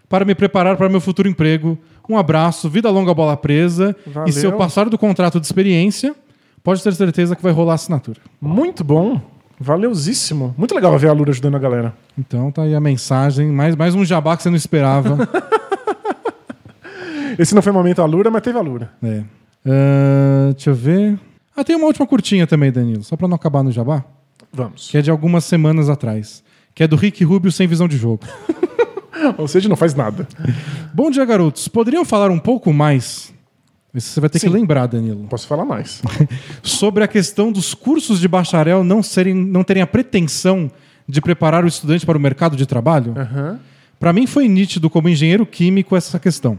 para me preparar para meu futuro emprego. Um abraço, vida longa bola presa. Valeu. E se eu passar do contrato de experiência, pode ter certeza que vai rolar a assinatura. Muito bom. Valeusíssimo. Muito legal ver a Lura ajudando a galera. Então tá aí a mensagem, mais, mais um jabá que você não esperava. Esse não foi o momento Alura, mas teve Alura. é. Ah, deixa eu ver. Ah, tem uma última curtinha também, Danilo, só para não acabar no jabá, Vamos. que é de algumas semanas atrás. Que é do Rick Rubio sem visão de jogo. Ou seja, não faz nada. Bom dia, garotos. Poderiam falar um pouco mais? Isso você vai ter Sim. que lembrar, Danilo. Posso falar mais. sobre a questão dos cursos de bacharel não, serem, não terem a pretensão de preparar o estudante para o mercado de trabalho? Aham. Para mim foi nítido como engenheiro químico essa questão.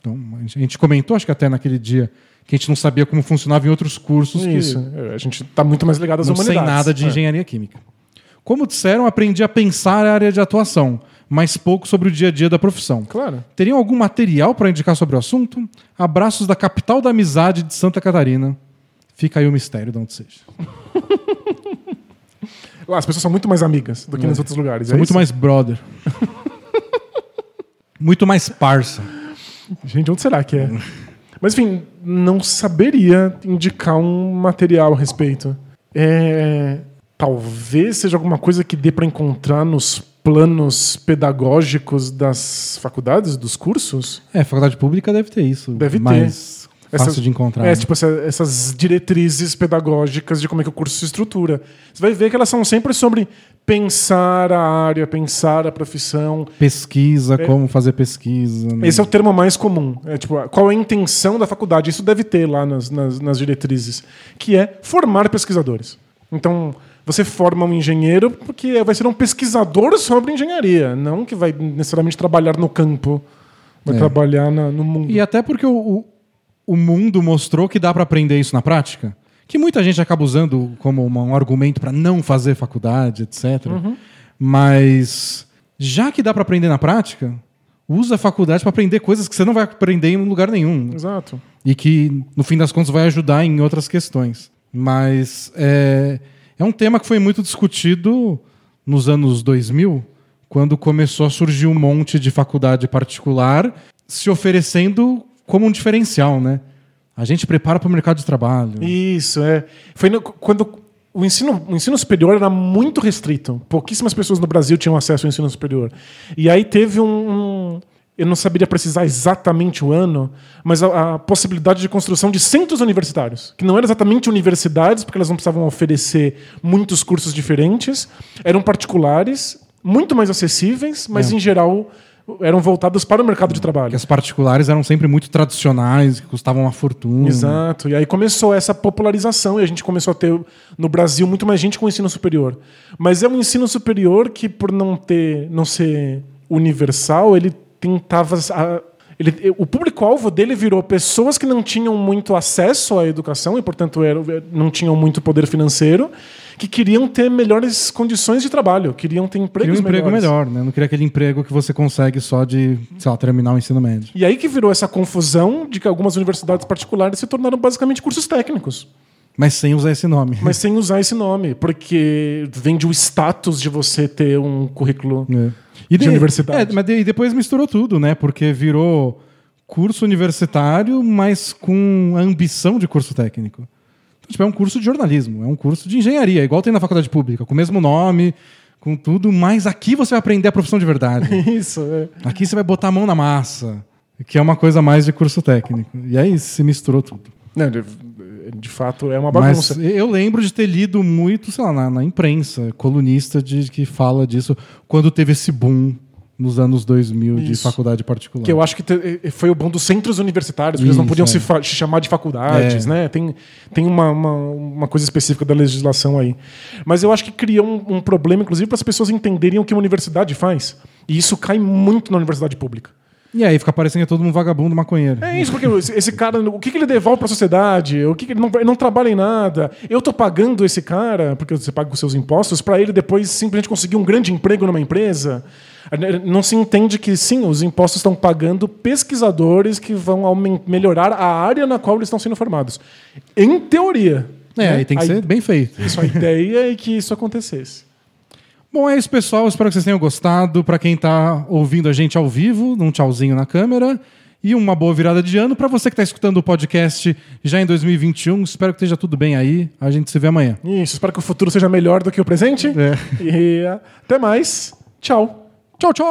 Então, a gente- comentou, acho que até naquele dia, que a gente não sabia como funcionava em outros cursos. Isso. É, A gente tá muito mais ligado às não sei humanidades. nada de É. engenharia química. Como disseram, aprendi a pensar a área de atuação, mas pouco sobre o dia a dia da profissão. Claro. Teriam algum material para indicar sobre o assunto? Abraços da capital da amizade de Santa Catarina. Fica aí o mistério de onde seja. Lá, As pessoas são muito mais amigas do que nos outros lugares. Sou é muito isso? mais brother. muito mais parça. Gente, onde será que é? Mas enfim, não saberia indicar um material a respeito. É, talvez seja alguma coisa que dê para encontrar nos planos pedagógicos das faculdades, dos cursos. É, faculdade pública deve ter isso. Deve ter. mais fácil Essa- de encontrar. É, né? tipo, essa- essas diretrizes pedagógicas de como é que o curso se estrutura. Você vai ver que elas são sempre sobre pensar a área, pensar a profissão. Pesquisa, como fazer pesquisa. né? Esse é o termo mais comum. É, tipo, qual é a intenção da faculdade? Isso deve ter lá nas, nas, nas diretrizes, que é formar pesquisadores. Então, você forma um engenheiro porque vai ser um pesquisador sobre engenharia, não que vai necessariamente trabalhar no campo, vai É. trabalhar na- no mundo. E até porque o, o, o mundo mostrou que dá para aprender isso na prática. Que muita gente acaba usando como um argumento para não fazer faculdade, etc. Uhum. Mas já que dá para aprender na prática, usa a faculdade para aprender coisas que você não vai aprender em lugar nenhum. Exato. e que no fim das contas vai ajudar em outras questões. Mas é, é um tema que foi muito discutido nos anos 2000, quando começou a surgir um monte de faculdade particular se oferecendo como um diferencial, né? A gente prepara para o mercado de trabalho. Isso, é. Foi no- quando o ensino, o ensino superior era muito restrito. Pouquíssimas pessoas no Brasil tinham acesso ao ensino superior. E aí teve um. um- eu não saberia precisar exatamente o ano, mas a, a possibilidade de construção de centros universitários, que não eram exatamente universidades, porque elas não precisavam oferecer muitos cursos diferentes, eram particulares, muito mais acessíveis, mas É. em geral eram voltadas para o mercado de trabalho. Que as particulares eram sempre muito tradicionais, que custavam uma fortuna. Exato. E aí começou essa popularização e a gente começou a ter no Brasil muito mais gente com ensino superior. Mas é um ensino superior que por não ter, não ser universal, ele tentava a- ele, o público-alvo dele virou pessoas que não tinham muito acesso à educação e, portanto, eram, não tinham muito poder financeiro, que queriam ter melhores condições de trabalho, queriam ter empregos Queria um emprego melhores. melhor, né? Não queria aquele emprego que você consegue só de, sei lá, terminar o ensino médio. E aí que virou essa confusão de que algumas universidades particulares se tornaram basicamente cursos técnicos. Mas sem usar esse nome. Mas sem usar esse nome, porque vende o status de você ter um currículo. É. E de universidade. É, mas de- e depois misturou tudo, né? Porque virou curso universitário, mas com a ambição de curso técnico. Então, tipo, é um curso de jornalismo, é um curso de engenharia, igual tem na faculdade pública, com o mesmo nome, com tudo, mas aqui você vai aprender a profissão de verdade. Isso, é. aqui você vai botar a mão na massa, que é uma coisa mais de curso técnico. E aí se misturou tudo. Não, de fato é uma Mas bagunça. eu lembro de ter lido muito, sei lá, na, na imprensa, colunista de que fala disso quando teve esse boom nos anos 2000 de Isso. faculdade particular. Que eu acho que te- foi o bom dos centros universitários, porque eles não Isso, podiam é. se chamar de faculdades, É. né? Tem, tem uma, uma, uma coisa específica da legislação aí. Mas eu acho que criou um, um problema, inclusive, para as pessoas entenderem o que uma universidade faz. E isso cai muito na universidade pública. E aí fica parecendo que é todo mundo vagabundo maconheiro. É isso, porque esse, cara, o que, que ele devolve para a sociedade? O que, que ele, não, ele não trabalha em nada? Eu tô pagando esse cara, porque você paga os seus impostos, para ele depois simplesmente conseguir um grande emprego numa empresa. Não se entende que, sim, os impostos estão pagando pesquisadores que vão melhorar a área na qual eles estão sendo formados. Em teoria. É, né? aí tem que A ser bem feito. Isso, a ideia é que isso acontecesse. Bom, é isso, pessoal. Espero que vocês tenham gostado. Para quem está ouvindo a gente ao vivo, um tchauzinho na câmera. E uma boa virada de ano. Para você que está escutando o podcast já em 2021, espero que esteja tudo bem aí. A gente se vê amanhã. Isso, espero que o futuro seja melhor do que o presente. É. E eh, até mais. Tchau. Tchau, tchau!